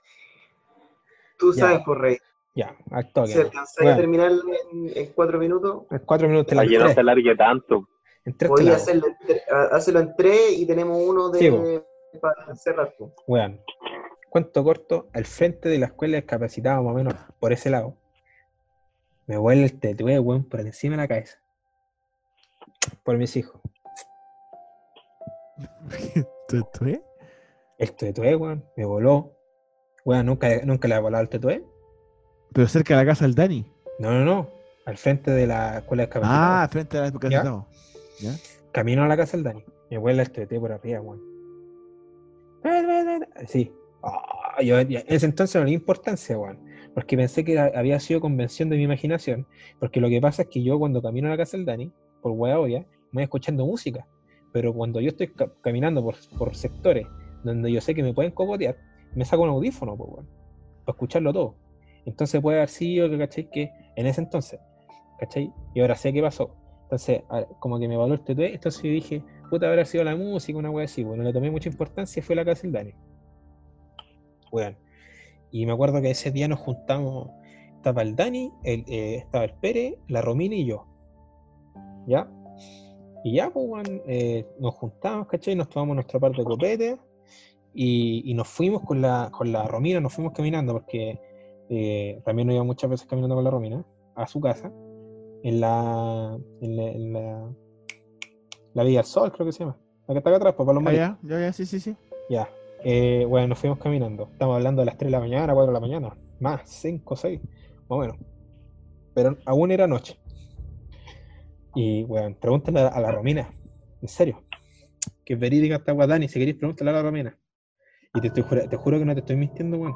Tú Ya. sabes, por rey. Ya, al toque. Si alcanzáis Bueno. a terminar en, en cuatro minutos, En 4 minutos te la no se alargue tanto. En tres podía hago. hacerlo en, tre- a- hacerlo en tres y tenemos uno Sí, de para cerrar. pues. Weón. Cuento corto, al frente de la escuela de discapacitados, más o menos por ese lado, me vuelve el tetué, weón, por encima de la cabeza. Por mis hijos. ¿Tú, tú, eh? El tetué, weón, me voló. Weón, nunca, nunca le ha volado el tetué. Pero cerca de la casa del Dani. No, no, no. Al frente de la escuela de Ah, discapacitados. frente a la del Dani. ¿Ya? Camino a la casa del Dani. Me vuelve el tetué por arriba, weón. Sí. Ah, yo, en ese entonces no le di importancia, weón. Porque pensé que había sido convención de mi imaginación. Porque lo que pasa es que yo cuando camino a la casa del Dani, por hueá obvia, voy escuchando música. Pero cuando yo estoy ca- caminando por, por sectores donde yo sé que me pueden cogotear, me saco un audífono, pues, weón, para escucharlo todo. Entonces puede haber sido que, ¿cachai? Que en ese entonces, ¿cachai? Y ahora sé qué pasó. Entonces, como que me valoró el TT, entonces yo dije, puta, habrá sido la música, una wea así, bueno, le tomé mucha importancia, fue la casa del Dani. Weón. Y me acuerdo que ese día nos juntamos, estaba el Dani, el, eh, estaba el Pérez, la Romina y yo. ¿Ya? Y ya, pues, weón, eh, nos juntamos, ¿cachai? Nos tomamos nuestra parte de copete y, y nos fuimos con la, con la Romina, nos fuimos caminando porque eh, también nos iba muchas veces caminando con la Romina a su casa, en la, en la, en la, la Villa del Sol, creo que se llama. La que está acá atrás, pues, para los Ah, ya, ya, ya, sí, sí, sí. Ya. Eh, bueno, nos fuimos caminando. Estamos hablando de las 3 de la mañana, 4 de la mañana. Más, 5, 6, más o menos. Pero aún era noche. Y, bueno, pregúntale a, la Romina. En serio. Que es verídica esta guadani. Si queréis, pregúntale a la Romina. Y te, estoy te juro que no te estoy mintiendo, weón.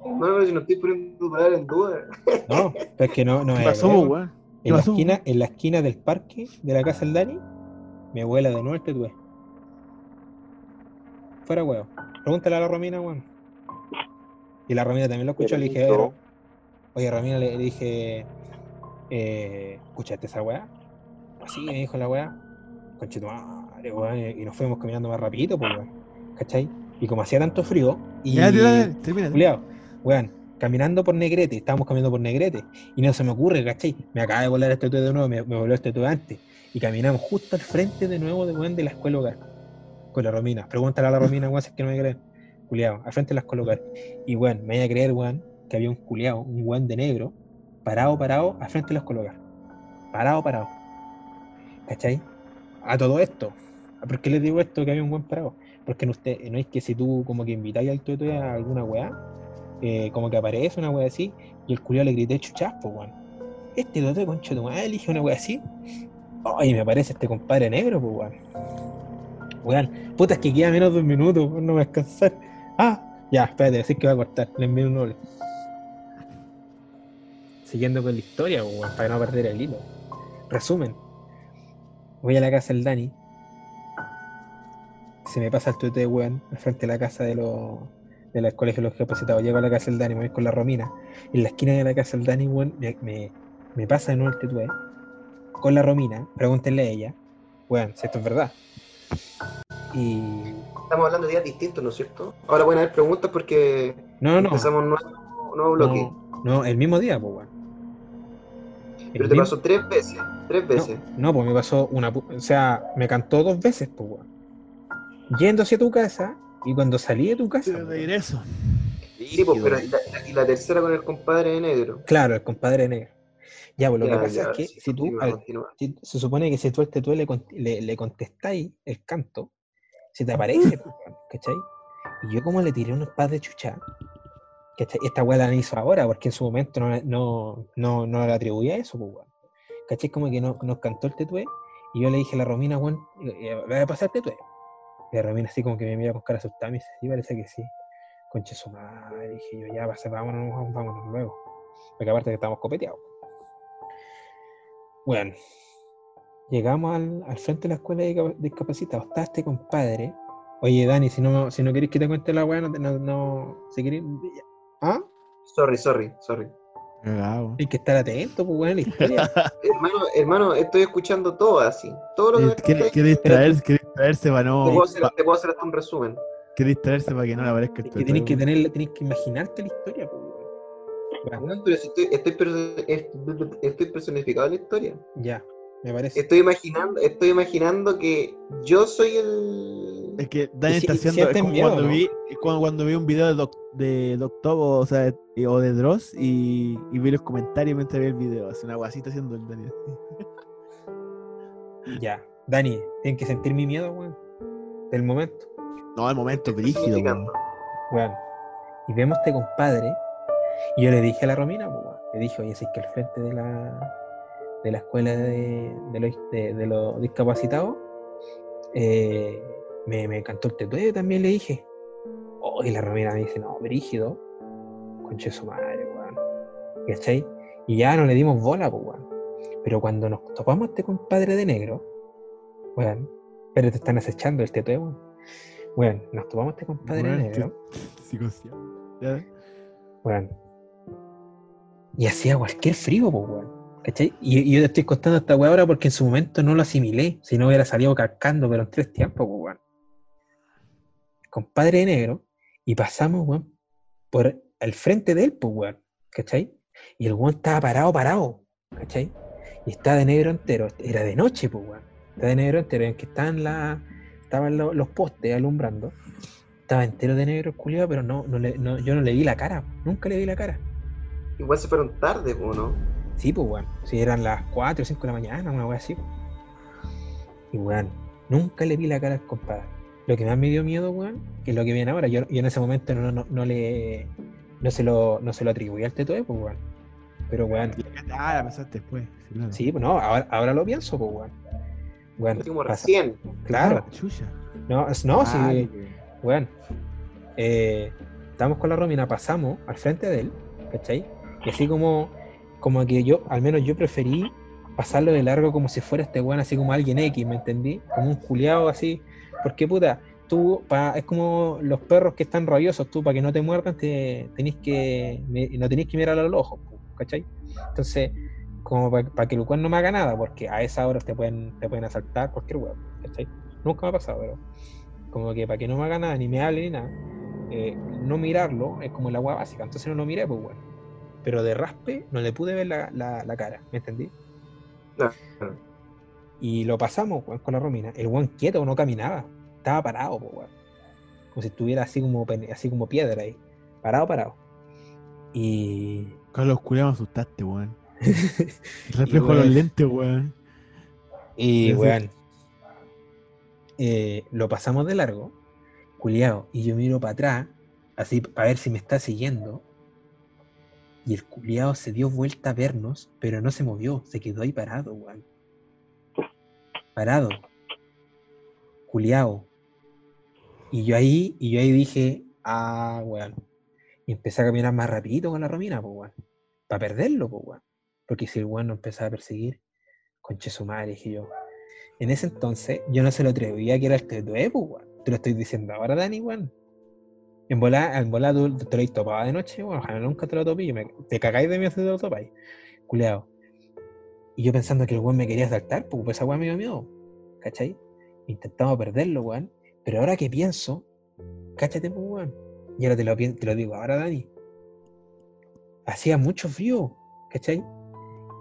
Bueno, pero si no estoy poniendo tu palabra en duda. No, pero es que no, no ¿Qué es pasó, weón. weón? ¿Qué En la, pasó? esquina, en la esquina del parque de la casa del Dani, mi abuela de nuevo el tetué. Fuera huevo. Pregúntale a la Romina, weón. Y la Romina también lo escuchó, le dije. "Oye, oye Romina, le, le dije, eh, ¿escuchaste esa weá? Así me dijo la weá. Conche tu madre, weón. Y nos fuimos caminando más rapidito, pues, weón. ¿Cachai? Y como hacía tanto frío, y. Ya, ya, ya. Juliado, weón, caminando por Negrete, estábamos caminando por Negrete, y no se me ocurre, ¿cachai? Me acaba de volar este tuyo de nuevo, me, me voló este tuyo antes, y caminamos justo al frente de nuevo de, weón, de la escuela hogar, con la Romina. Pregúntale a la Romina, weón, si es que no me creen. Culeado, al frente de la escuela hogar. Y weón, me voy a creer, weón, que había un culeado, un weón de negro, parado, parado, al frente de la escuela hogar. Parado, parado. ¿Cachai? A todo esto. ¿Por qué les digo esto que había un buen parado? Porque no, es que si tú como que invitáis al tuyo a alguna weá, eh, como que aparece una wea así, y el culiao le grité chuchaspo, weón. Este concho de tu madre elige una wea así. Ay, me aparece este compadre negro, pues weón. Weón, puta, es que queda menos de un minuto, no me a alcanzar. Ah, ya, espérate, así que va a cortar, le envío un noble. Siguiendo con la historia, weón, para no perder el hilo. Resumen. Voy a la casa del Dani. Se me pasa el tuete de weón al frente de la casa de los de los colegios de los discapacitados. Llego a la casa del Dani, me voy con la Romina. En la esquina de la casa del Dani, weón, me, me, me pasa de nuevo el tetué. Con la Romina, pregúntenle a ella. Weón, si esto es verdad. Y. Estamos hablando de días distintos, ¿no es cierto? Ahora pueden haber preguntas porque No, no. empezamos un nuevo, nuevo bloque. No, no, el mismo día, pues, weón. Pero te mismo- pasó tres veces. Tres veces. No, pues me pasó una. pu- O sea, me cantó dos veces, pues, weón. Yendo hacia tu casa y cuando salí de tu casa. De pues, regreso. Sí, pues, pero y la, y tercera con el compadre de negro. Claro, el compadre negro. Ya, pues lo Ya, que pasa ya, es que sí, si tú, si- se supone que si tú al tetué le, le, le contestáis el canto, se te aparece, pues, ¿cachai? Y yo como le tiré un par de chucha, ¿cachai? Esta weá la hizo ahora, porque en su momento no, no, no, no le atribuía eso, pues, weón. ¿Cachai? Como que no, nos cantó el tetué, y yo le dije a la Romina, weón, eh, ¿va a pasar el tetué? Y la Romina así como que me mira con cara asustada, me dice, sí, parece que sí. Conche su madre, dije yo, ya, pasa, vámonos, vámonos, luego. Porque aparte que estamos copeteados. Bueno, llegamos al, frente de la escuela de discap- discapacitados. Está este compadre. Oye, Dani, si no, si no queréis que te cuente la weá, no, no, no- si queréis. ¿Ah? Sorry, sorry, sorry. Hay que estar atento, pues, weón, la historia. Hermano, hermano, estoy escuchando todo así. Todo lo que Quiere, quiere distraerse, quiere distraerse para no. Te puedo, hacer, pa- te puedo hacer hasta un resumen. quiere distraerse para que no le aparezca el Es que tenéis que tener, tenéis que imaginarte la historia, pues, weón. Pero estoy, estoy, estoy personificado en la historia. ya, me parece. Estoy imaginando, estoy imaginando que yo soy el. Es que Dani si- está haciendo. Es sienten como miedo, cuando, ¿no? vi, es cuando vi un video de Doc, de Doc Top, o sea, o de Dross y, y vi los comentarios mientras vi el video. Hace una guasita haciendo el Dani. Ya. Dani, tienen que sentir mi miedo, weón. Del momento. No, el momento brígido. personificando. Weón. Y vemos a este compadre. Y yo le dije a la Romina, pues, weón, le dije, oye, si es que al frente de la, de la escuela de, de, los, de- de los discapacitados, eh, me, me cantó el tetué también, le dije. Oh, y la Romina me dice, no, brígido. Conche su madre, weón. ¿Cachai? Y ya no le dimos bola, pues, weón. Pero cuando nos topamos a este compadre de negro, weón, pero te están acechando el tetué, weón. Bueno, nos tomamos este compadre Weón, negro. Psicoseado. ¿Ya? Weón. Y hacía cualquier frío, pues, weón. ¿Cachai? Y, y yo te estoy contando esta weá ahora porque en su momento no lo asimilé. Si no hubiera salido cascando, pero en tres tiempos, pues, weón. Compadre negro. Y pasamos, weón, por el frente de él, pues, weón. ¿Cachai? Y el weón estaba parado, parado. ¿Cachai? Y estaba de negro entero. Era de noche, pues, weón. Estaba de negro entero. En que estaban, la, estaban lo- los postes alumbrando. Estaba entero de negro, culiado, pero no, no, le- no- yo no le vi la cara. Nunca le vi la cara. Igual se fueron tarde, po, ¿no? Sí, pues, weón. Si eran las 4 o 5 de la mañana, una weá así. po. Y, weón, nunca le vi la cara al compadre. Lo que más me dio miedo, weón, que es lo que viene ahora. Yo, yo en ese momento no, no, no le. No se lo, no se lo atribuí al teto, pues, weón. Pero, weón, Ah, la pensaste después. Sí, claro. sí, pues no, ahora, ahora lo pienso, pues, weón. Weón, como recién. Claro. Ah, chucha. No, es- no, sí, Ay, weón. Weón, eh, estábamos con la Romina, pasamos al frente de él, ¿cachai? Y así como, como que yo, al menos yo preferí pasarlo de largo como si fuera este weón, así como alguien X, ¿me entendí? Como un culiado así, porque puta, tú, pa, es como los perros que están rabiosos, tú para que no te muerdan, te, tenés que, no tenés que mirar a los ojos, ¿cachai? Entonces, como para que el weón no me haga nada, porque a esa hora te pueden, te pueden asaltar cualquier weón, ¿cachai? Nunca me ha pasado, pero como que para que no me haga nada, ni me hable ni nada, eh, no mirarlo es como la agua básica, entonces no lo miré, pues bueno. Pero de raspe no le pude ver la, la- la cara, ¿me entendí? Claro. Y lo pasamos, weón, con la Romina. El weón quieto, no caminaba, estaba parado, weón. Como si estuviera así como, así como piedra ahí. Parado, parado. Y. Carlos, culiao, me asustaste, weón. Reflejo los lentes, weón. Y, weón, eh, lo pasamos de largo, culiao, y yo miro para atrás, así para ver si me está siguiendo. Y el culiao se dio vuelta a vernos, pero no se movió, se quedó ahí parado, weón. Parado. Culiao. Y yo ahí, y yo ahí dije, ah, weón. Y empecé a caminar más rapidito con la Romina, pues, weón. Para perderlo, pues, weón. Porque si el weón nos empezaba a perseguir, conche su madre, dije yo. En ese entonces, yo no se lo atrevía que era el Tetué, pues, weón. Te lo estoy diciendo ahora, Dani, weón. En volada, en volada tú te lo topado de noche, weón. Ojalá nunca te lo topé. te cagáis de mí si te lo topáis. Culeado. Y yo pensando que el weón me quería saltar, pues, pues esa weón me dio miedo. ¿Cachai? Intentamos perderlo, weón. Pero ahora que pienso, cáchate, pues, weón. Y ahora te lo, te lo digo ahora, Dani. Hacía mucho frío, ¿cachai?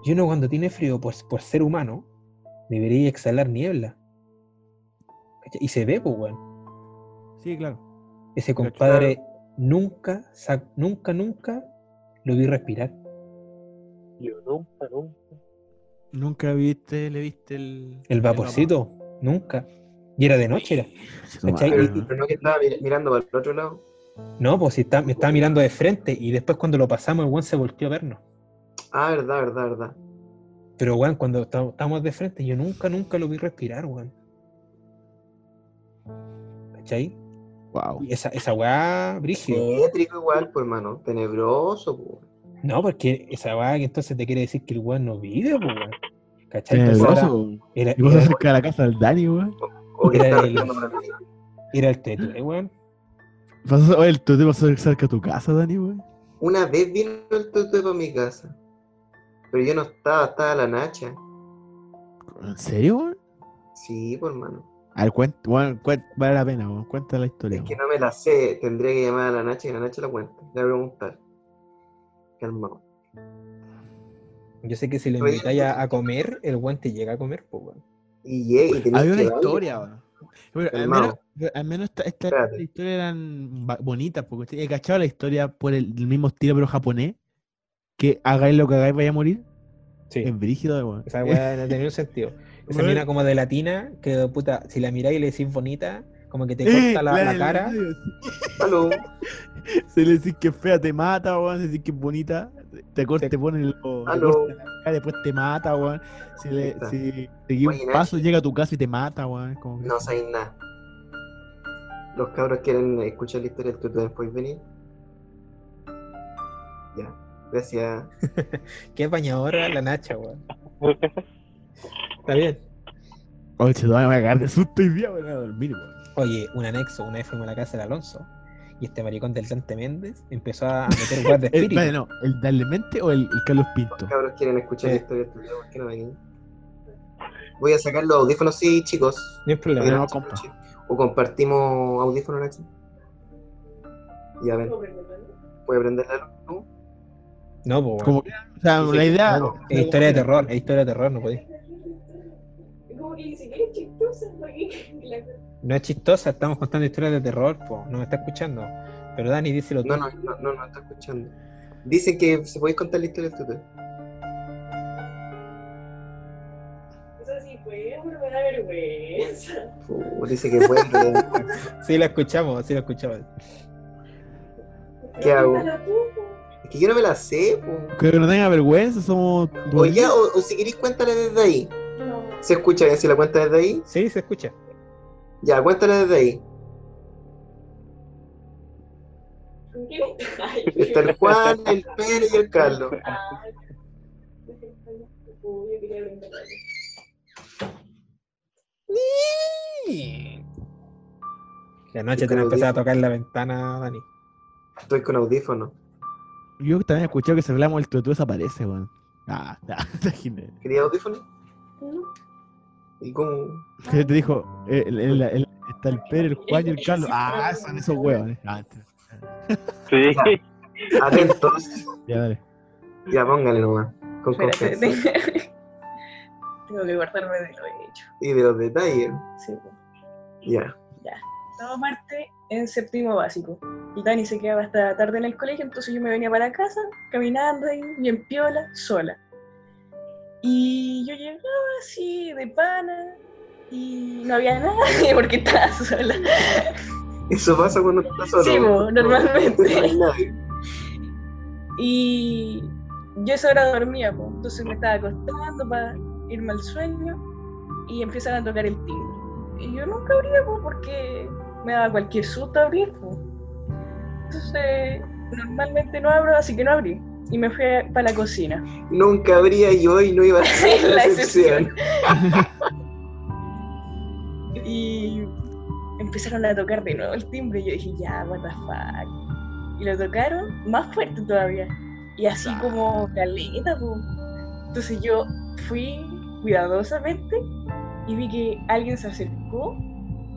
Y uno cuando tiene frío por, por ser humano, debería exhalar niebla. ¿Cachai? Y se ve, pues, weón. Sí, claro. Ese compadre nunca, nunca, nunca lo vi respirar. Yo nunca, nunca. Nunca viste, le viste el. El vaporcito, nunca. Y era de noche, era. ¿Cachai? Pero, no que estaba mir- mirando para el otro lado. No, pues si está, me estaba mirando de frente y después cuando lo pasamos el weón se volteó a vernos. Ah, verdad, verdad, verdad. Pero weón, cuando está- estábamos de frente, yo nunca, nunca lo vi respirar, weón. ¿Cachai? Wow. Y esa, esa weá, brígido. Tétrico igual, pues, hermano. Tenebroso, pues. No, porque esa weá que entonces te quiere decir que el weón no vive, pues, weón. ¿Cachai? Entonces era, era, Y vos era- cerca de la casa del Dani, weón. Era el- era el teto, ¿eh, weón. Oye, ¿tú te pasó cerca de tu casa, Dani, weón? Una vez vino el tutu para mi casa. Pero yo no estaba, estaba la Nacha. ¿En serio, weón? Sí, pues, hermano. A ver, cuenta, cuent- vale la pena, weón. Cuenta la historia. Es que no me la sé. Tendría que llamar a la Nacha y la Nacha la cuenta. Le voy a preguntar. Calmado. Yo sé que si le Oye, invitáis a, a comer, el weón te llega a comer, pues, weón. Y llegué y Había una historia. Pero al menos, al menos esta, esta historia eran bonitas, porque he cachado la historia por el, el mismo estilo, pero japonés. Que hagáis lo que hagáis, vaya a morir. Sí. Es brígido, weón. Esa weá no tenía un sentido. Esa mina como de latina, que puta, si la miráis y le decís bonita, como que te Eh, corta la, la la- cara. Aló. Se le decís que es fea, te mata, weón. Se le decís que es bonita, te corta, Sí. te pone el Aló. la cara, después te mata, weón. Si, le, si un paso, llega a tu casa y te mata, weón. como que- No sabéis nada. Los cabros quieren escuchar la historia del tutu después venir. Ya. Gracias. Qué bañadora la Nacha, weón. Está bien. Oye, se me voy a cagar de susto y día, voy a dormir, weón. Oye, un anexo, una vez fuimos a la casa del Alonso y este maricón del Dante Méndez empezó a meter weas de El, espíritu. espérate, no, ¿el Darle Mente o el, el Carlos Pinto? Cabros quieren escuchar Sí. la historia de tu ¿por qué no venís? Voy a sacar los audífonos, sí, chicos. No hay problema. no, compa. O compartimos audífonos, Nacho. Ya ven, ¿puede prender la luz? No, pues, Como que, o sea, la idea. no, es historia de terror, es historia de terror, no podéis. Como que ni siquiera es chistosa, porque la No es chistosa, estamos contando historias de terror, po. no me está escuchando. Pero Dani, díselo tú. No, no, no, no, no está escuchando. Dicen que se podéis contar la historia de tu cosa sí fue, pero me da vergüenza. Uh, Dice que puede. Sí, lo escuchamos, sí lo escuchamos. ¿Qué hago? Es que yo no me la sé, po. Que no tenga vergüenza, somos. O ya, o, o si queréis, cuéntale desde ahí. No. ¿Se escucha bien si la cuenta desde ahí? Sí, se escucha. Ya, cuéntale desde ahí. ¿Con quién está? Ay, Está el Juan, el Pérez y el Carlos. Ah. La noche te van a empezar a tocar la ventana, Dani. Estoy con audífonos. Yo también he escuchado que si hablamos el tutu desaparece, weón. Ah, imaginé. ¿Quería audífonos? ¿Y cómo? ¿Qué te dijo? Eh, El, el- el- está el Pérez, el Juan y el Carlos. Ah, son esos huevos. Ah, Sí. Atentos. ya, dale. Ya, póngale nomás. Con confianza. tengo que guardarme de lo hecho. Y de los detalles. Sí, po. Ya. Todo parte en séptimo básico. Y Dani se quedaba hasta tarde en el colegio, entonces yo me venía para casa, caminando ahí, bien piola, sola. Y yo llegaba así, de pana, y no había nadie porque estaba sola. Eso pasa cuando estás solo. Sí, normalmente. No hay nadie. Y yo esa hora dormía, po. entonces me estaba acostando para irme al sueño y empiezan a tocar el timbre. Y yo nunca abría, po, porque me daba cualquier susto abrir. Entonces, normalmente no abro, así que no abrí. Y me fui para la cocina. Nunca habría y hoy no iba a ser La la excepción. Y empezaron a tocar de nuevo el timbre. Y yo dije, ya, what the fuck. Y lo tocaron más fuerte todavía. Y así como caleta, po. Entonces yo fui cuidadosamente y vi que alguien se acercó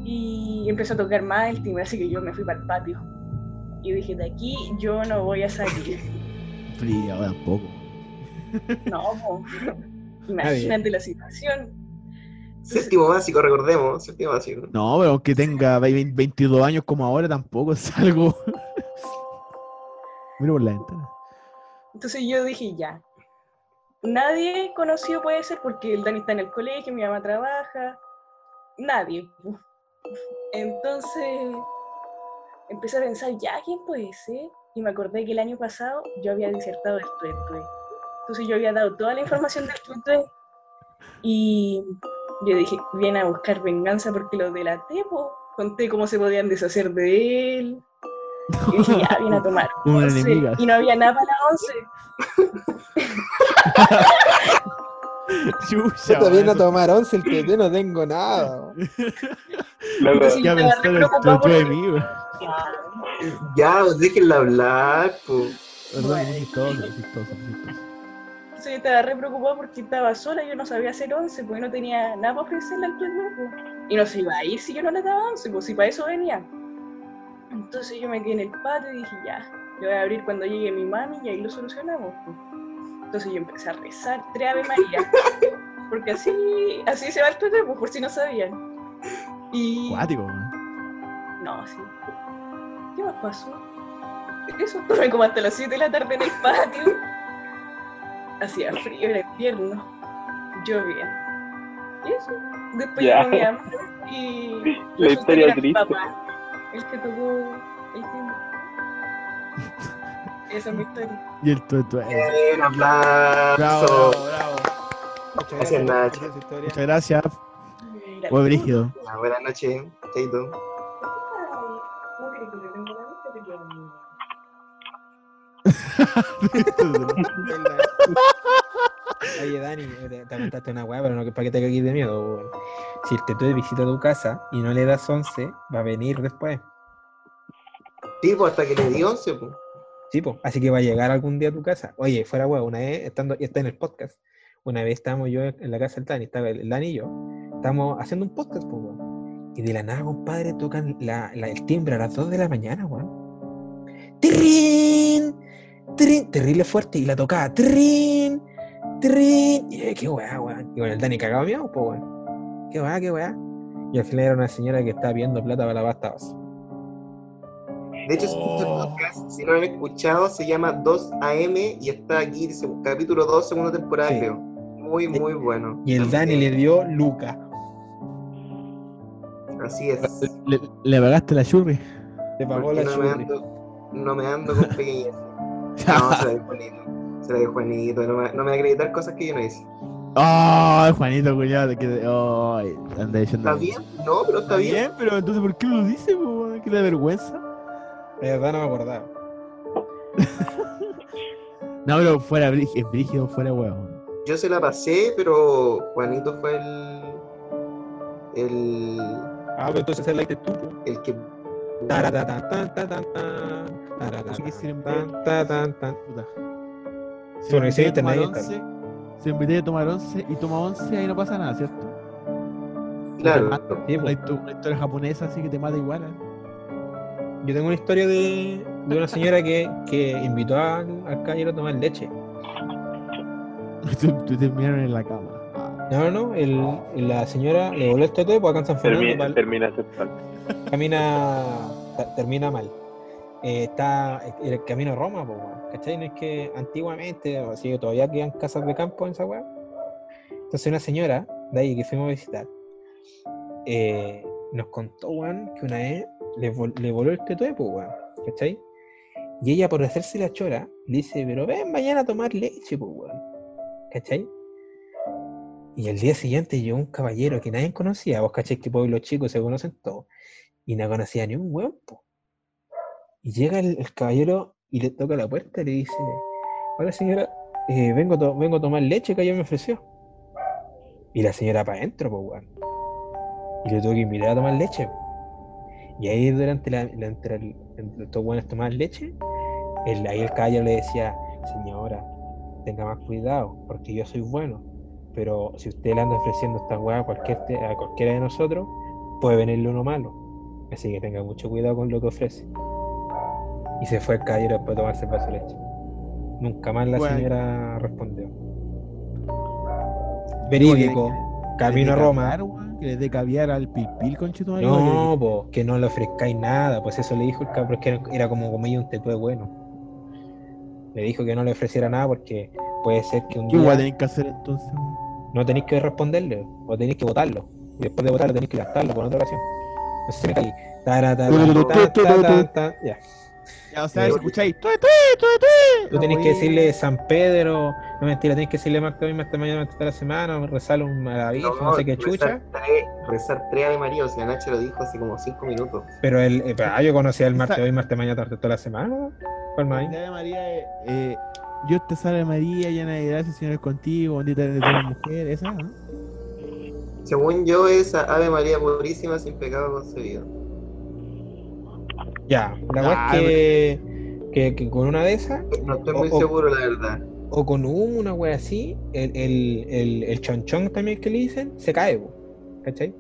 y empezó a tocar más el timbre. Así que yo me fui para el patio. Y dije, de aquí yo no voy a salir. Fría, ahora tampoco. No. Imagínate la situación. Séptimo básico, recordemos. Séptimo básico. No, pero aunque tenga 20 22 años como ahora, tampoco es algo. Mira por la ventana. Entonces yo dije, ya. Nadie conocido puede ser porque el Dani está en el colegio, mi mamá trabaja. Nadie. Entonces empecé a pensar, ya, ¿quién puede ser? Y me acordé que el año pasado yo había disertado del tuetue. Entonces yo había dado toda la información del tuetue. Y yo dije, viene a buscar venganza porque lo delaté, po. Conté cómo se podían deshacer de él. Y dije, ya, viene a tomar. Once. Y no había nada para la once. Chucha, Yo también a tomar once el TT no tengo nada. Loco. Ya estaba pensé en el tutu de mí. Ya, déjenla hablar, po. Perdón, es chistoso, chistoso, chistoso. Yo estaba re preocupada porque estaba sola, yo no sabía hacer once, porque no tenía nada para ofrecerle al tuyo. Y no se iba a ir si yo no le daba once, pues si para eso venía. Entonces yo me quedé en el patio y dije, ya, yo voy a abrir cuando llegue mi mami y ahí lo solucionamos. pues. Entonces yo empecé a rezar tres Ave María. Porque así, así se va el tuyo, pues por si no sabían. Y... Cuático, weón. No, sí. ¿Qué más pasó? Eso estuve como hasta las 7 de la tarde en el patio. Hacía frío, era invierno. Llovía. Y eso. Después Ya. llegó mi mamá y. La historia era triste. papá el que tocó el timbre. Esa es mi historia. Y el tutu. Un Bravo, aplauso. bravo. Muchas Gracias, Nacho. Muchas gracias. Fue brígido. Buenas noches, Chaito. Oye, Dani, te, te contaste una weá, pero no que para que te cagues de miedo, weón. si el tetue visita tu casa y no le das 11, va a venir después. Sí, pues hasta que le di 11, pues. Sí, po. Así que va a llegar algún día a tu casa. Oye, fuera huevo, una vez, estando, y está en el podcast, una vez estábamos yo en la casa del Dani, estaba el Dani y yo, estábamos haciendo un podcast, po, weón. Y de la nada, compadre, tocan la, la- el timbre a las 2 de la mañana, weón. ¡Trin! ¡Trin! Terrible fuerte, y la tocaba, ¡Trin! ¡Trin! Y yo, qué weá, weón. Y bueno, el Dani cagado miedo, pues, weón. Qué weá, qué weá. Y al final era una señora que estaba pidiendo plata para la pasta base. De hecho, si escuchan el podcast, si no lo han escuchado, se llama 2 AM y está aquí, dice, capítulo 2, segunda temporada, Sí. creo. Muy, muy bueno. Y el Dani le dio Luca. Así es. Le, le pagaste la churri. Le pagó Porque la no me churri. ando, no me ando con pequeñas. No, se la dio Juanito. Se la dio Juanito. No me, no me va a acreditar cosas que yo no hice. ¡Ay, Juanito, cuñado! Que... ¡Ay! anda diciendo. ¿Está bien? No, pero está bien. pero entonces, ¿por qué lo dice, po? ¿Qué le da vergüenza? De verdad no me acordaba. No, pero fuera brígido, brígido fuera weón. Yo se la pasé, pero Juanito fue el. El. Ah, pero entonces el like tú. po. El que. Taratatan, tan, tan, si hay invité a tomar internet, once, Se invité a tomar 11 y toma 11 ahí no pasa nada, ¿cierto? Claro. Sí, Una, historia japonesa así que te mata igual. ¿eh? Yo tengo una historia de, de una señora que, que invitó al, al caballero a tomar leche. Tú, tú terminaron en la cama. No, no, no. El, la señora le voló el tatuaje pues acá en San Fernando. Termina, pa'l- termina termina mal. Eh, está el camino a Roma, pues, ¿cachai? No es que antiguamente, o sea, todavía quedan casas de campo en esa weá. Entonces, una señora de ahí que fuimos a visitar eh, nos contó, weón, que una vez le, vol- le voló el tatuaje, pues, weón, ¿cachai? Y ella, por hacerse la chora, dice, pero ven mañana a tomar leche, pues, weón, ¿cachai? Y el día siguiente llegó un caballero que nadie conocía, vos cachai que pueblos chicos se conocen todos, y no conocía ni un weón, po. Y llega el, caballero y le toca la puerta y le dice, hola señora, eh, vengo, to- vengo a tomar leche que ayer me ofreció. Y la señora para adentro, pues weón. Y le tuvo que invitar a tomar leche. Y ahí durante la, la- entre, el- entre estos buenos tomar leche, ahí el caballero le decía, señora, tenga más cuidado, porque yo soy bueno. Pero si usted le anda ofreciendo esta weá a, cualquier a cualquiera de nosotros, puede venirle uno malo. Así que tenga mucho cuidado con lo que ofrece. Y se fue el caballero después de tomarse el vaso de leche. Nunca más la Bueno. señora respondió. Verídico, camino a Roma. Que le dé caviar al pilpil, conchito. No, po, que no le ofrezcáis nada, pues eso le dijo el cabrón, que era- como comía un tepue bueno. Le dijo que no le ofreciera nada porque puede ser que un ¿Qué día tenéis que hacer entonces? no tenéis que responderle, o tenéis que votarlo. Y después de votarlo tenéis que gastarlo por otra ocasión. No sé si me caí. Ya. Ya, o sea, si escucháis. ¡Tue, Tú tenés que decirle San Pedro, no mentira, tenés que decirle Marta hoy, Marta mañana, Marta la semana, rezarle un maravilloso, no, sé qué chucha. Rezar tres, rezar tres Ave María, o sea, Nacho lo dijo hace como cinco minutos. Pero el, eh, pero, ah, yo conocía el Marta Esa- hoy, Marta mañana, tarde toda la semana. ¿Cuál más de María es. Eh, Dios te salve María, llena de gracia, el Señor es contigo, bendita eres de todas las mujeres, esa, ¿no? Según yo, es Ave María purísima sin pecado concebido. Ya, la Ah, verdad es que, que, que con una de esas, No estoy muy O- seguro, la verdad. o con humo, una wea así, el, el, el, el chonchón también que le dicen, se cae, ¿cachai?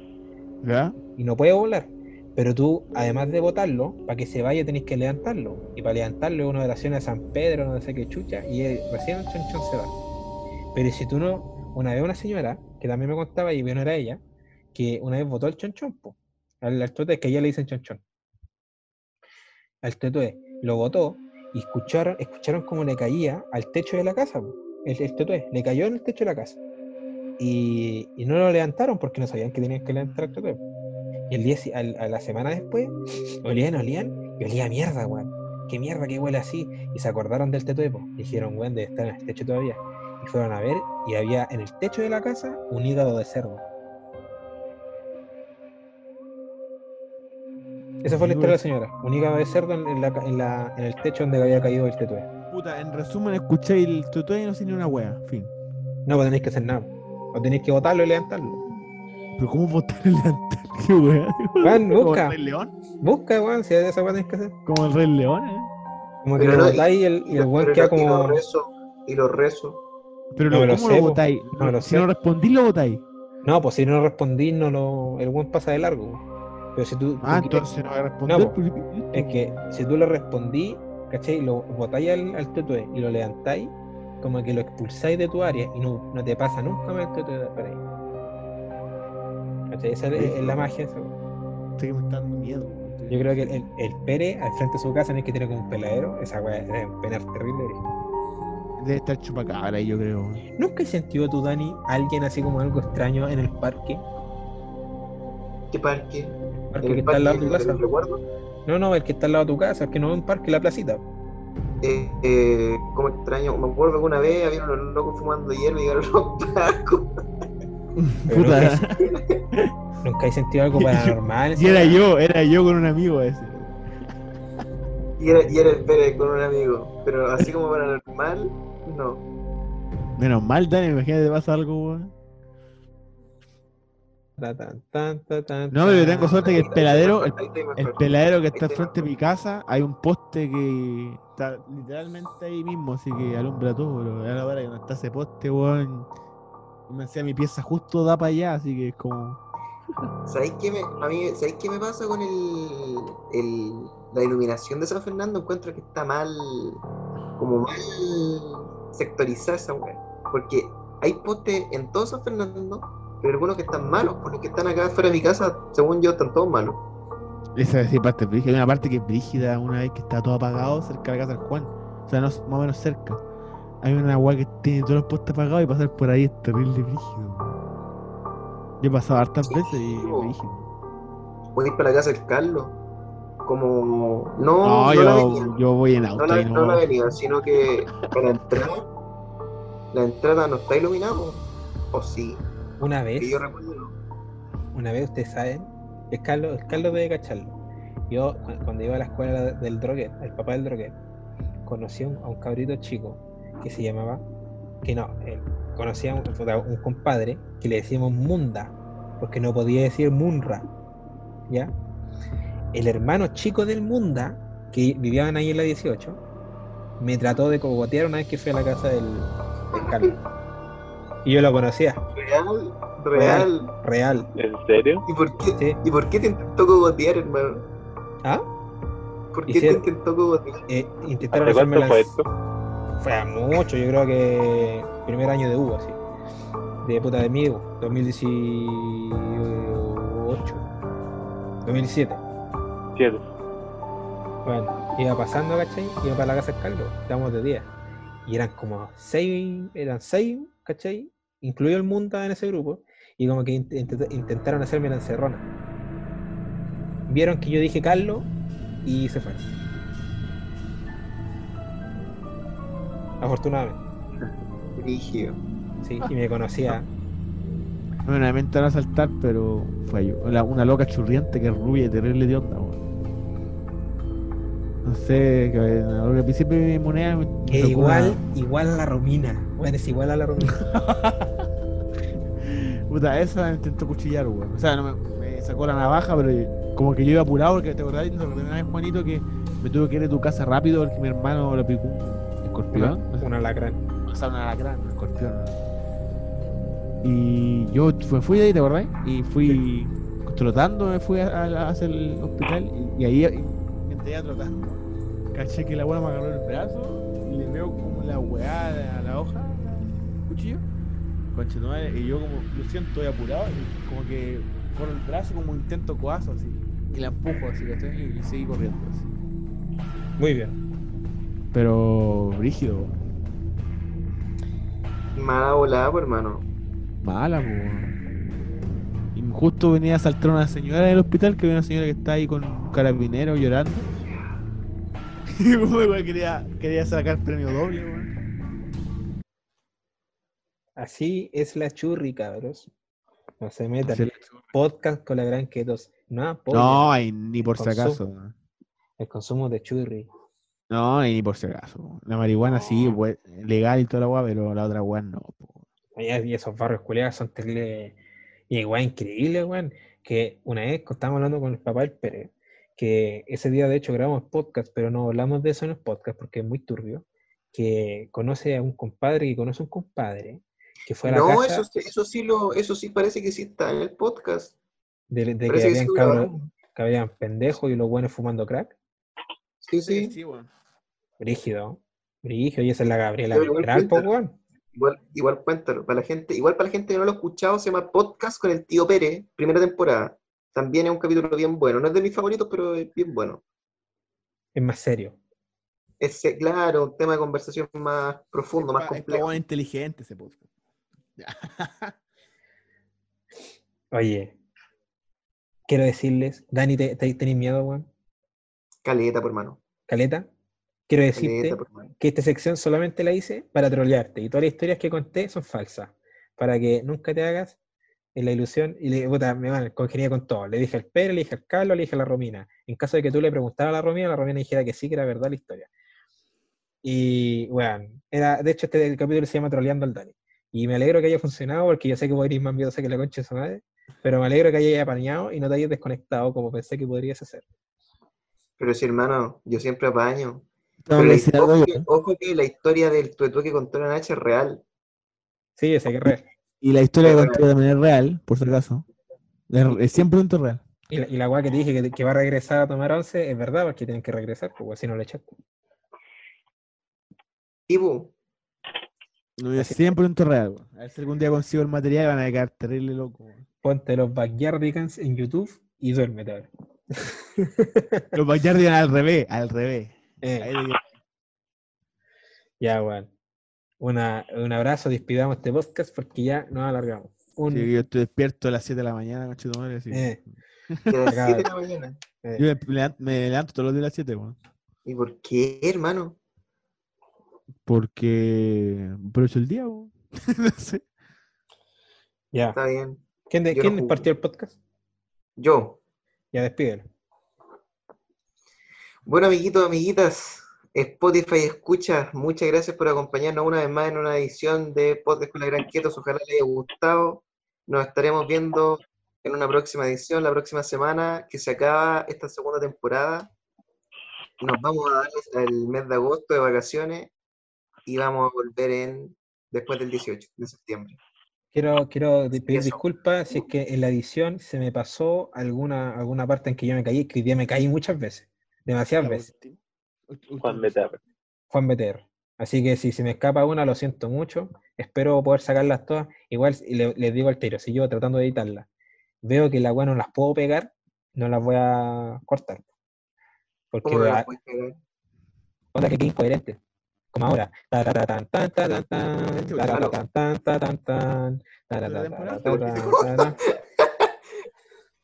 ¿Ya? y no puede volar. Pero tú, además de botarlo, para que se vaya tenés que levantarlo. Y para levantarlo es una oración a San Pedro, no sé qué chucha, y él- recién el chonchón se va. Pero si tú no, una vez una señora, que también me contaba, y no era ella, que una vez votó el chonchón, po, al, al que a ella le dicen chonchón. Al tuete, lo votó, y escucharon, escucharon cómo le caía al techo de la casa, el, el le cayó en el techo de la casa. Y, y no lo levantaron porque no sabían que tenían que levantar el tuete. Y el día, al- a la semana después, olían, olían, y olía mierda, weón. ¿Qué mierda que huele así? Y se acordaron del tetuepo. Dijeron, weón, debe estar en el techo todavía. Y fueron a ver, y había en el techo de la casa un hígado de cerdo. Esa fue la historia de la señora. Hígado de cerdo en, la en la- en el techo donde había caído el tetue. Puta, en resumen, escucháis el tutorial y no sé ni una wea, fin. No, pues tenéis que hacer nada. O tenéis que botarlo y levantarlo. Pero ¿cómo botar el delantal? ¿Qué weá? Juan, ¿Como busca. el Rey León? Busca, weón, si esa weón tenés que hacer. Como el Rey León, ¿eh? Como que Pero lo no, botáis y el, y el weón queda lo- y como. los rezo, y los rezo. Pero No lo- me lo ¿cómo sé, lo botáis? No lo si sé. no respondís, lo botáis. No, pues si no respondís, no lo... el weón pasa de largo. Pero si tú. tú Ah, quieres- entonces no voy a responder. No, porque- Es que si tú le respondís, ¿cachai? Lo botáis al, al y lo levantáis, como que lo expulsáis de tu área y no, no te pasa nunca más el tutue por ahí. ¿Cachai? Esa es, es la magia. que me está dando miedo. Yo creo que el, el, al frente de su casa no es que tiene como un peladero, esa weá es un penar terrible. Debe estar chupacabra ahí, yo creo. ¿Nunca has sentido tú, Dani, alguien así como algo extraño en el parque? ¿Qué parque? El parque ¿En que el está al lado de tu casa. recuerdo? No, no, el que está al lado de tu casa, es que no es un parque, la placita. Eh, eh, como extraño, me acuerdo que una vez había unos locos fumando hierba y llegaron los pacos. Puta. nunca, nunca he sentido algo paranormal. Y era yo, era yo con un amigo ese. Y era, y era el Pérez con un amigo. Pero así como paranormal, no. Menos mal, Dani, imagínate te pasa algo, weón. No, pero tengo suerte que el peladero, el, peladero que está frente a mi casa, hay un poste que está literalmente ahí mismo, así que alumbra todo, pero a la hora que no está ese poste, weón. y Me decía mi pieza justo da para allá, así que es como. ¿Sabéis qué me, a mí, ¿sabéis qué me pasa con el, el, la iluminación de San Fernando? Encuentro que está mal, como mal sectorizada esa weá. Porque hay postes en todo San Fernando, pero algunos que están malos, por los que están acá fuera de mi casa, según yo, están todos malos. Esa es parte brígida. Hay una parte que es brígida una vez que está todo apagado cerca de la casa del Juan. O sea, no, más o menos cerca. Hay una weá que tiene todos los postes apagados y pasar por ahí es terrible brígido. Yo he pasado hartas Sí, veces y es brígido. A ir para la casa del Carlos. Como. No, No, no la yo, avenida, yo voy en no auto la, no no. la avenida, sino que para entrar, la entrada no está iluminada. ¿O sí? Una Que vez, yo recuerdo. una vez ustedes saben, el Carlos, el Carlos debe cacharlo. Yo, cu- cuando iba a la escuela de- del droguet, el papá del droguet, conocí a un, cabrito chico que se llamaba, que no, él conocía a un, un compadre que le decíamos Munda, porque no podía decir Munra, ¿ya? El hermano chico del Munda, que vivían ahí en la 18, me trató de cogotear una vez que fui a la casa del, del Carlos. Y yo lo conocía, Real, real. real. ¿En serio? ¿Y por qué, Sí. ¿y por qué te intentó cogotear, hermano? ¿Ah? ¿Por qué Hicieron- te intentó cogotear? Eh, intentaron ¿Hace hacerme cuánto las- fue esto? Fue a mucho, yo creo que primer año de U, así. De puta de U, 2018. 2017. Siete. Bueno, iba pasando, ¿cachai? Iba para la casa del Carlos, estábamos de día. Y eran como seis, eran seis, ¿cachai? Incluido el Munda en ese grupo. Y como que int- int- intentaron hacerme la encerrona. Vieron que yo dije Carlos y se fueron. Afortunadamente, Rígido. sí, y me conocía. Bueno, me intentaron asaltar, pero fue yo. Una loca churriante que es rubia y terrible de onda. No sé, que al principio mi moneda me, tocó igual, una- igual a la Romina. Bueno, es igual a la Romina. Puta, esa me intentó cuchillar, weón. O sea, no me, me sacó la navaja, pero como que yo iba apurado porque te acordás de la primera vez, Juanito, que me tuve que ir de tu casa rápido porque mi hermano lo picó un escorpión. Una, no sé, una lacrán. o sea, un alacrán, un escorpión. Y yo me fui de ahí, ¿te acordás? Y fui trotando, me fui a, a- hacia el hospital y, y ahí iba trotando. Caché que la buena me agarró el brazo y le veo como la weá a la hoja, el cuchillo. Conche tu madre, y yo como, yo siento, estoy apurado y como que corro el brazo como intento coazo así. Y la empujo así, ¿cachai? Y, y seguí corriendo así. Muy bien. Pero, brígido, Mala volada, pues, hermano. Mala, po. Y justo venía a saltar una señora en el hospital, que había una señora que está ahí con carabinero llorando. Y igual quería, quería sacar premio doble, weón. Así es la churri, cabros. No se metan. Sí. Podcast con la gran ketos. No No, ay, ni por si Consumo. acaso. el consumo de churri. No, ay, ni por si acaso. La marihuana sí, pues, legal y toda la weá, pero la otra weá no. po. Y esos barrios culiados son terribles Y igual increíble, weón, que una vez que estábamos hablando con el papá del Pérez, que ese día de hecho grabamos podcast, pero no hablamos de eso en el podcast porque es muy turbio, que conoce a un compadre que conoce a un compadre que fue a la No, casa eso, sí- eso sí lo, eso sí parece que sí está en el podcast. de, de que habían sí lo cabros, que habían pendejos y los buenos fumando crack. Sí, sí. Sí. Brígido, brígido, y esa es la Gabriela Mistral, weón. Igual, igual cuéntalo. Para la gente, igual para la gente que no lo ha escuchado, se llama Podcast con el tío Pérez, primera temporada. También es un capítulo bien bueno. No es de mis favoritos, pero es bien bueno. Es más serio. Es, claro, un tema de conversación más profundo, más complejo. bueno, inteligente ese podcast. Oye, quiero decirles, Dani, ¿te, te, tenés miedo, weón? Caleta, por mano. Caleta, quiero decirte Caleta, que esta sección solamente la hice para trolearte y todas las historias que conté son falsas, para que nunca te hagas en la ilusión y le puta, me van congenia con todo. Le dije al Pérez, le dije al Carlos, le dije a la Romina. En caso de que tú le preguntaras a la Romina, la Romina dijera que sí, que era verdad la historia. Y bueno, era, de hecho este el capítulo se llama Troleando al Dani. Y me alegro que haya funcionado porque yo sé que vos eres más miedosa que la concha de su madre, pero me alegro que hayas apañado y no te hayas desconectado como pensé que podrías hacer. Pero sí, hermano, yo siempre apaño. Pero ojo, que, ojo que la historia del tuetú que contó la Nacha es real. Sí, yo sé que es real. Y la historia que conté también es real, por si acaso. Es, es 100% real. Y la, y la weá que te dije que, que va a regresar a tomar once es verdad, porque tienen que regresar, pues si no le echaste. Tipo, No, es 100% real. weón. A ver si algún día consigo el material van a quedar terrible loco. Ponte los Backyardigans en YouTube y duérmete ahora. Los Backyardigans al revés, al revés. Eh, Ahí ya, weón. Una, un abrazo, despidamos este podcast porque ya nos alargamos. Un, Sí, yo estoy despierto a las 7 de la mañana. Eh. que a las Acá- 7 de la mañana. eh, Yo me levanto, me levanto todos los días a las 7, weón. ¿Y por qué, hermano? Porque aprovecho el día, weón. no sé. ya. Está bien. ¿Quién, de- no quién partió el podcast? Yo. Ya despídelo. Bueno, amiguitos, amiguitas, Spotify escucha, muchas gracias por acompañarnos una vez más en una edición de Podcast con la Gran Quietos. Ojalá les haya gustado. Nos estaremos viendo en una próxima edición, la próxima semana, que se acaba esta segunda temporada. Nos vamos a dar el mes de agosto de vacaciones y vamos a volver en después del 18 de septiembre. Quiero, quiero di- pedir disculpas si es que en la edición se me pasó alguna, alguna parte en que yo me caí, que hoy día me caí muchas veces, demasiadas veces. Juan Beter. Juan Beter. Así que si se me escapa una, lo siento mucho. Espero poder sacarlas todas. Igual les digo al tiro, si yo tratando de editarlas veo que la weá no las puedo pegar, no las voy a cortar. Porque ¿Cómo la, onda que quede incoherente. Como ahora.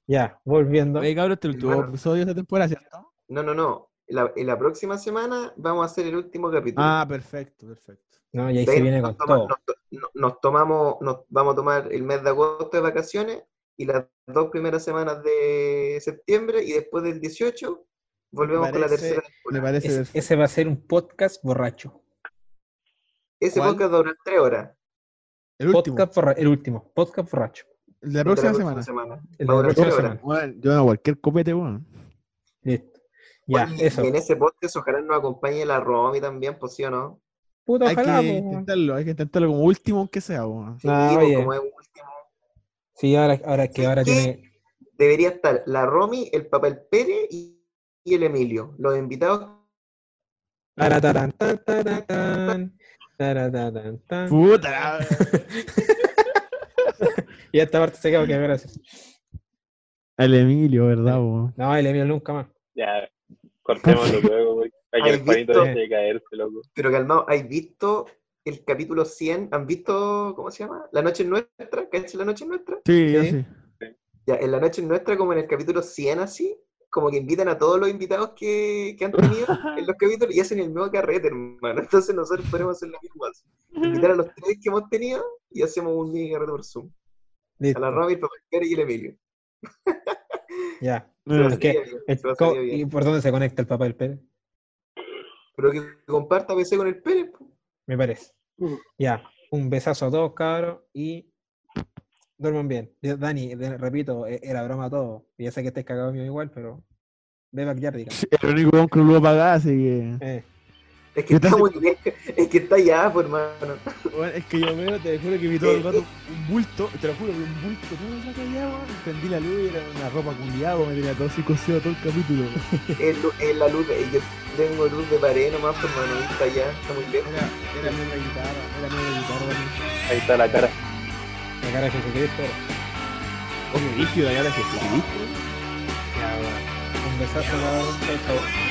Ya, volviendo. Oye, cabrón, este último episodio de temporada, ¿cierto? No, no, no. La, en la próxima semana vamos a hacer el último capítulo. Ah, perfecto, perfecto. No, y ahí se viene nos con toma- todo. Nos, to- no- nos tomamos, nos vamos a tomar el mes de agosto de vacaciones y las dos primeras semanas de septiembre y después del 18 volvemos con la tercera Me parece Ese, va a ser un podcast borracho. Ese ¿Cuál? podcast va a durar tres horas. El último. Podcast borra- el último, podcast borracho. El la el de próxima semana. El de Va a la durar próxima tres semana. horas. Weón, yo no cualquier copete, weón. Listo. Ya, Oye, eso. Y en ese podcast ojalá nos acompañe la Romy también, pues sí o no. Puta, Hay ojalá, que po, intentarlo, hay que intentarlo como último aunque sea. Sí, Ah, pues, oye. como es último. Sí, ahora, ahora que ahora tiene. Debería estar la Romy, el Papel Pérez y, y el Emilio. Los invitados. Taratarán, taratatán, tan. Puta. Y esta parte se quedó que gracias. El Emilio, ¿verdad? No, el Emilio nunca más. Ya, cortémoslo luego, güey. Para que ¿Has el panito de caerse, loco. Pero calmado, ¿has visto el capítulo 100? ¿Han visto, cómo se llama? La noche es nuestra, ¿cachai la noche es nuestra? Sí, yo Sí. sí. Ya, en la noche es nuestra, como en el capítulo 100 así, como que invitan a todos los invitados que, que han tenido en los capítulos y hacen el mismo carrete, hermano. Entonces nosotros podemos hacer lo mismo. así. Invitar a los tres que hemos tenido y hacemos un mini carrete por Zoom. A Listo. la Romy, el Pérez y el Emilio. Ya. Es que bien. ¿Y por dónde se conecta el papá del Pérez? Pero que comparta PC con el Pérez. po. Me parece. Mm. Ya. Un besazo a todos, cabros. Y Duerman bien. Dani, repito, e- era broma todo. Ya sé que estés cagado mío igual, pero. Ve backyardigan. El único que lo va a pagar, así que. Eh, Es que ¿Qué está muy bien. Es que está allá, pues, hermano. Es que yo veo, te juro que vi todo el rato un bulto, te lo juro, vi un bulto todo rato allá, weón. Prendí la luz y era una ropa culiada, me tenía todo psicoseo todo el capítulo. Es, la luz. de- Yo tengo luz de pared nomás, pues, hermano. Está allá, está muy lejos. Era, era nueva guitarra, era nueva guitarra. Ahí está la cara. la cara de Jesucristo. Oye, rígido, allá la Jesucristo. Ya, chau.